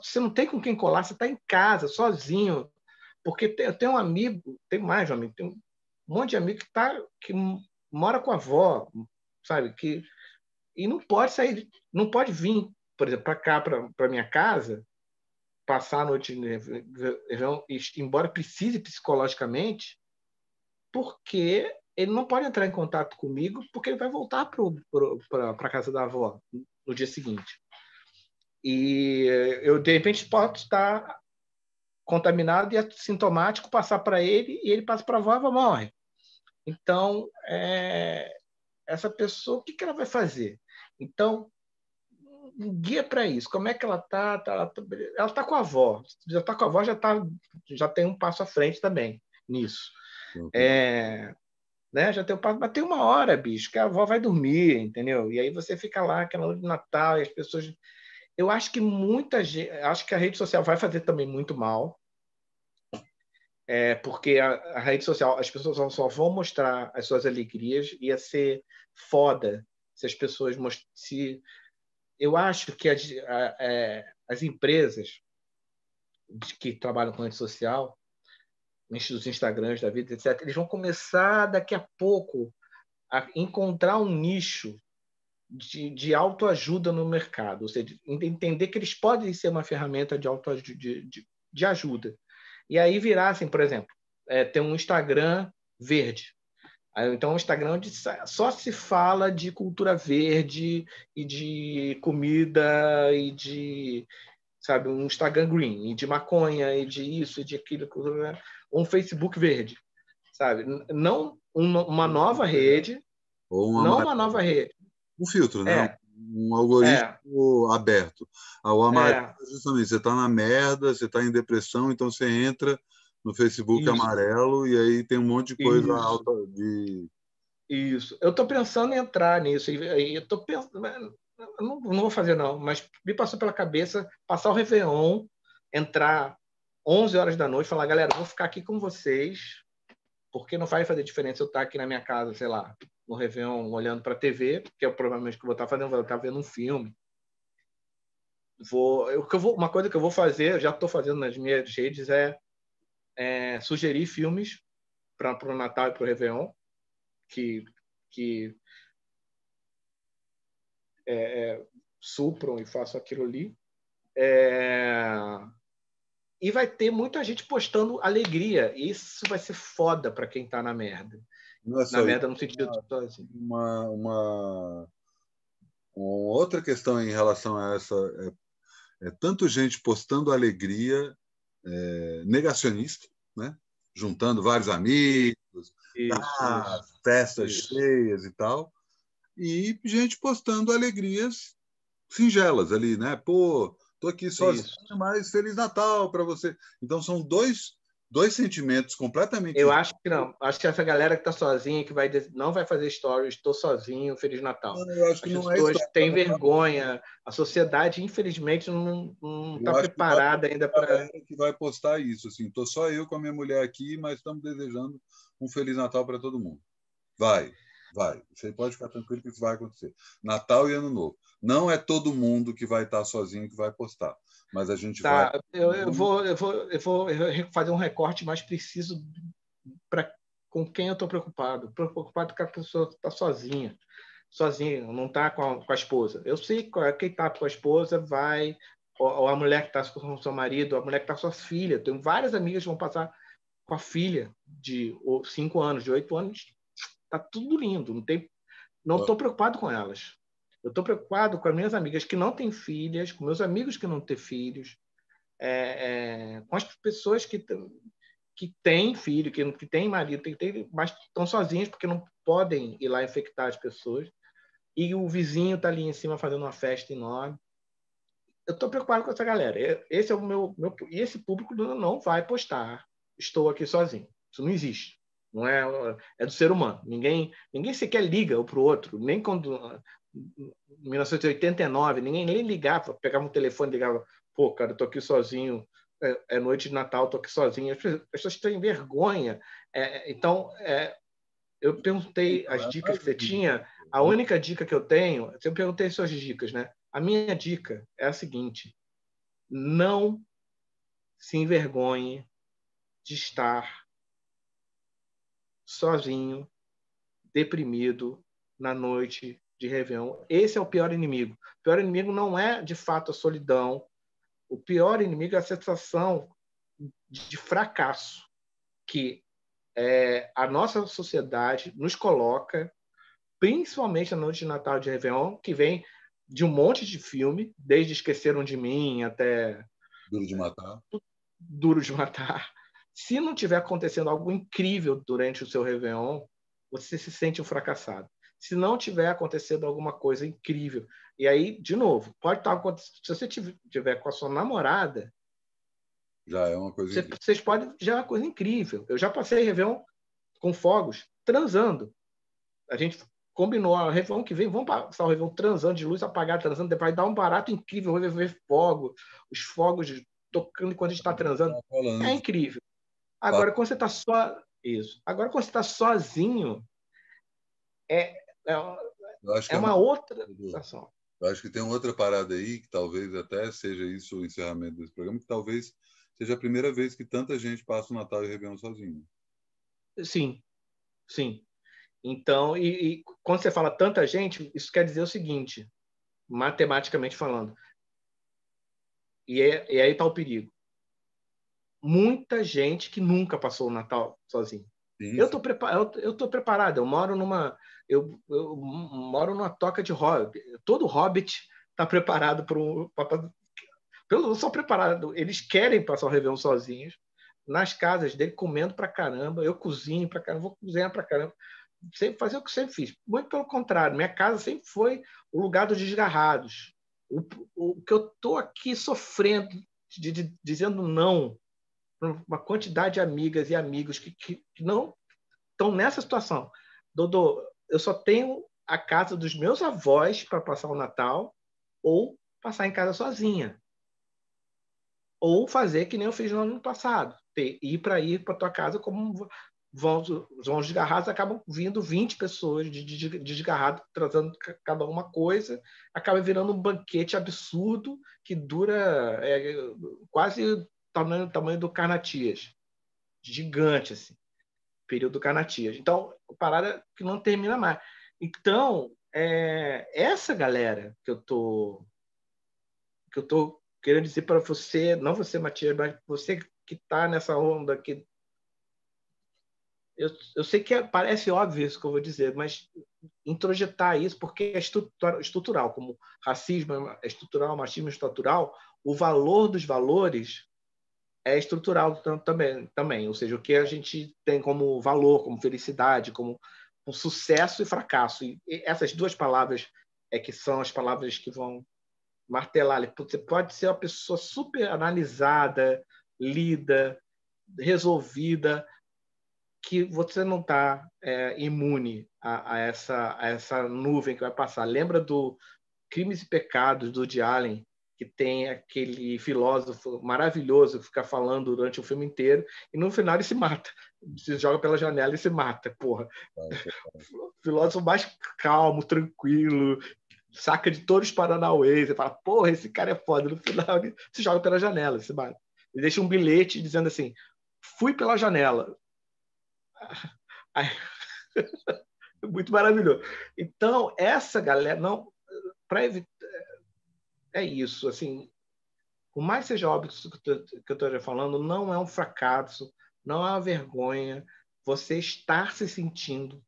você não tem com quem colar, você está em casa, sozinho. Porque tem, eu tenho um amigo, tem mais um amigo, tem um monte de amigo que, tá, que mora com a avó, sabe? Que, e não pode sair, não pode vir, por exemplo, para cá, para minha casa, passar a noite, embora precise psicologicamente, porque ele não pode entrar em contato comigo porque ele vai voltar para a casa da avó no dia seguinte. E eu, de repente, posso estar contaminado e assintomático, passar para ele e ele passa para a avó e a avó morre. Então, é, essa pessoa, o que, que ela vai fazer? Então, um guia para isso. Como é que ela está? Tá, ela está tá com a avó. Já está com a avó, já, tá, já tem um passo à frente também nisso. Uhum. É, né? Já tem o uma hora, bicho, que a avó vai dormir, entendeu? E aí você fica lá, aquela noite de Natal, e as pessoas. Eu acho que muita gente. Acho que a rede social vai fazer também muito mal. É, porque a, a, rede social, as pessoas só vão mostrar as suas alegrias, ia ser foda se as pessoas se eu acho que as, a, é, as empresas que trabalham com rede social dos Instagrams da vida, etc., eles vão começar daqui a pouco a encontrar um nicho de, de autoajuda no mercado, ou seja, entender que eles podem ser uma ferramenta de autoajuda, de, de, de ajuda. E aí virassem, por exemplo, é, tem um Instagram verde. Então, um Instagram onde só se fala de cultura verde e de comida e de, sabe, um Instagram green, e de maconha e de isso e de aquilo um Facebook verde, sabe? Não uma, uma nova rede, Ou uma não uma nova rede. Um filtro, né? É. Um algoritmo é. aberto. Ah, o amarelo, é. justamente, você está na merda, você está em depressão, então você entra no Facebook Isso. amarelo e aí tem um monte de coisa Isso. alta de. Isso. Eu estou pensando em entrar nisso. Eu estou pensando. Não, não vou fazer, não, mas me passou pela cabeça passar o Réveillon, entrar 11 horas da noite, falar, galera, vou ficar aqui com vocês, porque não vai fazer diferença eu estar aqui na minha casa, sei lá, no Réveillon, olhando para a TV, que é provavelmente o que eu vou estar fazendo, vou estar vendo um filme. Vou, eu, eu vou, uma coisa que eu vou fazer, já estou fazendo nas minhas redes, é, é sugerir filmes para o Natal e para o Réveillon, que, que é, é, supram e façam aquilo ali. É, e vai ter muita gente postando alegria. E isso vai ser foda para quem está na merda. Nossa, na merda no sentido uma, assim. uma, uma, uma, outra questão em relação a essa é, é tanto gente postando alegria é, negacionista, né? juntando vários amigos, isso, ah, isso, festas isso. cheias e tal, e gente postando alegrias singelas ali, né? Pô, Estou aqui sozinho, Isso. mas Feliz Natal para você. Então, são dois, dois sentimentos completamente. Eu acho que não. Acho que essa galera que está sozinha, que vai não vai fazer stories, estou sozinho, Feliz Natal. Não, eu acho que As não é pessoas é têm vergonha. A sociedade, infelizmente, não está preparada ainda para. que vai postar isso. Assim, estou só eu com a minha mulher aqui, mas estamos desejando um Feliz Natal para todo mundo. Vai, vai. Você pode ficar tranquilo que isso vai acontecer. Natal e Ano Novo. Não é todo mundo que vai estar sozinho que vai postar mas a gente tá, vai. Eu, eu, vou, eu, vou, eu vou fazer um recorte mais preciso para com quem eu estou preocupado. Preocupado com a pessoa que está sozinha, sozinha, não está com, com, a esposa. Eu sei que quem está com a esposa vai, ou, ou a mulher que está com o seu marido, a mulher que está com a sua filha. Tenho várias amigas que vão passar com a filha de cinco anos, de oito anos. Está tudo lindo, não tem, não estou preocupado com elas. Eu estou preocupado com as minhas amigas que não têm filhas, com meus amigos que não têm filhos, é, é, com as pessoas que, que têm filho, que, que têm marido, que têm, mas estão sozinhas porque não podem ir lá infectar as pessoas. E o vizinho está ali em cima fazendo uma festa enorme. Eu estou preocupado com essa galera. Esse é o meu, meu. E esse público não vai postar. Estou aqui sozinho. Isso não existe. Não é, é do ser humano. Ninguém, ninguém sequer liga um para o outro. Nem quando 1989, ninguém nem ligava, pegava um telefone e ligava, pô, cara, eu tô aqui sozinho, é, é, noite de Natal, tô aqui sozinho. As pessoas têm vergonha. É, então, é, eu perguntei as dicas que você tinha. A única dica que eu tenho, eu perguntei suas dicas, né? A minha dica é a seguinte: não se envergonhe de estar sozinho, deprimido na noite de Réveillon. Esse é o pior inimigo. O pior inimigo não é, de fato, a solidão. O pior inimigo é a sensação de fracasso que é, a nossa sociedade nos coloca, principalmente na noite de Natal de Réveillon, que vem de um monte de filme, desde Esqueceram de Mim até... Duro de Matar. Duro de Matar. Se não tiver acontecendo algo incrível durante o seu Réveillon, você se sente um fracassado se não tiver acontecendo alguma coisa incrível. E aí, de novo, pode estar acontecendo. Se você tiver com a sua namorada. Já é uma coisa você, Vocês podem. Já é uma coisa incrível. Eu já passei Réveillon com fogos, transando. A gente combinou, a Réveillon que vem, vamos passar o Réveillon transando, de luz apagada, transando, depois dar um barato incrível, vamos ver fogo, os fogos tocando enquanto a gente está transando. Tá é incrível. Agora, quando você está só. Isso. Agora, quando você está sozinho, é, é, é, é uma outra sensação. Eu acho que tem outra parada aí, que talvez até seja isso o encerramento desse programa, que talvez seja a primeira vez que tanta gente passa o Natal e Réveillon sozinho. Sim, sim. Então, e, e, quando você fala tanta gente, isso quer dizer o seguinte, matematicamente falando. E, é, e aí está o perigo. Muita gente que nunca passou o Natal sozinho. Sim, eu estou preparado, eu, eu preparado. Eu moro numa, eu, eu moro numa toca de hobbit. Todo hobbit está preparado para um. Pelo só preparado. Eles querem passar o Réveillon sozinhos, nas casas dele, comendo para caramba. Eu cozinho para caramba, vou cozinhar para caramba. Sempre fazer o que sempre fiz. Muito pelo contrário, minha casa sempre foi o lugar dos desgarrados. O, o que eu estou aqui sofrendo, de, de, dizendo não uma quantidade de amigas e amigos que, que, que não estão nessa situação. Dodô, eu só tenho a casa dos meus avós para passar o Natal ou passar em casa sozinha. Ou fazer que nem eu fiz no ano passado, ter, ir para ir para tua casa como vão, vão desgarrados, acabam vindo 20 pessoas de, de, de desgarrado, trazendo cada uma coisa, acaba virando um banquete absurdo que dura é, quase tamanho, tamanho do Carnatias. Gigante, assim período Canatias. Então, parada que não termina mais. Então, é, essa galera que eu tô que eu tô querendo dizer para você, não você, Matias, mas você que está nessa onda que eu, eu sei que é, parece óbvio isso que eu vou dizer, mas introjetar isso porque é estrutural, como racismo é estrutural, machismo é estrutural, o valor dos valores é estrutural também, também, ou seja, o que a gente tem como valor, como felicidade, como um sucesso e fracasso. E essas duas palavras é que são as palavras que vão martelar. Você pode ser uma pessoa super analisada, lida, resolvida, que você não está é, imune a, a, essa, a essa nuvem que vai passar. Lembra do Crimes e Pecados do Woody Allen, que tem aquele filósofo maravilhoso que fica falando durante o filme inteiro e no final ele se mata. Se joga pela janela e se mata, porra. filósofo mais calmo, tranquilo, saca de todos os paranauês, e fala, porra, esse cara é foda. No final ele se joga pela janela, se mata. Ele deixa um bilhete dizendo assim, fui pela janela. (laughs) Muito maravilhoso. Então, essa galera, não, para evitar é isso. Assim, por mais seja óbvio que eu estou falando, não é um fracasso, não é uma vergonha você estar se sentindo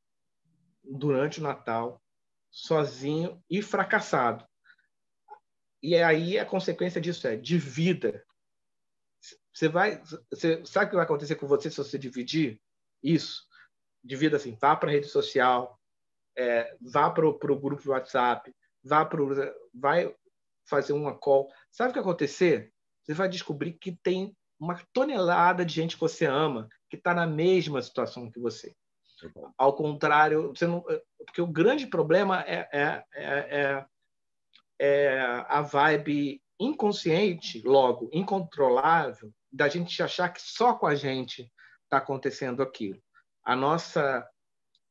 durante o Natal sozinho e fracassado. E aí a consequência disso é de vida. Você vai, você sabe o que vai acontecer com você se você dividir isso? Divida assim, vá para a rede social, é, vá para o grupo do WhatsApp, vá para vai fazer uma call. Sabe o que acontecer? Você vai descobrir que tem uma tonelada de gente que você ama que está na mesma situação que você. Ao contrário, você não, porque o grande problema é, é, é, é, é a vibe inconsciente, logo incontrolável, da gente achar que só com a gente está acontecendo aquilo. A nossa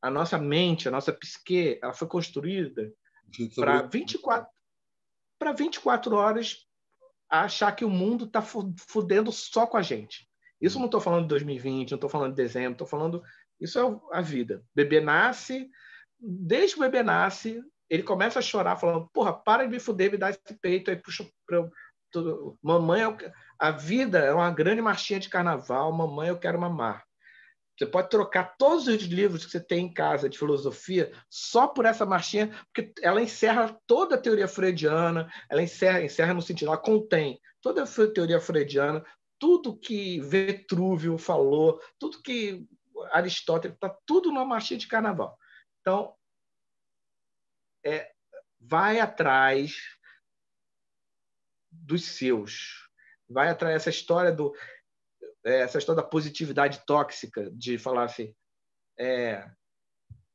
a nossa mente, a nossa psique, ela foi construída para 24 para 24 horas achar que o mundo está fudendo só com a gente. Isso não estou falando de 2020, não estou falando de dezembro, estou falando. Isso é a vida. O bebê nasce, desde que o bebê nasce, ele começa a chorar, falando: Porra, para de me fuder, me dá esse peito aí, puxa. Pra... Mamãe, a vida é uma grande marchinha de carnaval, mamãe, eu quero mamar. Você pode trocar todos os livros que você tem em casa de filosofia só por essa marchinha, porque ela encerra toda a teoria freudiana, ela encerra, encerra no sentido, ela contém toda a teoria freudiana, tudo que Vetrúvio falou, tudo que Aristóteles, está tudo numa marchinha de carnaval. Então, é, vai atrás dos seus. Vai atrás essa história do é, essa história da positividade tóxica, de falar assim, é,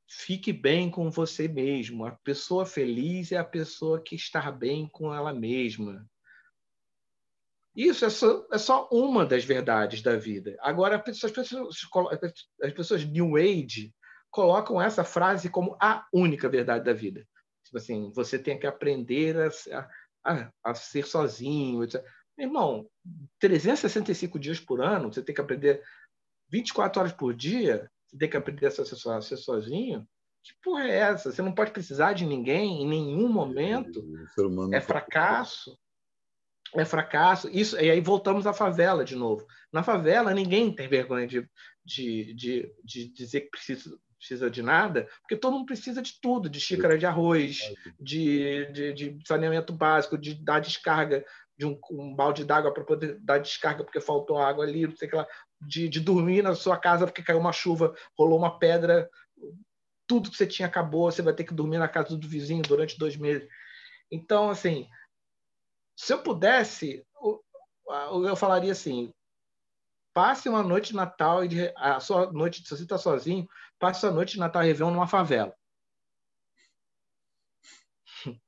fique bem com você mesmo. A pessoa feliz é a pessoa que está bem com ela mesma. Isso é só, é só uma das verdades da vida. Agora, as pessoas, as pessoas New Age colocam essa frase como a única verdade da vida. Tipo assim, você tem que aprender a, a, a ser sozinho. Etc. Irmão, 365 dias por ano, você tem que aprender 24 horas por dia, você tem que aprender a ser, sozinho. Que porra é essa? Você não pode precisar de ninguém em nenhum momento. É fracasso. É fracasso. Isso, e aí voltamos à favela de novo. Na favela, ninguém tem vergonha de, de, de, de dizer que precisa, precisa de nada, porque todo mundo precisa de tudo, de xícara de arroz, de, de, de saneamento básico, de dar descarga de um, um balde d'água para poder dar descarga porque faltou água ali, não sei que lá, de, de dormir na sua casa porque caiu uma chuva, rolou uma pedra, tudo que você tinha acabou, você vai ter que dormir na casa do vizinho durante dois meses. Então, assim, se eu pudesse, eu falaria assim: passe uma noite de Natal e a sua noite, se você está sozinho, passe a noite de Natal e Réveillon numa favela. (laughs)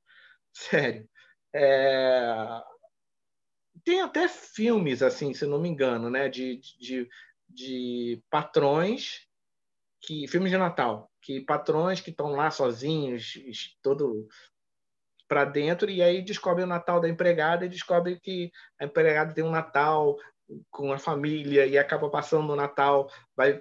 Sério. É, tem até filmes, assim, se não me engano, né? De, de, de patrões que filmes de Natal, que patrões que estão lá sozinhos, todo para dentro e aí descobrem o Natal da empregada e descobrem que a empregada tem um Natal com a família e acaba passando o Natal, vai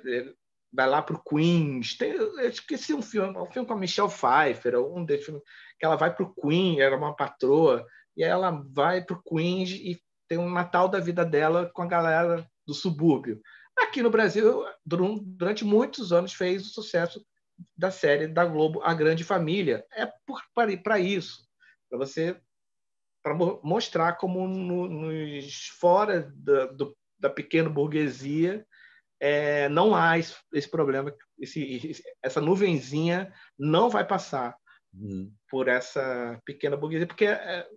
vai lá para o Queens. Tem, eu esqueci um filme, um filme com a Michelle Pfeiffer, um desses filmes, que ela vai para o Queens, era uma patroa, e aí ela vai para o Queens e tem um Natal da vida dela com a galera do subúrbio. Aqui no Brasil, durante muitos anos, fez o sucesso da série da Globo A Grande Família. É para isso, para você para mostrar como no, nos fora da, do, da pequena burguesia é, não há esse, esse problema, esse, essa nuvenzinha não vai passar uhum. por essa pequena burguesia, porque é,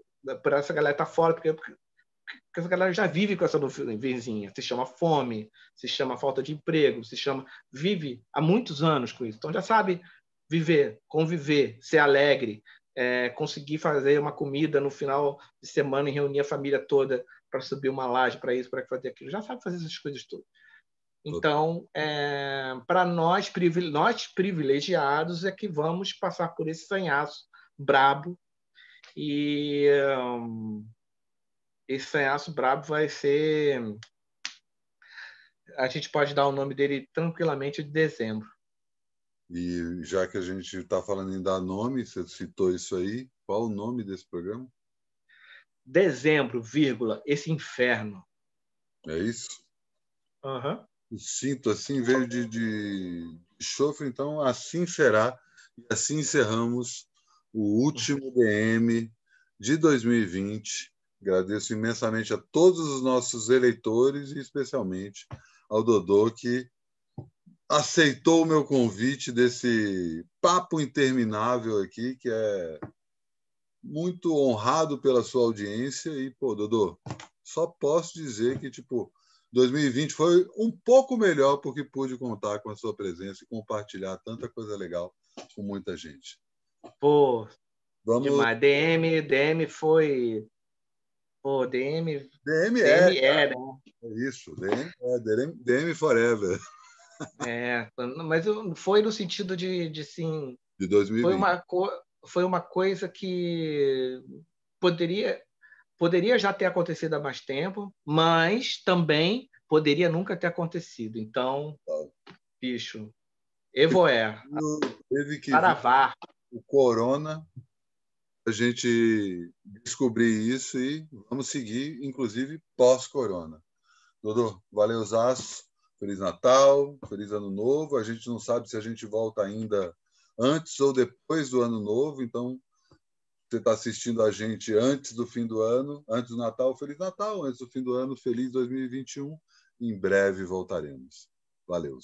por essa galera tá fora, porque essa galera já vive com essa nuvenzinha. Se chama fome, se chama falta de emprego, se chama. Vive há muitos anos com isso. Então já sabe viver, conviver, ser alegre, é, conseguir fazer uma comida no final de semana e reunir a família toda para subir uma laje, para isso, para fazer aquilo. Já sabe fazer essas coisas todas. Então, é, para nós, nós privilegiados é que vamos passar por esse sanhaço brabo e um, esse sanhaço brabo vai ser a gente pode dar o nome dele tranquilamente de dezembro. E já que a gente está falando em dar nome, você citou isso aí, qual o nome desse programa? Dezembro, vírgula, esse inferno. É isso? Uhum. O cinto assim veio de, de chofre, então assim será. E assim encerramos o último DM de 2020. Agradeço imensamente a todos os nossos eleitores e especialmente ao Dodô que aceitou o meu convite desse papo interminável aqui, que é muito honrado pela sua audiência e pô, Dodô, só posso dizer que tipo 2020 foi um pouco melhor porque pude contar com a sua presença e compartilhar tanta coisa legal com muita gente. Pô, Vamos... demais. DM, DM foi. Pô, DM. DM, é. DM é, né? É isso, DM é, DM, DM Forever. É, mas foi no sentido de, de sim. De 2020. Foi uma, foi uma coisa que poderia poderia já ter acontecido há mais tempo, mas também poderia nunca ter acontecido. Então, bicho, Evoé, teve que Paravar. o Corona, a gente descobrir isso e vamos seguir, inclusive pós-Corona. Dodô, valeu, Zaço. Feliz Natal, feliz Ano Novo. A gente não sabe se a gente volta ainda antes ou depois do Ano Novo, então você está assistindo a gente antes do fim do ano, antes do Natal, Feliz Natal, antes do fim do ano, feliz 2021. Em breve voltaremos. Valeu.